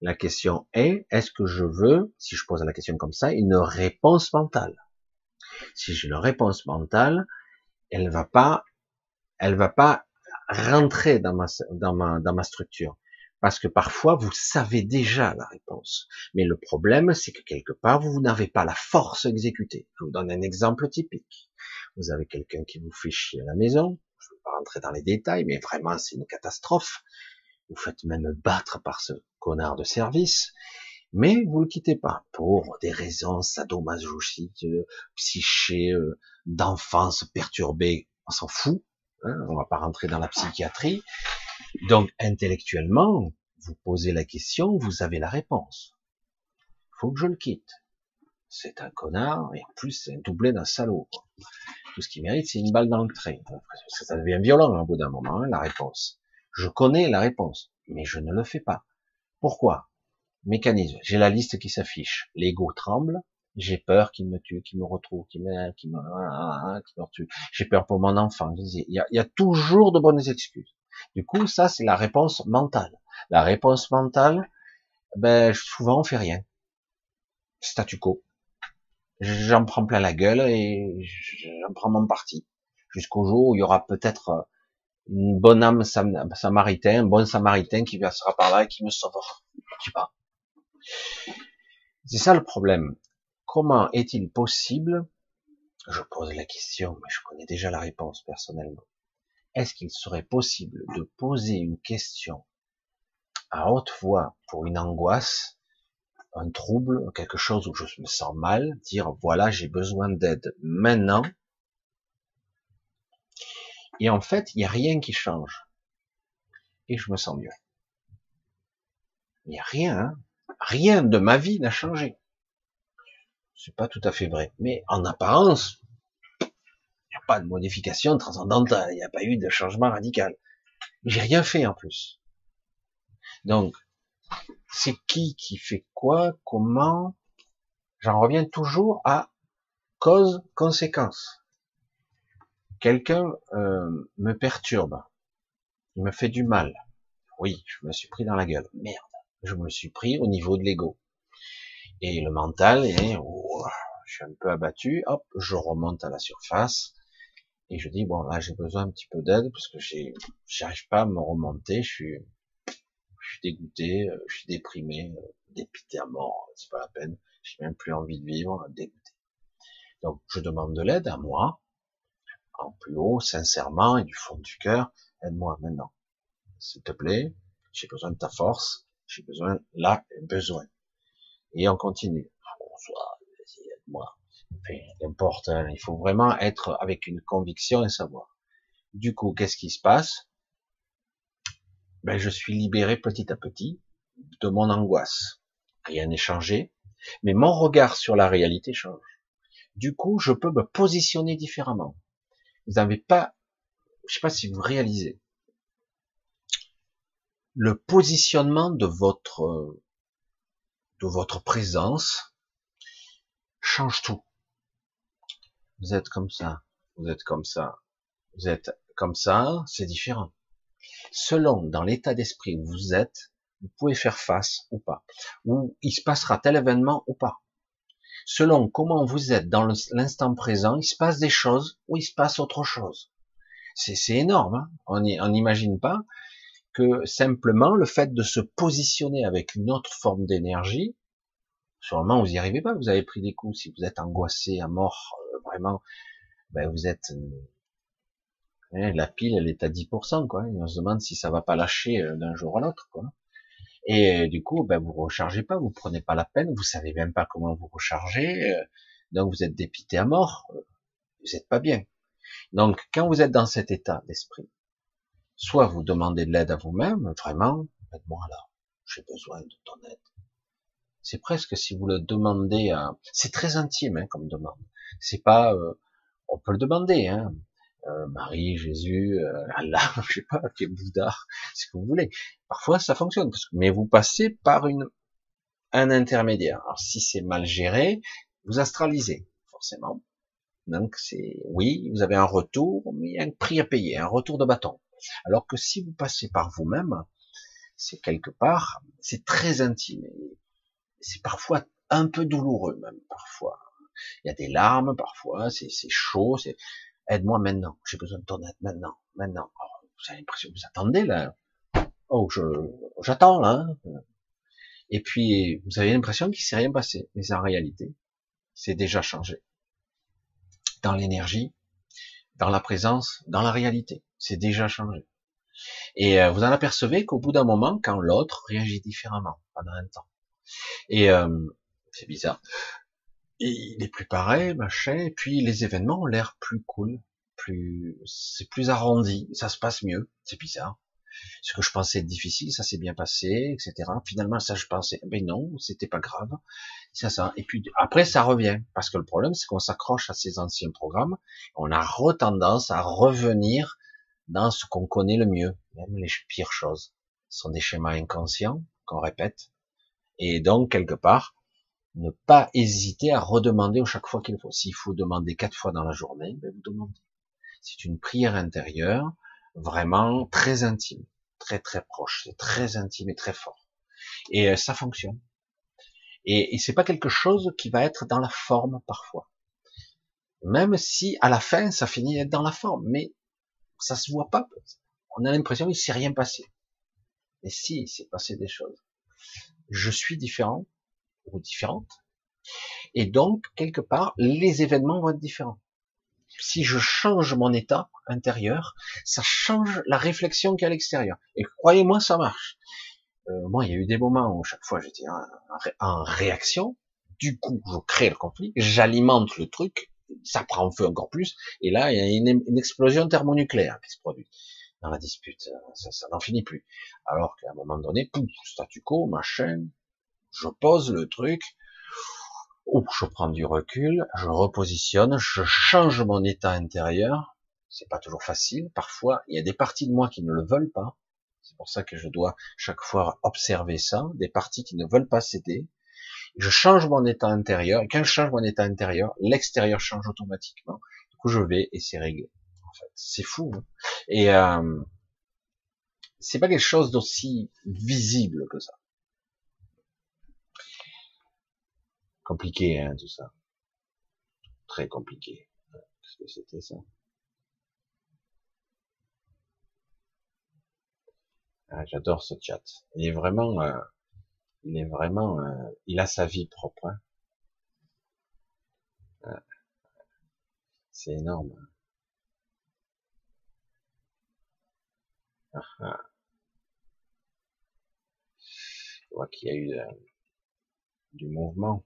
La question est, est-ce que je veux, si je pose la question comme ça, une réponse mentale? Si j'ai une réponse mentale, elle va pas, elle va pas rentrer dans ma, dans ma, dans ma structure. Parce que parfois, vous savez déjà la réponse. Mais le problème, c'est que quelque part, vous n'avez pas la force exécutée. Je vous donne un exemple typique. Vous avez quelqu'un qui vous fait chier à la maison. Je ne vais pas rentrer dans les détails, mais vraiment, c'est une catastrophe. Vous faites même battre par ce connard de service. Mais vous le quittez pas pour des raisons sadomasochistes, psyché, euh, d'enfance perturbée. On s'en fout. Hein on va pas rentrer dans la psychiatrie. Donc intellectuellement, vous posez la question, vous avez la réponse. Faut que je le quitte. C'est un connard, et en plus, c'est un doublé d'un salaud. Tout ce qu'il mérite, c'est une balle dans le train. Ça devient violent au bout d'un moment, hein, la réponse. Je connais la réponse, mais je ne le fais pas. Pourquoi? Mécanisme. J'ai la liste qui s'affiche. L'ego tremble. J'ai peur qu'il me tue, qu'il me retrouve, qu'il me, qu'il me, qu'il me tue. J'ai peur pour mon enfant. Il y, a, toujours de bonnes excuses. Du coup, ça, c'est la réponse mentale. La réponse mentale, ben, souvent, on fait rien. Statu quo. J'en prends plein la gueule et j'en prends mon parti. Jusqu'au jour où il y aura peut-être une bonne âme samaritain, un bon samaritain qui passera par là et qui me sauvera. Je sais pas. C'est ça le problème. Comment est-il possible, je pose la question, mais je connais déjà la réponse personnellement, est-ce qu'il serait possible de poser une question à haute voix pour une angoisse, un trouble, quelque chose où je me sens mal, dire voilà j'ai besoin d'aide maintenant, et en fait il n'y a rien qui change, et je me sens mieux. Il n'y a rien, hein. rien de ma vie n'a changé. C'est pas tout à fait vrai, mais en apparence, il n'y a pas de modification transcendantale, il n'y a pas eu de changement radical. J'ai rien fait en plus. Donc, c'est qui qui fait quoi, comment J'en reviens toujours à cause-conséquence. Quelqu'un euh, me perturbe, il me fait du mal. Oui, je me suis pris dans la gueule. Merde, je me suis pris au niveau de l'ego. Et le mental, est, oh, je suis un peu abattu. Hop, je remonte à la surface et je dis bon là j'ai besoin un petit peu d'aide parce que j'ai j'arrive pas à me remonter je suis je suis dégoûté euh, je suis déprimé euh, dépité à mort c'est pas la peine j'ai même plus envie de vivre dégoûté donc je demande de l'aide à moi en plus haut sincèrement et du fond du cœur aide-moi maintenant s'il te plaît j'ai besoin de ta force j'ai besoin là besoin et on continue Bonsoir, aide-moi importe, hein. il faut vraiment être avec une conviction et savoir. Du coup, qu'est-ce qui se passe? Ben, Je suis libéré petit à petit de mon angoisse. Rien n'est changé, mais mon regard sur la réalité change. Du coup, je peux me positionner différemment. Vous n'avez pas, je sais pas si vous réalisez, le positionnement de votre de votre présence change tout vous êtes comme ça, vous êtes comme ça, vous êtes comme ça, c'est différent. Selon dans l'état d'esprit où vous êtes, vous pouvez faire face ou pas, ou il se passera tel événement ou pas. Selon comment vous êtes dans l'instant présent, il se passe des choses ou il se passe autre chose. C'est énorme. Hein on n'imagine pas que simplement le fait de se positionner avec une autre forme d'énergie, sûrement vous n'y arrivez pas, vous avez pris des coups, si vous êtes angoissé à mort vraiment, ben vous êtes euh, hein, la pile, elle est à 10%, quoi. on se demande si ça va pas lâcher euh, d'un jour à l'autre. Et euh, du coup, ben vous rechargez pas, vous prenez pas la peine, vous savez même pas comment vous recharger, donc vous êtes dépité à mort, vous êtes pas bien. Donc, quand vous êtes dans cet état d'esprit, soit vous demandez de l'aide à vous-même, vraiment, aide-moi là, j'ai besoin de ton aide. C'est presque si vous le demandez à, c'est très intime hein, comme demande. C'est pas, euh, on peut le demander, hein. Euh, Marie, Jésus, euh, Allah, (laughs) je sais pas, Bouddha, ce que vous voulez. Parfois, ça fonctionne, mais vous passez par une un intermédiaire. Alors, si c'est mal géré, vous astralisez, forcément. Donc, c'est, oui, vous avez un retour, mais il y a un prix à payer, un retour de bâton. Alors que si vous passez par vous-même, c'est quelque part, c'est très intime. C'est parfois un peu douloureux, même, parfois. Il y a des larmes parfois, c'est chaud, c'est aide-moi maintenant, j'ai besoin de ton aide maintenant, maintenant. Oh, vous avez l'impression que vous attendez là. Oh, je j'attends là. Et puis vous avez l'impression qu'il s'est rien passé, mais en réalité, c'est déjà changé. Dans l'énergie, dans la présence, dans la réalité, c'est déjà changé. Et euh, vous en apercevez qu'au bout d'un moment, quand l'autre réagit différemment pendant un temps. Et euh, c'est bizarre il est plus pareil, machin, et puis les événements ont l'air plus cool, plus, c'est plus arrondi, ça se passe mieux, c'est bizarre. Ce que je pensais être difficile, ça s'est bien passé, etc. Finalement, ça, je pensais, ben non, c'était pas grave. Ça, ça. Et puis après, ça revient. Parce que le problème, c'est qu'on s'accroche à ces anciens programmes. On a retendance à revenir dans ce qu'on connaît le mieux, même les pires choses. Ce sont des schémas inconscients qu'on répète. Et donc, quelque part, ne pas hésiter à redemander chaque fois qu'il faut. S'il faut demander quatre fois dans la journée, ben vous demandez. C'est une prière intérieure, vraiment très intime, très très proche, c'est très intime et très fort. Et euh, ça fonctionne. Et, c'est pas quelque chose qui va être dans la forme parfois. Même si à la fin ça finit d'être dans la forme, mais ça se voit pas. On a l'impression qu'il s'est rien passé. Et si, il s'est passé des choses. Je suis différent ou différente. Et donc, quelque part, les événements vont être différents. Si je change mon état intérieur, ça change la réflexion qu'il y a à l'extérieur. Et croyez-moi, ça marche. Euh, moi, il y a eu des moments où chaque fois j'étais en, réaction. Du coup, je crée le conflit, j'alimente le truc, ça prend feu encore plus. Et là, il y a une, explosion thermonucléaire qui se produit dans la dispute. Ça, ça n'en finit plus. Alors qu'à un moment donné, pouf, statu quo, machin, je pose le truc, ou je prends du recul, je repositionne, je change mon état intérieur. C'est pas toujours facile. Parfois, il y a des parties de moi qui ne le veulent pas. C'est pour ça que je dois chaque fois observer ça. Des parties qui ne veulent pas céder. Je change mon état intérieur. Et quand je change mon état intérieur, l'extérieur change automatiquement. Du coup, je vais et c'est réglé. En fait, c'est fou. Hein. et euh, c'est pas quelque chose d'aussi visible que ça. Compliqué, hein, tout ça. Très compliqué. Qu'est-ce que c'était ça? Ah, J'adore ce chat. Il est vraiment, euh, il est vraiment, euh, il a sa vie propre. Hein. C'est énorme. Ah, ah. Je vois qu'il y a eu euh, du mouvement.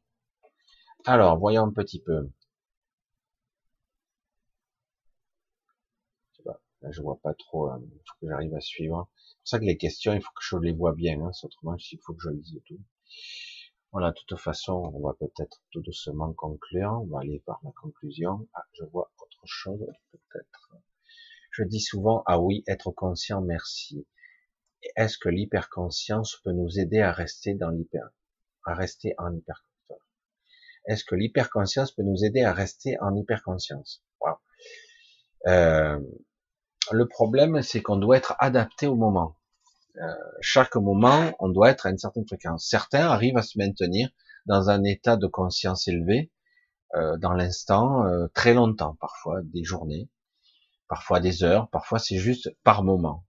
Alors, voyons un petit peu. Pas, je vois pas trop. Hein. Il faut que j'arrive à suivre. C'est pour ça que les questions, il faut que je les vois bien. Hein. Autrement, il faut que je lise tout. Voilà, de toute façon, on va peut-être tout doucement conclure. On va aller par la conclusion. Ah, je vois autre chose, peut-être. Je dis souvent, ah oui, être conscient, merci. Est-ce que l'hyperconscience peut nous aider à rester dans l'hyper, à rester en hyperconscience? Est-ce que l'hyperconscience peut nous aider à rester en hyperconscience? Euh, Le problème, c'est qu'on doit être adapté au moment. Euh, chaque moment, on doit être à une certaine fréquence. Certains arrivent à se maintenir dans un état de conscience élevé, euh, dans l'instant, très longtemps, parfois des journées, parfois des heures, parfois c'est juste par moment.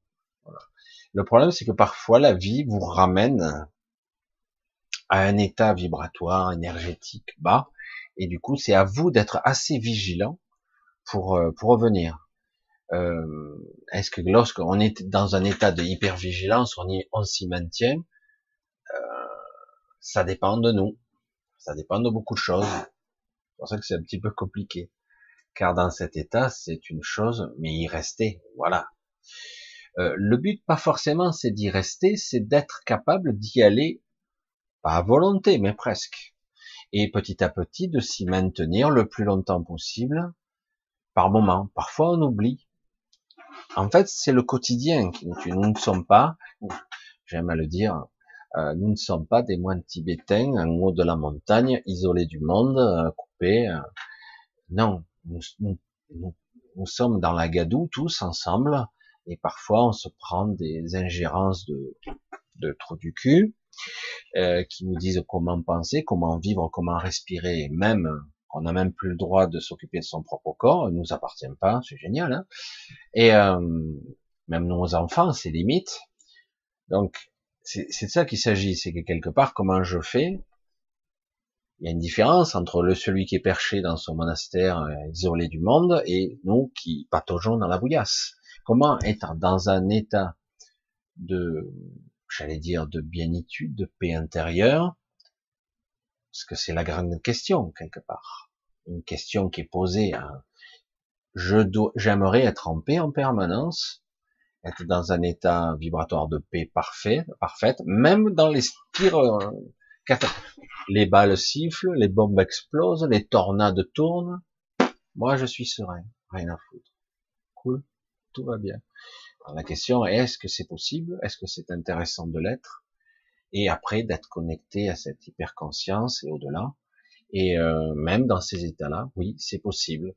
Le problème, c'est que parfois la vie vous ramène à un état vibratoire, énergétique bas, et du coup, c'est à vous d'être assez vigilant pour, euh, pour revenir. Euh, Est-ce que lorsqu'on est dans un état de hypervigilance, on, y, on s'y maintient? Euh, Ça dépend de nous. Ça dépend de beaucoup de choses. C'est pour ça que c'est un petit peu compliqué. Car dans cet état, c'est une chose, mais y rester, voilà. Euh, le but, pas forcément, c'est d'y rester, c'est d'être capable d'y aller pas à volonté, mais presque. Et petit à petit, de s'y maintenir le plus longtemps possible, par moment. Parfois, on oublie. En fait, c'est le quotidien qui nous ne sommes pas, (laughs) j'aime à le dire, euh, nous ne sommes pas des moines tibétains en haut de la montagne, isolés du monde, euh, coupés. Euh. non, nous, nous, nous, sommes dans la gadoue tous ensemble, et parfois on se prend des ingérences de, de trou du cul, euh, qui nous disent comment penser, comment vivre, comment respirer, même on n'a même plus le droit de s'occuper de son propre corps, il nous appartient pas, c'est génial. Hein et euh, même nos enfants, c'est limite. Donc c'est de ça qu'il s'agit, c'est que quelque part, comment je fais Il y a une différence entre le celui qui est perché dans son monastère, euh, isolé du monde, et nous qui pataugeons dans la bouillasse. Comment être dans un état de j'allais dire, de bienitude, de paix intérieure, parce que c'est la grande question, quelque part. Une question qui est posée à, je dois, j'aimerais être en paix en permanence, être dans un état vibratoire de paix parfait, parfaite, même dans les pires euh, les balles sifflent, les bombes explosent, les tornades tournent. Moi, je suis serein, rien à foutre. Cool, tout va bien. La question est, est-ce que c'est possible? Est-ce que c'est intéressant de l'être? Et après, d'être connecté à cette hyperconscience et au-delà. Et euh, même dans ces états-là, oui, c'est possible.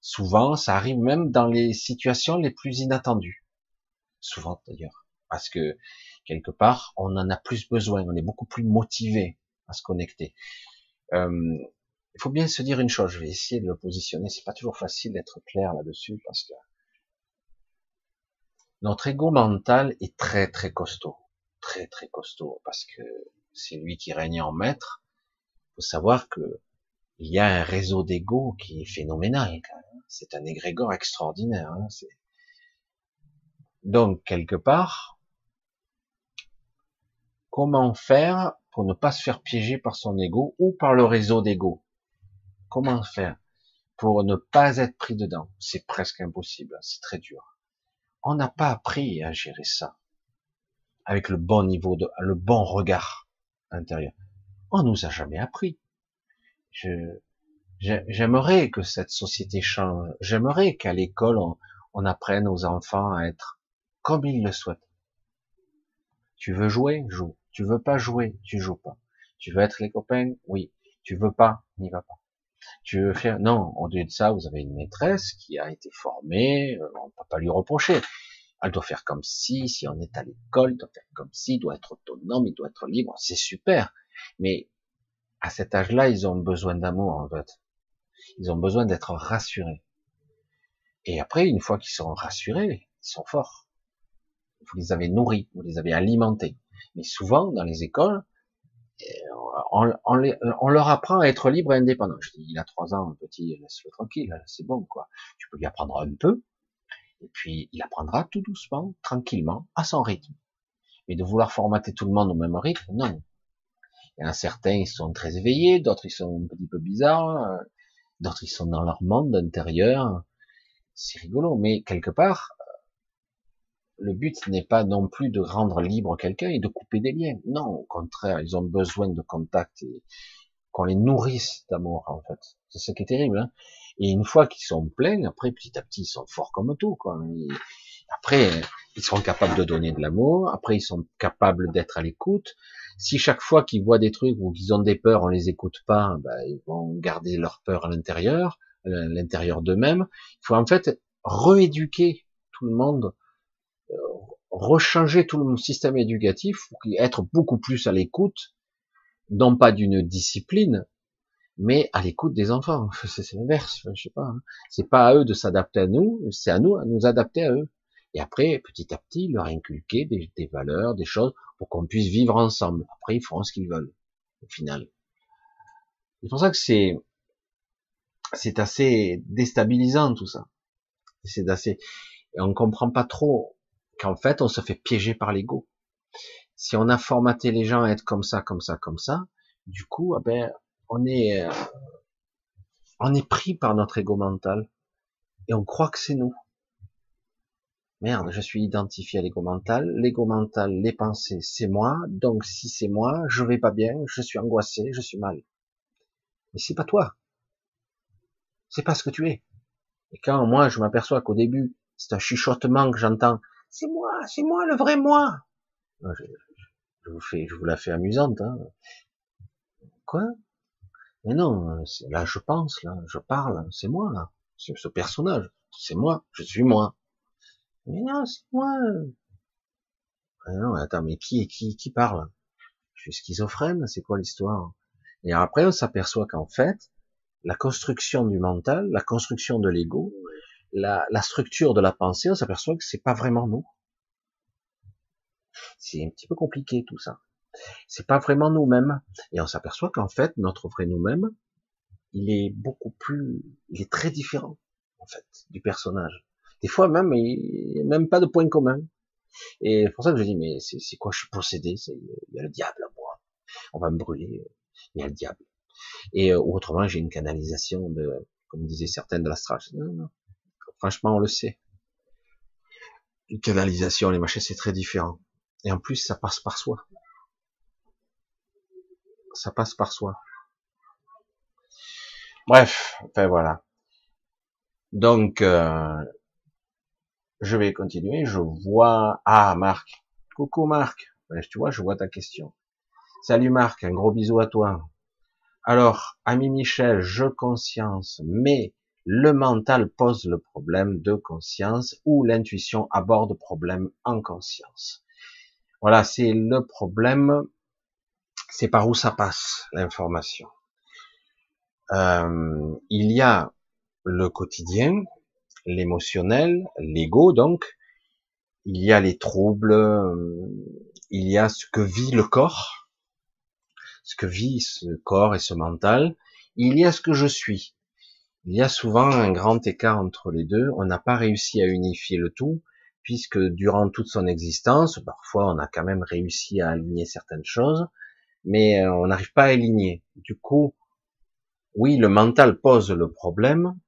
Souvent, ça arrive même dans les situations les plus inattendues. Souvent d'ailleurs. Parce que quelque part, on en a plus besoin, on est beaucoup plus motivé à se connecter. Euh, il faut bien se dire une chose, je vais essayer de le positionner, c'est pas toujours facile d'être clair là-dessus parce que notre ego mental est très très costaud, très très costaud parce que c'est lui qui règne en maître. Il faut savoir que il y a un réseau d'ego qui est phénoménal. C'est un égrégore extraordinaire. Hein. Donc quelque part, comment faire pour ne pas se faire piéger par son ego ou par le réseau d'ego? Comment faire pour ne pas être pris dedans? C'est presque impossible, c'est très dur. On n'a pas appris à gérer ça avec le bon niveau de, le bon regard intérieur. On nous a jamais appris. J'aimerais que cette société change. J'aimerais qu'à l'école on, on apprenne aux enfants à être comme ils le souhaitent. Tu veux jouer, joue. Tu veux pas jouer, tu joues pas. Tu veux être les copains, oui. Tu veux pas, n'y va pas. Tu veux faire, non. Au lieu de ça, vous avez une maîtresse qui a été formée, euh, on peut pas lui reprocher. Elle doit faire comme si, si on est à l'école, doit faire comme si, doit être autonome, il doit être libre, c'est super. Mais à cet âge-là, ils ont besoin d'amour, en fait. Ils ont besoin d'être rassurés. Et après, une fois qu'ils sont rassurés, ils sont forts. Vous les avez nourris, vous les avez alimentés. Mais souvent, dans les écoles, on, leur apprend à être libre et indépendant. Je dis, il a trois ans, un petit, laisse-le tranquille, c'est bon, quoi. Tu peux lui apprendre un peu, et puis il apprendra tout doucement, tranquillement, à son rythme. Mais de vouloir formater tout le monde au même rythme, non. Il y en a certains, ils sont très éveillés, d'autres, ils sont un petit peu bizarres, d'autres, ils sont dans leur monde intérieur. C'est rigolo, mais quelque part, le but n'est pas non plus de rendre libre quelqu'un et de couper des liens. Non, au contraire, ils ont besoin de contact et qu'on les nourrisse d'amour, en fait. C'est ce qui est terrible. Hein et une fois qu'ils sont pleins, après, petit à petit, ils sont forts comme tout. Quoi. après, ils seront capables de donner de l'amour. Après, ils sont capables d'être à l'écoute. Si chaque fois qu'ils voient des trucs ou qu'ils ont des peurs, on les écoute pas, ben, ils vont garder leur peur à l'intérieur, à l'intérieur d'eux-mêmes. Il faut en fait rééduquer tout le monde rechanger tout le système éducatif pour être beaucoup plus à l'écoute, non pas d'une discipline, mais à l'écoute des enfants. (laughs) C'est l'inverse, je sais pas. Hein. C'est pas à eux de s'adapter à nous, c'est à nous à nous adapter à eux. Et après, petit à petit, leur inculquer des, des valeurs, des choses, pour qu'on puisse vivre ensemble. Après, ils feront ce qu'ils veulent, au final. C'est pour ça que c'est, c'est assez déstabilisant tout ça. C'est assez, et on comprend pas trop qu'en fait, on se fait piéger par l'ego. Si on a formaté les gens à être comme ça, comme ça, comme ça, du coup, eh ben, on est, euh, on est pris par notre ego mental et on croit que c'est nous. Merde, je suis identifié à l'ego mental. L'ego mental, les pensées, c'est moi. Donc, si c'est moi, je vais pas bien, je suis angoissé, je suis mal. Mais c'est pas toi. C'est pas ce que tu es. Et quand moi, je m'aperçois qu'au début, c'est un chuchotement que j'entends c'est moi, c'est moi le vrai moi. Je, vous fais, je vous la fais amusante. Hein. Quoi? Mais non, là je pense, là, je parle, c'est moi là, c'est ce personnage, c'est moi, je suis moi. Mais non, c'est moi. Ah non, attends, mais qui qui qui parle? Je suis schizophrène, c'est quoi l'histoire? Et après, on s'aperçoit qu'en fait, la construction du mental, la construction de l'ego, la, la, structure de la pensée, on s'aperçoit que c'est pas vraiment nous. C'est un petit peu compliqué tout ça. C'est pas vraiment nous-mêmes. Et on s'aperçoit qu'en fait, notre vrai nous-mêmes, il est beaucoup plus, il est très différent, en fait, du personnage. Des fois même, il n'y a même pas de point commun. Et c'est pour ça que je dis, mais c'est quoi, je suis possédé, il y a le diable à moi. On va me brûler, il y a le diable. Et euh, autrement, j'ai une canalisation de, comme disaient certaines de l'astral. Non, non, Franchement, on le sait. les canalisations, les machins, c'est très différent. Et en plus, ça passe par soi. Ça passe par soi. Bref, enfin voilà. Donc, euh, je vais continuer. Je vois... Ah, Marc. Coucou Marc. Tu vois, je vois ta question. Salut Marc, un gros bisou à toi. Alors, ami Michel, je conscience, mais le mental pose le problème de conscience ou l'intuition aborde le problème en conscience. Voilà, c'est le problème, c'est par où ça passe l'information. Euh, il y a le quotidien, l'émotionnel, l'ego donc, il y a les troubles, euh, il y a ce que vit le corps, ce que vit ce corps et ce mental, il y a ce que je suis. Il y a souvent un grand écart entre les deux. On n'a pas réussi à unifier le tout, puisque durant toute son existence, parfois on a quand même réussi à aligner certaines choses, mais euh, on n'arrive pas à aligner. Du coup, oui, le mental pose le problème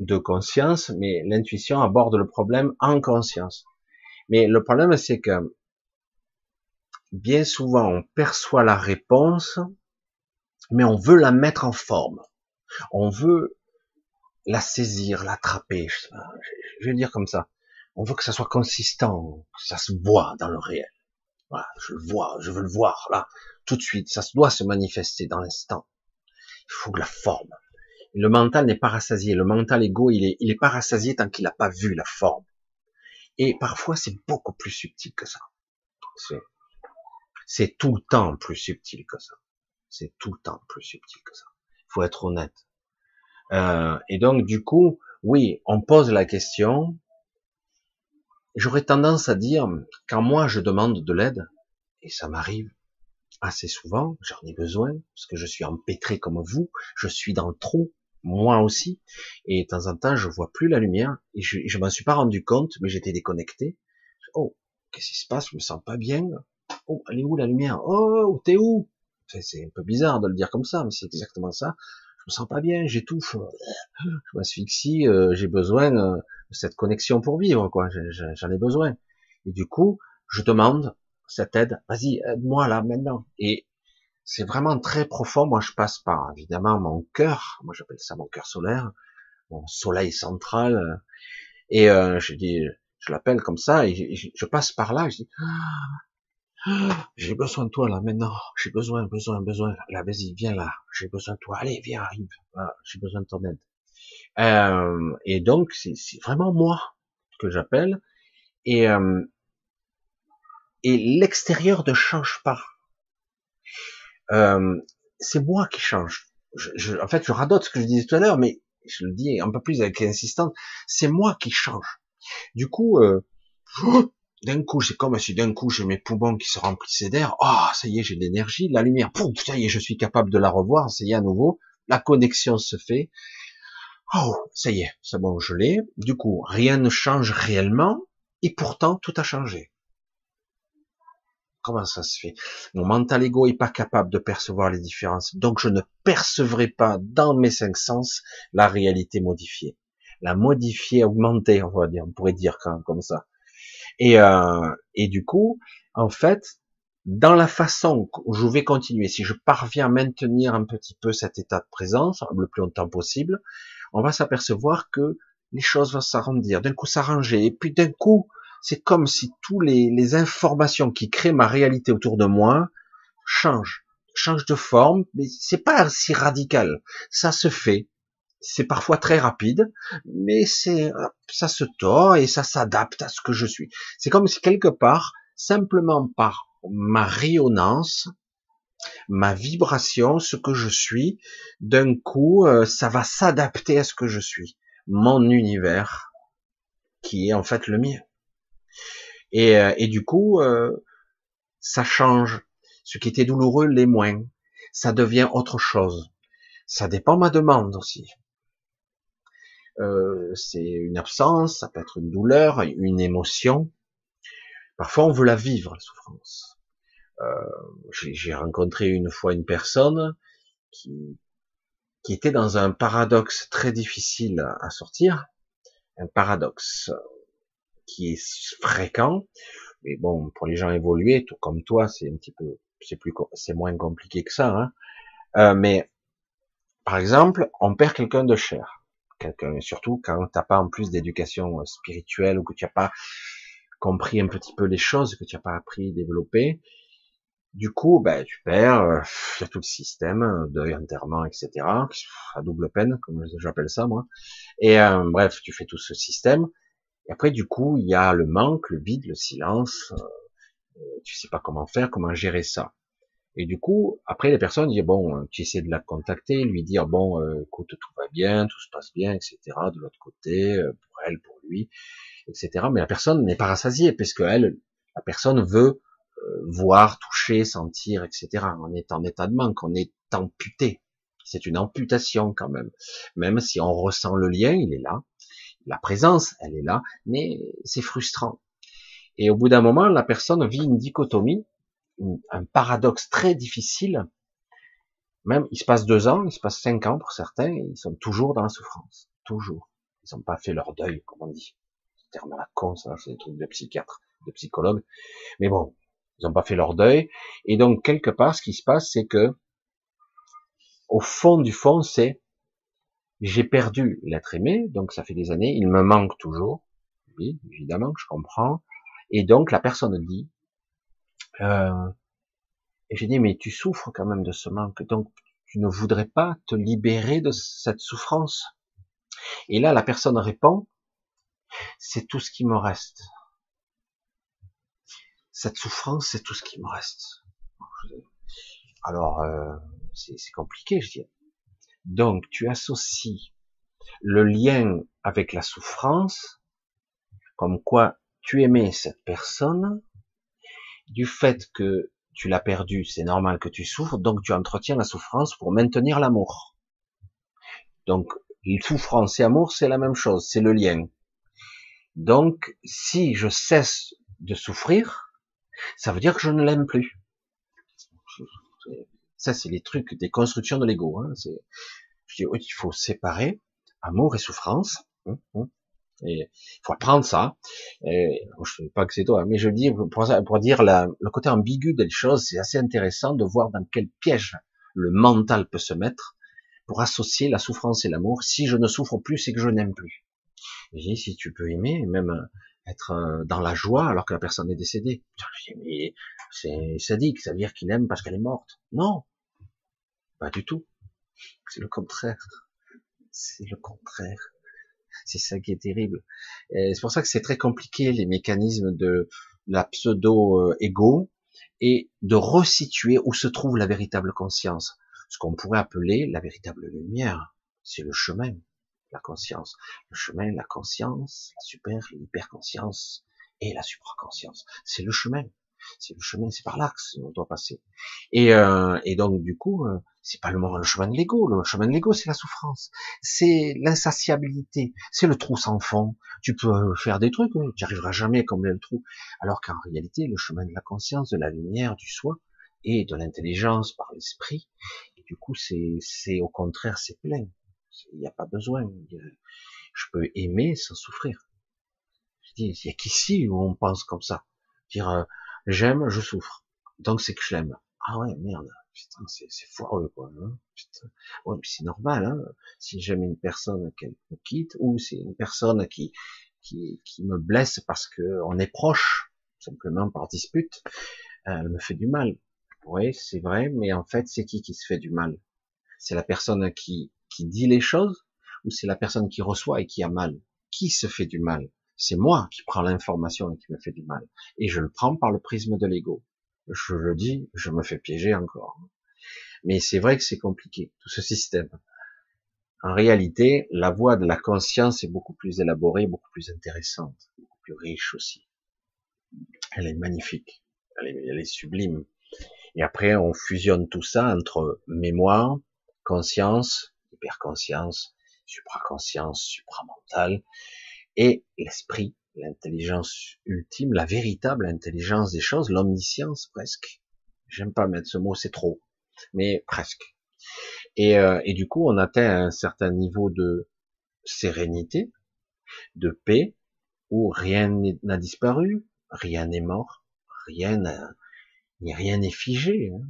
de conscience, mais l'intuition aborde le problème en conscience. Mais le problème, c'est que bien souvent, on perçoit la réponse, mais on veut la mettre en forme. On veut la saisir, l'attraper, je, vais dire comme ça. On veut que ça soit consistant, que ça se voit dans le réel. Voilà, je le vois, je veux le voir là, tout de suite. Ça doit se manifester dans l'instant. Il faut que la forme. Le mental n'est pas rassasié. Le mental égo, il est, il est pas rassasié tant qu'il n'a pas vu la forme. Et parfois, c'est beaucoup plus subtil que ça. C'est tout le temps plus subtil que ça. C'est tout le temps plus subtil que ça. Faut être honnête. Euh, et donc, du coup, oui, on pose la question. J'aurais tendance à dire, quand moi je demande de l'aide, et ça m'arrive assez souvent, j'en ai besoin, parce que je suis empêtré comme vous, je suis dans le trou, moi aussi, et de temps en temps je vois plus la lumière, et je, je m'en suis pas rendu compte, mais j'étais déconnecté. Oh, qu'est-ce qui se passe? Je me sens pas bien. Oh, elle est où la lumière? Oh, t'es où? C'est un peu bizarre de le dire comme ça, mais c'est exactement ça je me sens pas bien, j'étouffe, je m'asphyxie, euh, j'ai besoin euh, de cette connexion pour vivre, quoi. J'en ai besoin. Et du coup, je demande cette aide. Vas-y, aide-moi là maintenant. Et c'est vraiment très profond. Moi, je passe par évidemment mon cœur. Moi, j'appelle ça mon cœur solaire, mon soleil central. Et euh, je dis, je l'appelle comme ça. Et je, je, passe par là. Je dis, (gasps) j'ai besoin de toi là maintenant, j'ai besoin, besoin, besoin. Là, vas-y, viens là, j'ai besoin de toi. Allez, viens, arrive. j'ai besoin de ton aide. Euh, et donc, c'est vraiment moi que j'appelle. Et, euh, et l'extérieur ne change pas. Euh, c'est moi qui change. Je, en fait, je radote ce que je disais tout à l'heure, mais je le dis un peu plus avec insistance. C'est moi qui change. Du coup, euh, d'un coup, c'est comme si d'un coup j'ai mes poumons qui se remplissaient d'air. Ah, oh, ça y est, j'ai de l'énergie, la lumière, pouf, ça y est, je suis capable de la revoir, ça y est à nouveau, la connexion se fait. Oh, ça y est, c'est bon, je l'ai. Du coup, rien ne change réellement, et pourtant tout a changé. Comment ça se fait? Mon mental ego est pas capable de percevoir les différences, donc je ne percevrai pas dans mes cinq sens la réalité modifiée. La modifier, augmenter, on va dire, on pourrait dire comme ça. Et, euh, et du coup, en fait, dans la façon où je vais continuer, si je parviens à maintenir un petit peu cet état de présence le plus longtemps possible, on va s'apercevoir que les choses vont s'arrondir, d'un coup s'arranger, et puis d'un coup, c'est comme si tous les, les, informations qui créent ma réalité autour de moi changent, changent de forme, mais c'est pas si radical. Ça se fait, c'est parfois très rapide, mais c'est ça se tord et ça s'adapte à ce que je suis. C'est comme si quelque part, simplement par ma rayonnance, ma vibration, ce que je suis, d'un coup, euh, ça va s'adapter à ce que je suis, mon univers, qui est en fait le mien. Et, euh, du coup, euh, ça change. Ce qui était douloureux l'est moins. Ça devient autre chose. Ça dépend ma demande aussi. Euh, c'est une absence, ça peut être une douleur, une émotion. Parfois, on veut la vivre, la souffrance. Euh, J'ai rencontré une fois une personne qui, qui était dans un paradoxe très difficile à sortir, un paradoxe qui est fréquent. Mais bon, pour les gens évolués, tout comme toi, c'est un petit peu, c'est plus, c'est moins compliqué que ça. Hein. Euh, mais par exemple, on perd quelqu'un de cher, quelqu'un, surtout quand t'as pas en plus d'éducation euh, spirituelle ou que tu n'as pas compris un petit peu les choses, que tu n'as pas appris, développé. Du coup, ben, tu perds, euh, il y a tout le système, euh, deuil, enterrement, etc. À double peine, comme j'appelle ça, moi. Et euh, bref, tu fais tout ce système. Et après, du coup, il y a le manque, le vide, le silence. Euh, tu sais pas comment faire, comment gérer ça. Et du coup, après, les personnes disent, bon, tu essaies de la contacter, lui dire, bon, écoute, tout va bien, tout se passe bien, etc. De l'autre côté, pour elle, pour lui, etc. Mais la personne n'est pas rassasiée, puisque elle, la personne veut euh, voir, toucher, sentir, etc. On est en état de manque, on est amputé. C'est une amputation quand même. Même si on ressent le lien, il est là. La présence, elle est là, mais c'est frustrant. Et au bout d'un moment, la personne vit une dichotomie, un paradoxe très difficile. Même, il se passe deux ans, il se passe cinq ans pour certains, ils sont toujours dans la souffrance. Toujours. Ils n'ont pas fait leur deuil, comme on dit. terme à la con, ça, c'est des trucs de psychiatre, de psychologue. Mais bon, ils n'ont pas fait leur deuil. Et donc, quelque part, ce qui se passe, c'est que, au fond du fond, c'est, j'ai perdu l'être aimé, donc ça fait des années, il me manque toujours. Oui, évidemment, je comprends. Et donc, la personne dit, euh, et j'ai dit, mais tu souffres quand même de ce manque, donc tu ne voudrais pas te libérer de cette souffrance. Et là, la personne répond, c'est tout ce qui me reste cette souffrance, c'est tout ce qui me reste. Alors, euh, c'est compliqué, je dirais. Donc, tu associes le lien avec la souffrance, comme quoi tu aimais cette personne, du fait que tu l'as perdu, c'est normal que tu souffres, donc tu entretiens la souffrance pour maintenir l'amour. Donc, souffrance et amour, c'est la même chose, c'est le lien. Donc, si je cesse de souffrir, ça veut dire que je ne l'aime plus. Ça, c'est les trucs des constructions de l'ego. Hein. Je dis, oui, il faut séparer amour et souffrance. Hein, hein. Et faut apprendre ça. Et, je ne pas que c'est toi, mais je dis pour, dire le côté ambigu des choses, c'est assez intéressant de voir dans quel piège le mental peut se mettre pour associer la souffrance et l'amour. Si je ne souffre plus, c'est que je n'aime plus. Et si tu peux aimer, même être euh, dans la joie alors que la personne est décédée. C'est sadique, ça veut dire qu'il aime parce qu'elle est morte. Non, pas du tout. C'est le contraire. C'est le contraire. C'est ça qui est terrible. C'est pour ça que c'est très compliqué les mécanismes de la pseudo-ego et de resituer où se trouve la véritable conscience. Ce qu'on pourrait appeler la véritable lumière. C'est le chemin la conscience. Le chemin, la conscience, la super, l'hyperconscience et la supraconscience. C'est le chemin. C'est le chemin, c'est par là qu'on doit passer. Et, euh, et donc du coup, euh, c'est pas le, le chemin de l'ego. Le chemin de l'ego, c'est la souffrance, c'est l'insatiabilité, c'est le trou sans fond. Tu peux faire des trucs, hein, tu arriveras jamais à combler le trou. Alors qu'en réalité, le chemin de la conscience, de la lumière, du soi et de l'intelligence par l'esprit, du coup, c'est, c'est au contraire, c'est plein. Il n'y a pas besoin. Je peux aimer sans souffrir. Je dis, il y a qu'ici où on pense comme ça. Dire, euh, j'aime, je souffre. Donc c'est que je l'aime. Ah ouais, merde. Putain, c'est, foireux, quoi. Hein Putain. Ouais, puis c'est normal, hein. Si j'aime une personne qu'elle me quitte, ou c'est une personne qui, qui, qui me blesse parce que on est proche, simplement par dispute, elle me fait du mal. Oui, c'est vrai, mais en fait, c'est qui qui se fait du mal? C'est la personne qui qui dit les choses ou c'est la personne qui reçoit et qui a mal? Qui se fait du mal? C'est moi qui prends l'information et qui me fait du mal. Et je le prends par le prisme de l'ego. Je le dis, je me fais piéger encore. Mais c'est vrai que c'est compliqué, tout ce système. En réalité, la voie de la conscience est beaucoup plus élaborée, beaucoup plus intéressante, beaucoup plus riche aussi. Elle est magnifique, elle est, sublime. Et après, on fusionne tout ça entre mémoire, conscience, hyperconscience, supraconscience, supramental, et l'esprit, l'intelligence ultime, la véritable intelligence des choses, l'omniscience presque. J'aime pas mettre ce mot, c'est trop, mais presque. Et, euh, et du coup, on atteint un certain niveau de sérénité, de paix, où rien n'a disparu, rien n'est mort, rien n'est rien n'est figé. Hein.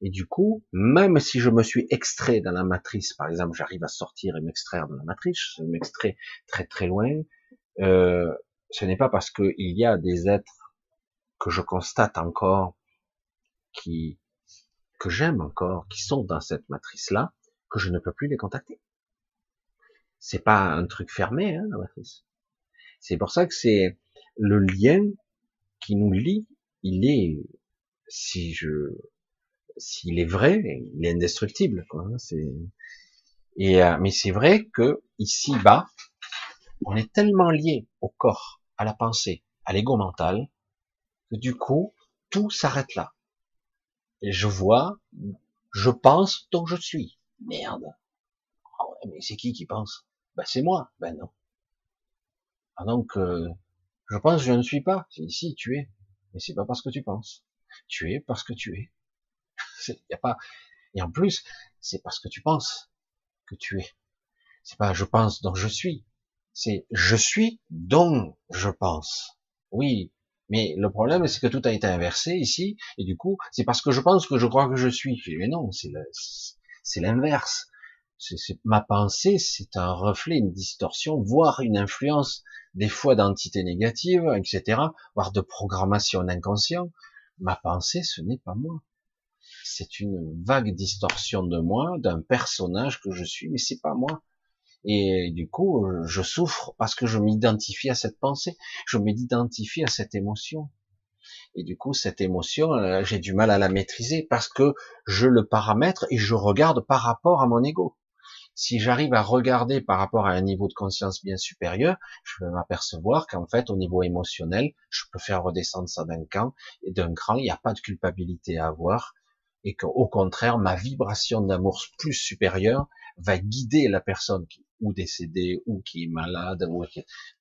Et du coup, même si je me suis extrait dans la matrice, par exemple, j'arrive à sortir et m'extraire de la matrice, je m'extrais très très loin, euh, ce n'est pas parce qu'il y a des êtres que je constate encore, qui que j'aime encore, qui sont dans cette matrice-là, que je ne peux plus les contacter. C'est pas un truc fermé, hein, la matrice. C'est pour ça que c'est le lien qui nous lie, il est, si je, s'il est vrai, il est indestructible, quoi. Hein, et, euh, mais c'est vrai que ici bas, on est tellement lié au corps, à la pensée, à l'ego mental, que du coup, tout s'arrête là. Et je vois, je pense, donc je suis. Merde. Oh, mais c'est qui qui pense? Ben c'est moi. Ben non. Ah donc, euh, je pense je ne suis pas. Si, si, tu es. Mais c'est pas parce que tu penses. Tu es parce que tu es. (laughs) y a pas. Et en plus, c'est parce que tu penses que tu es. C'est pas je pense donc je suis. C'est je suis donc je pense. Oui, mais le problème c'est que tout a été inversé ici et du coup c'est parce que je pense que je crois que je suis. Mais non, c'est l'inverse ma pensée, c'est un reflet, une distorsion, voire une influence, des fois d'entités négatives, etc., voire de programmation inconsciente. Ma pensée, ce n'est pas moi. C'est une vague distorsion de moi, d'un personnage que je suis, mais c'est pas moi. Et du coup, je souffre parce que je m'identifie à cette pensée, je m'identifie à cette émotion. Et du coup, cette émotion, euh, j'ai du mal à la maîtriser parce que je le paramètre et je regarde par rapport à mon ego. Si j'arrive à regarder par rapport à un niveau de conscience bien supérieur, je vais m'apercevoir qu'en fait, au niveau émotionnel, je peux faire redescendre ça d'un camp et d'un cran, il n'y a pas de culpabilité à avoir, et qu'au contraire, ma vibration d'amour plus supérieure va guider la personne qui ou décédée ou qui est malade ou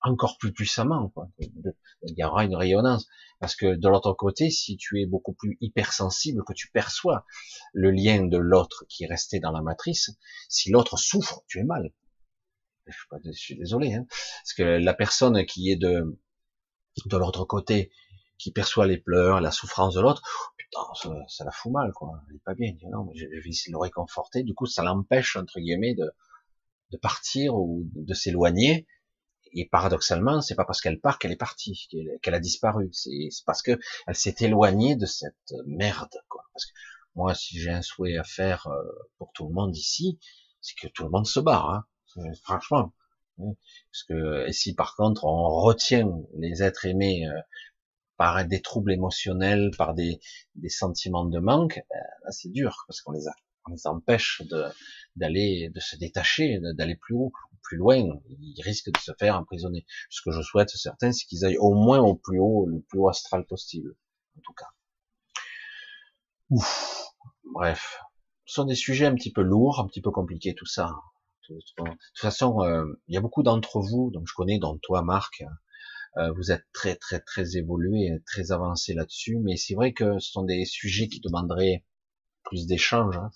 encore plus puissamment. Quoi. Il y aura une rayonnance parce que de l'autre côté, si tu es beaucoup plus hypersensible, que tu perçois le lien de l'autre qui est resté dans la matrice, si l'autre souffre, tu es mal. Je, suis désolé, hein, parce que la personne qui est de de l'autre côté, qui perçoit les pleurs, la souffrance de l'autre, ça, ça, la fout mal, quoi. Elle est pas bien. non, mais je vais essayer de le réconforter. Du coup, ça l'empêche, entre guillemets, de, de partir ou de s'éloigner. Et paradoxalement, c'est pas parce qu'elle part qu'elle est partie, qu'elle a disparu. C'est parce que elle s'est éloignée de cette merde, quoi. Parce que moi, si j'ai un souhait à faire euh, pour tout le monde ici, c'est que tout le monde se barre, hein. franchement. Parce que et si par contre on retient les êtres aimés euh, par des troubles émotionnels, par des, des sentiments de manque, ben, c'est dur parce qu'on les a, on les empêche de d'aller, de se détacher, d'aller plus haut, plus loin. Ils risquent de se faire emprisonner. Ce que je souhaite, certains, c'est qu'ils aillent au moins au plus haut, le plus haut astral possible, en tout cas. Ouf. Bref, ce sont des sujets un petit peu lourds, un petit peu compliqués, tout ça. De toute façon, euh, il y a beaucoup d'entre vous, donc je connais, dont toi, Marc, euh, vous êtes très très très évolué, très avancé là-dessus, mais c'est vrai que ce sont des sujets qui demanderaient plus d'échanges, hein,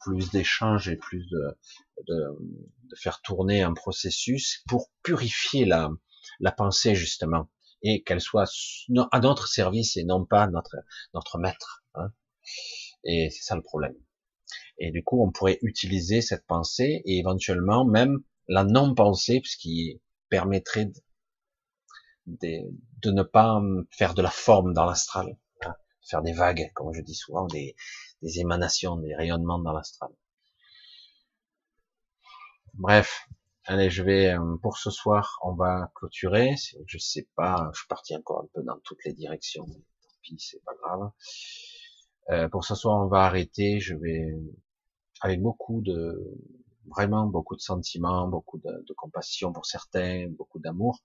plus d'échanges et plus de, de, faire tourner un processus pour purifier la, la pensée justement et qu'elle soit à notre service et non pas notre notre maître. Hein. Et c'est ça le problème. Et du coup, on pourrait utiliser cette pensée et éventuellement même la non-pensée, ce qui permettrait de, ne pas faire de la forme dans l'astral, hein, faire des vagues, comme je dis souvent, des, émanations, des rayonnements dans l'astral. Bref, allez, je vais euh, pour ce soir, on va clôturer. Je sais pas, je suis parti encore un peu dans toutes les directions. Tant pis, c'est pas grave. Euh, pour ce soir, on va arrêter. Je vais avec beaucoup de vraiment beaucoup de sentiments, beaucoup de, compassion pour certains, beaucoup d'amour.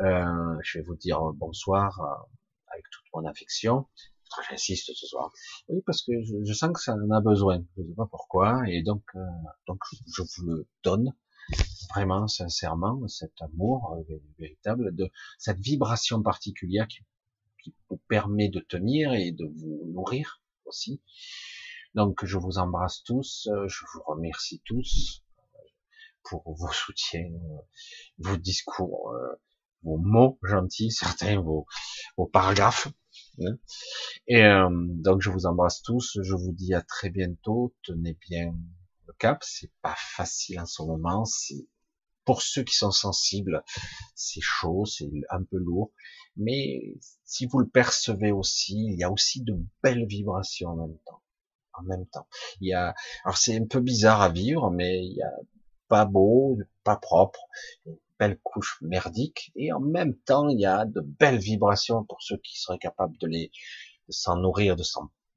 Euh, je vais vous dire bonsoir avec toute mon affection. J'insiste ce soir. Oui, parce que je, je, sens que ça en a besoin. Je ne sais pas pourquoi. Et donc, euh, donc je vous le donne vraiment sincèrement, cet amour euh, véritable, de cette vibration particulière qui, vous permet de tenir et de vous nourrir aussi. Donc, je vous embrasse tous. Je vous remercie tous pour vos soutiens, vos discours vos mots gentils, certains vos, vos paragraphes. Hein. Et euh, donc je vous embrasse tous, je vous dis à très bientôt, tenez bien le cap, c'est pas facile en ce moment, c'est pour ceux qui sont sensibles, c'est chaud, c'est un peu lourd, mais si vous le percevez aussi, il y a aussi de belles vibrations en même temps. En même temps, il y a, alors c'est un peu bizarre à vivre, mais il y a pas beau, pas propre, belle couche merdique, et en même temps, il y a de belles vibrations pour ceux qui seraient capables de les, s'en nourrir, de,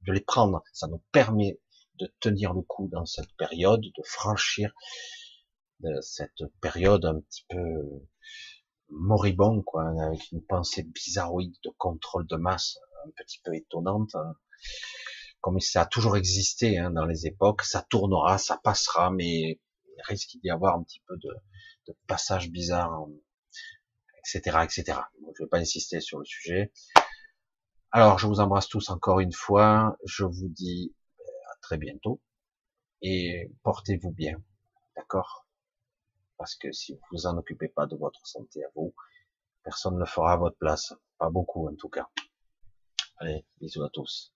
de les prendre. Ça nous permet de tenir le coup dans cette période, de franchir cette période un petit peu moribond, quoi, avec une pensée bizarroïde de contrôle de masse, un petit peu étonnante, hein. comme ça a toujours existé hein, dans les époques, ça tournera, ça passera, mais il risque d'y avoir un petit peu de, de passages bizarres, etc., etc. je vais pas insister sur le sujet. Alors, je vous embrasse tous encore une fois. Je vous dis euh, à très bientôt et portez-vous bien, d'accord? Parce que si vous vous en occupez pas de votre santé à vous, personne ne fera à votre place. Pas beaucoup en tout cas. Allez, bisous à tous.